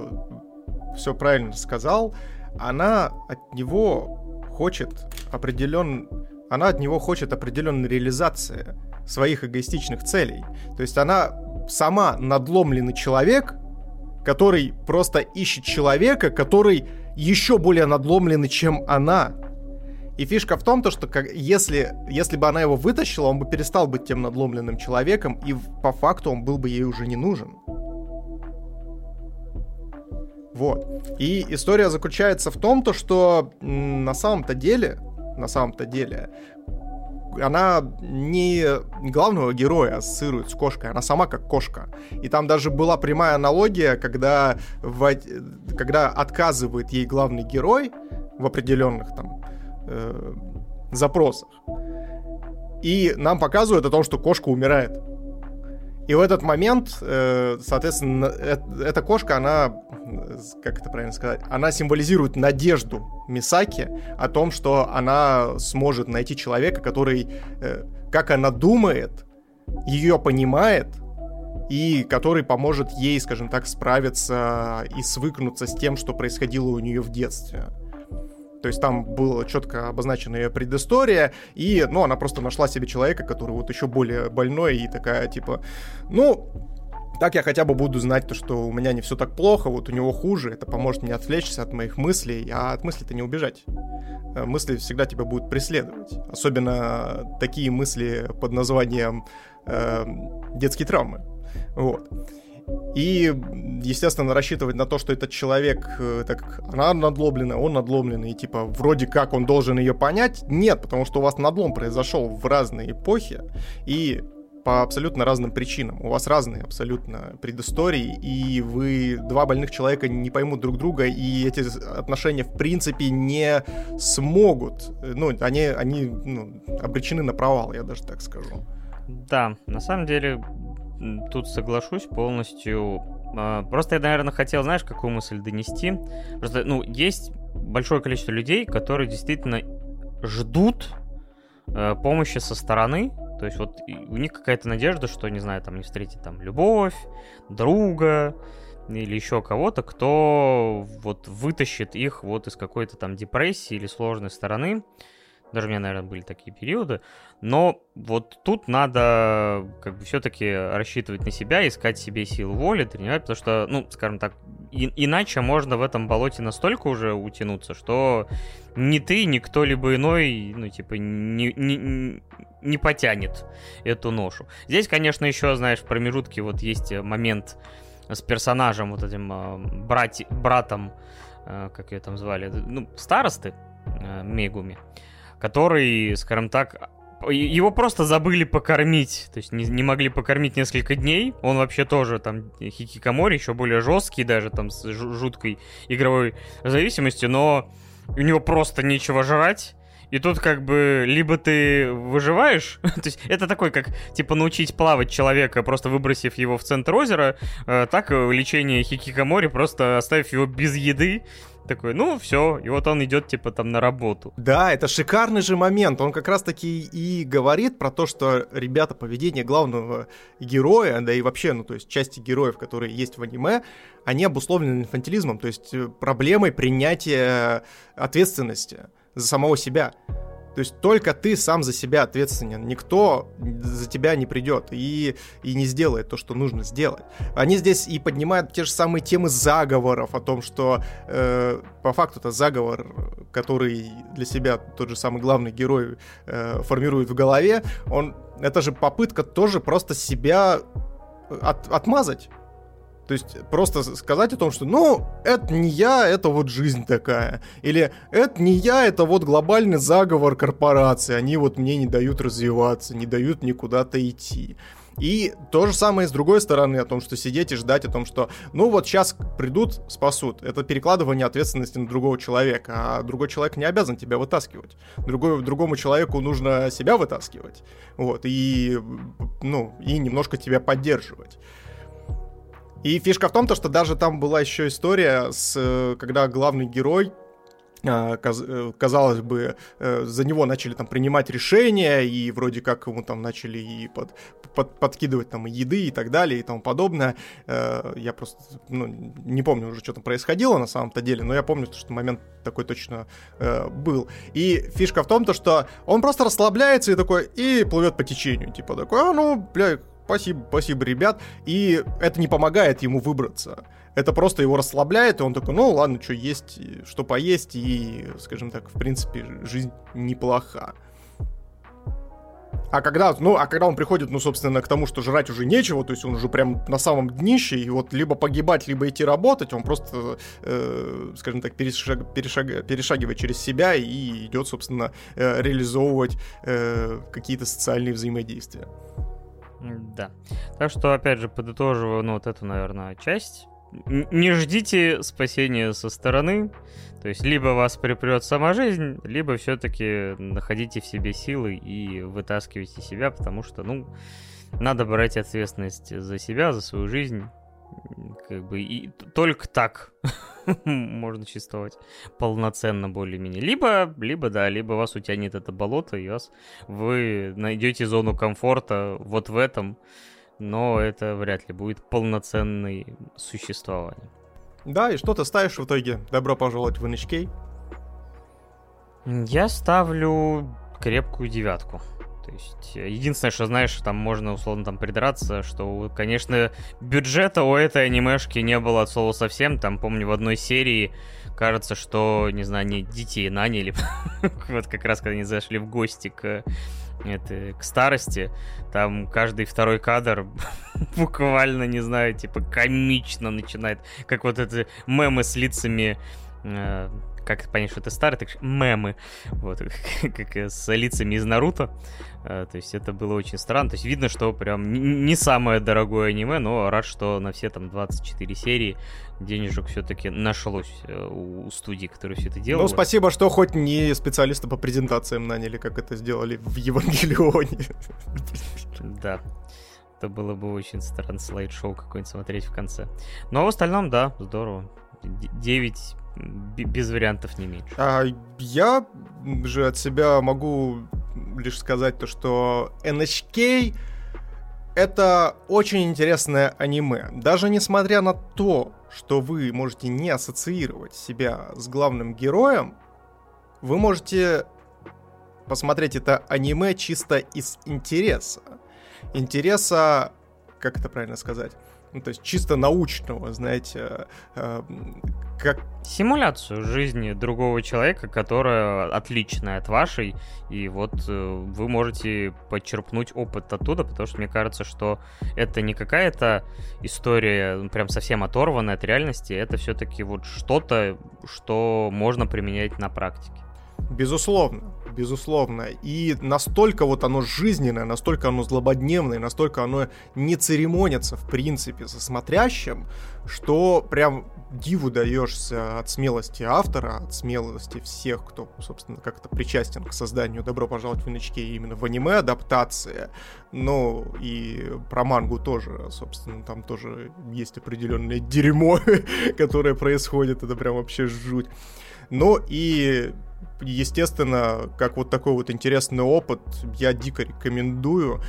все правильно сказал. Она от него хочет определен... Она от него хочет определенной реализации своих эгоистичных целей. То есть она сама надломленный человек, который просто ищет человека, который еще более надломленный, чем она. И фишка в том, то, что как, если, если бы она его вытащила, он бы перестал быть тем надломленным человеком, и по факту он был бы ей уже не нужен. Вот. И история заключается в том, то, что на самом-то деле, на самом-то деле, она не главного героя ассоциирует с кошкой, она сама как кошка. И там даже была прямая аналогия, когда, в, когда отказывает ей главный герой в определенных там э, запросах. И нам показывают о том, что кошка умирает. И в этот момент, э, соответственно, э, эта кошка, она, как это правильно сказать, она символизирует надежду Мисаки о том, что она сможет найти человека, который, э, как она думает, ее понимает, и который поможет ей, скажем так, справиться и свыкнуться с тем, что происходило у нее в детстве. То есть там была четко обозначена ее предыстория, и, ну, она просто нашла себе человека, который вот еще более больной, и такая, типа, ну, так я хотя бы буду знать то, что у меня не все так плохо, вот у него хуже, это поможет мне отвлечься от моих мыслей, а от мыслей-то не убежать. Э, мысли всегда тебя будут преследовать. Особенно такие мысли под названием э, детские травмы. Вот. И, естественно, рассчитывать на то, что этот человек, э, так она надломленная, он надломленный, и типа вроде как он должен ее понять, нет, потому что у вас надлом произошел в разные эпохи, и по абсолютно разным причинам. У вас разные абсолютно предыстории, и вы, два больных человека, не поймут друг друга, и эти отношения, в принципе, не смогут. Ну, они, они ну, обречены на провал, я даже так скажу. Да, на самом деле, тут соглашусь полностью. А, просто я, наверное, хотел, знаешь, какую мысль донести. Просто, ну, есть большое количество людей, которые действительно ждут э, помощи со стороны. То есть вот у них какая-то надежда, что, не знаю, там не встретить там любовь, друга или еще кого-то, кто вот вытащит их вот из какой-то там депрессии или сложной стороны. Даже у меня, наверное, были такие периоды. Но вот тут надо как бы все-таки рассчитывать на себя, искать себе силу воли, тренировать, потому что, ну, скажем так, и, иначе можно в этом болоте настолько уже утянуться, что ни ты, ни кто-либо иной, ну, типа, не, не, не потянет эту ношу. Здесь, конечно, еще, знаешь, в промежутке вот есть момент с персонажем, вот этим э, брати, братом, э, как ее там звали, ну, старосты э, Мегуми который, скажем так, его просто забыли покормить, то есть не, не могли покормить несколько дней. Он вообще тоже там хикикамори, еще более жесткий даже там с жуткой игровой зависимостью, но у него просто нечего жрать. И тут как бы либо ты выживаешь, то есть это такой, как типа научить плавать человека, просто выбросив его в центр озера, э, так лечение хикикамори, просто оставив его без еды, такой, ну все, и вот он идет типа там на работу. Да, это шикарный же момент. Он как раз таки и говорит про то, что ребята поведение главного героя, да и вообще, ну то есть части героев, которые есть в аниме, они обусловлены инфантилизмом, то есть э, проблемой принятия ответственности за самого себя. То есть только ты сам за себя ответственен. Никто за тебя не придет и, и не сделает то, что нужно сделать. Они здесь и поднимают те же самые темы заговоров, о том, что э, по факту это заговор, который для себя тот же самый главный герой э, формирует в голове, он, это же попытка тоже просто себя от, отмазать. То есть просто сказать о том, что, ну, это не я, это вот жизнь такая. Или это не я, это вот глобальный заговор корпорации. Они вот мне не дают развиваться, не дают мне куда-то идти. И то же самое с другой стороны, о том, что сидеть и ждать о том, что, ну вот сейчас придут, спасут. Это перекладывание ответственности на другого человека, а другой человек не обязан тебя вытаскивать. Другой, другому человеку нужно себя вытаскивать, вот, и, ну, и немножко тебя поддерживать. И фишка в том, то, что даже там была еще история, с, э, когда главный герой а, э, казалось бы, э, за него начали там принимать решения, и вроде как ему там начали и под, под, подкидывать там еды и так далее и тому подобное. Я просто ну, не помню уже, что там происходило на самом-то деле, но я помню, что момент такой точно был. И фишка в том, то, что он просто расслабляется и такой, и плывет по течению, типа такой, а ну, бля, спасибо, спасибо, ребят. И это не помогает ему выбраться. Это просто его расслабляет, и он такой, ну ладно, что есть, что поесть, и, скажем так, в принципе, жизнь неплоха. А когда, ну, а когда он приходит, ну, собственно, к тому, что жрать уже нечего, то есть он уже прям на самом днище, и вот либо погибать, либо идти работать, он просто, э, скажем так, перешаг, перешаг, перешагивает через себя и идет, собственно, э, реализовывать э, какие-то социальные взаимодействия. Да. Так что, опять же, подытоживаю, ну, вот эту, наверное, часть. Не ждите спасения со стороны. То есть, либо вас припрет сама жизнь, либо все-таки находите в себе силы и вытаскивайте себя, потому что, ну, надо брать ответственность за себя, за свою жизнь. Как бы и только так можно чувствовать полноценно более-менее. Либо, либо, да, либо вас утянет это болото, и вас вы найдете зону комфорта вот в этом, но это вряд ли будет полноценное существование. Да, и что ты ставишь в итоге? Добро пожаловать в NHK. Я ставлю крепкую девятку. То есть, э, единственное, что знаешь, там можно условно там придраться, что, конечно, бюджета у этой анимешки не было от слова совсем. Там, помню, в одной серии кажется, что, не знаю, они детей наняли. вот как раз, когда они зашли в гости к это, к старости, там каждый второй кадр буквально, не знаю, типа комично начинает, как вот эти мемы с лицами э, как понять, что это старый, так мемы, вот, как с лицами из Наруто. А, то есть это было очень странно. То есть видно, что прям не самое дорогое аниме, но рад, что на все там 24 серии денежек все-таки нашлось э, у студии, которые все это делали. Ну, спасибо, что хоть не специалисты по презентациям наняли, как это сделали в Евангелионе. Да. Это было бы очень странно слайд-шоу какой-нибудь смотреть в конце. Но в остальном, да, здорово. 9 без вариантов не меньше. А я же от себя могу лишь сказать то, что NHK это очень интересное аниме. Даже несмотря на то, что вы можете не ассоциировать себя с главным героем, вы можете посмотреть это аниме чисто из интереса. Интереса, как это правильно сказать? Ну, то есть чисто научного, знаете, э, как... Симуляцию жизни другого человека, которая отличная от вашей, и вот э, вы можете подчерпнуть опыт оттуда, потому что мне кажется, что это не какая-то история ну, прям совсем оторванная от реальности, это все-таки вот что-то, что можно применять на практике. Безусловно, безусловно. И настолько вот оно жизненное, настолько оно злободневное, настолько оно не церемонится, в принципе, со смотрящим, что прям диву даешься от смелости автора, от смелости всех, кто, собственно, как-то причастен к созданию «Добро пожаловать в Иночке» именно в аниме-адаптации. Ну, и про мангу тоже, собственно, там тоже есть определенное дерьмо, которое происходит, это прям вообще жуть. Ну и естественно, как вот такой вот интересный опыт, я дико рекомендую.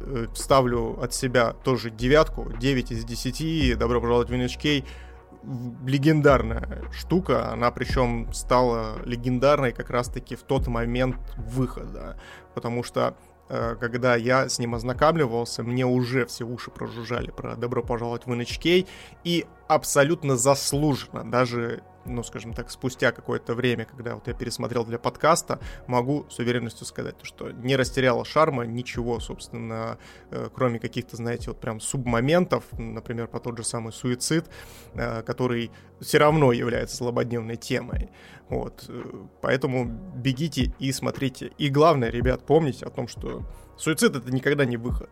Э, ставлю от себя тоже девятку, 9 из 10. Добро пожаловать в NHK легендарная штука, она причем стала легендарной как раз-таки в тот момент выхода, потому что э, когда я с ним ознакомливался, мне уже все уши прожужжали про «Добро пожаловать в NHK», и абсолютно заслуженно, даже ну, скажем так, спустя какое-то время, когда вот я пересмотрел для подкаста, могу с уверенностью сказать, что не растеряла шарма ничего, собственно, э, кроме каких-то, знаете, вот прям субмоментов, например, по тот же самый суицид, э, который все равно является злободневной темой. Вот. Э, поэтому бегите и смотрите. И главное, ребят, помните о том, что суицид это никогда не выход.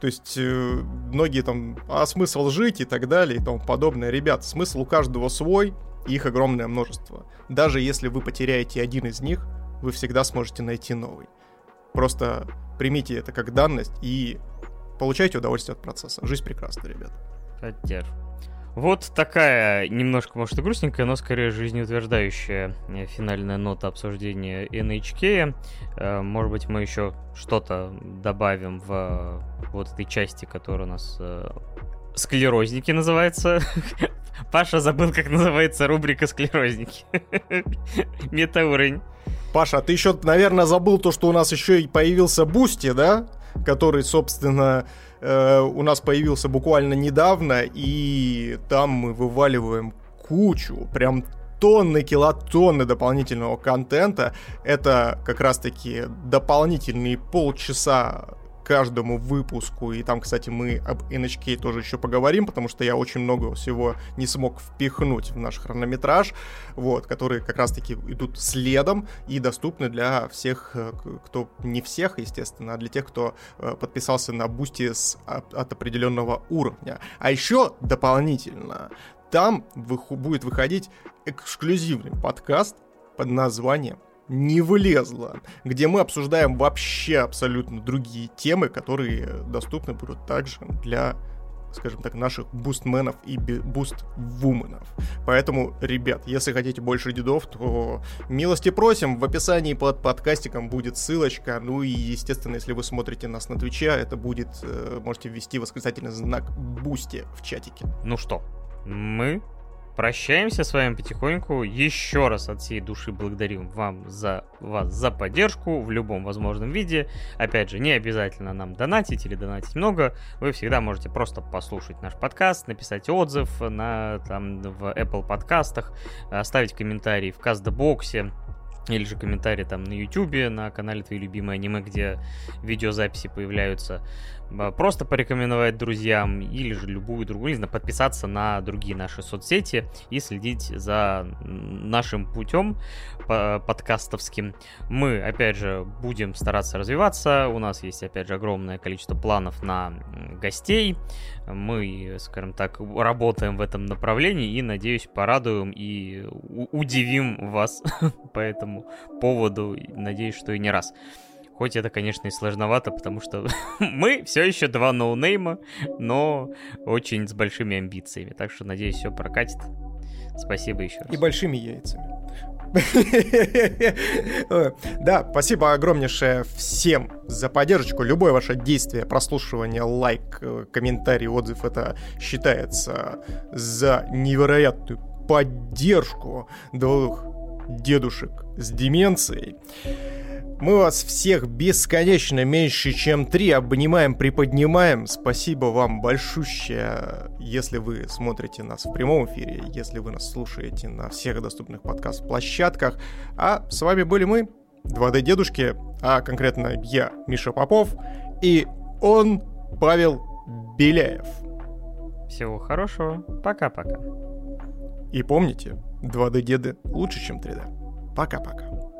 То есть многие там, а смысл жить и так далее и тому подобное. Ребят, смысл у каждого свой, их огромное множество. Даже если вы потеряете один из них, вы всегда сможете найти новый. Просто примите это как данность и получайте удовольствие от процесса. Жизнь прекрасна, ребят. Поддержу. Вот такая немножко, может, и грустненькая, но скорее жизнеутверждающая э, финальная нота обсуждения NHK. Э, может быть, мы еще что-то добавим в э, вот этой части, которая у нас склерозники называется. Паша забыл, как называется рубрика склерозники. Метауровень. Паша, ты еще, наверное, забыл то, что у нас еще и появился Boosty, да? Который, собственно, э, у нас появился буквально недавно, и там мы вываливаем кучу, прям тонны, килотонны дополнительного контента. Это как раз-таки дополнительные полчаса каждому выпуску. И там, кстати, мы об NHK тоже еще поговорим, потому что я очень много всего не смог впихнуть в наш хронометраж, вот, которые как раз-таки идут следом и доступны для всех, э, кто не всех, естественно, а для тех, кто э, подписался на Boosty с, от, от определенного уровня. А еще дополнительно там вы, будет выходить эксклюзивный подкаст под названием не влезла, где мы обсуждаем вообще абсолютно другие темы, которые доступны будут также для скажем так, наших бустменов и буствуменов. Поэтому, ребят, если хотите больше дедов, то милости просим. В описании под подкастиком будет ссылочка. Ну и, естественно, если вы смотрите нас на Твиче, это будет, э, можете ввести восклицательный знак Бусти в чатике. Ну что, мы прощаемся с вами потихоньку. Еще раз от всей души благодарим вам за вас за поддержку в любом возможном виде. Опять же, не обязательно нам донатить или донатить много. Вы всегда можете просто послушать наш подкаст, написать отзыв на, там, в Apple подкастах, оставить комментарий в Кастбоксе или же комментарий там на YouTube, на канале Твои любимые аниме, где видеозаписи появляются. Просто порекомендовать друзьям или же любую другую, не знаю, подписаться на другие наши соцсети и следить за нашим путем подкастовским. Мы, опять же, будем стараться развиваться. У нас есть, опять же, огромное количество планов на гостей. Мы, скажем так, работаем в этом направлении и, надеюсь, порадуем и удивим вас по этому поводу. Надеюсь, что и не раз. Хоть это, конечно, и сложновато, потому что мы все еще два ноунейма, но очень с большими амбициями. Так что, надеюсь, все прокатит. Спасибо еще раз. И большими яйцами. Да, спасибо огромнейшее всем за поддержку. Любое ваше действие, прослушивание, лайк, э, комментарий, отзыв, это считается за невероятную поддержку двух дедушек с деменцией. Мы вас всех бесконечно меньше, чем три обнимаем, приподнимаем. Спасибо вам большущее, если вы смотрите нас в прямом эфире, если вы нас слушаете на всех доступных подкаст-площадках. А с вами были мы, 2D-дедушки, а конкретно я, Миша Попов, и он, Павел Беляев. Всего хорошего. Пока-пока. И помните, 2D-деды лучше, чем 3D. Пока-пока.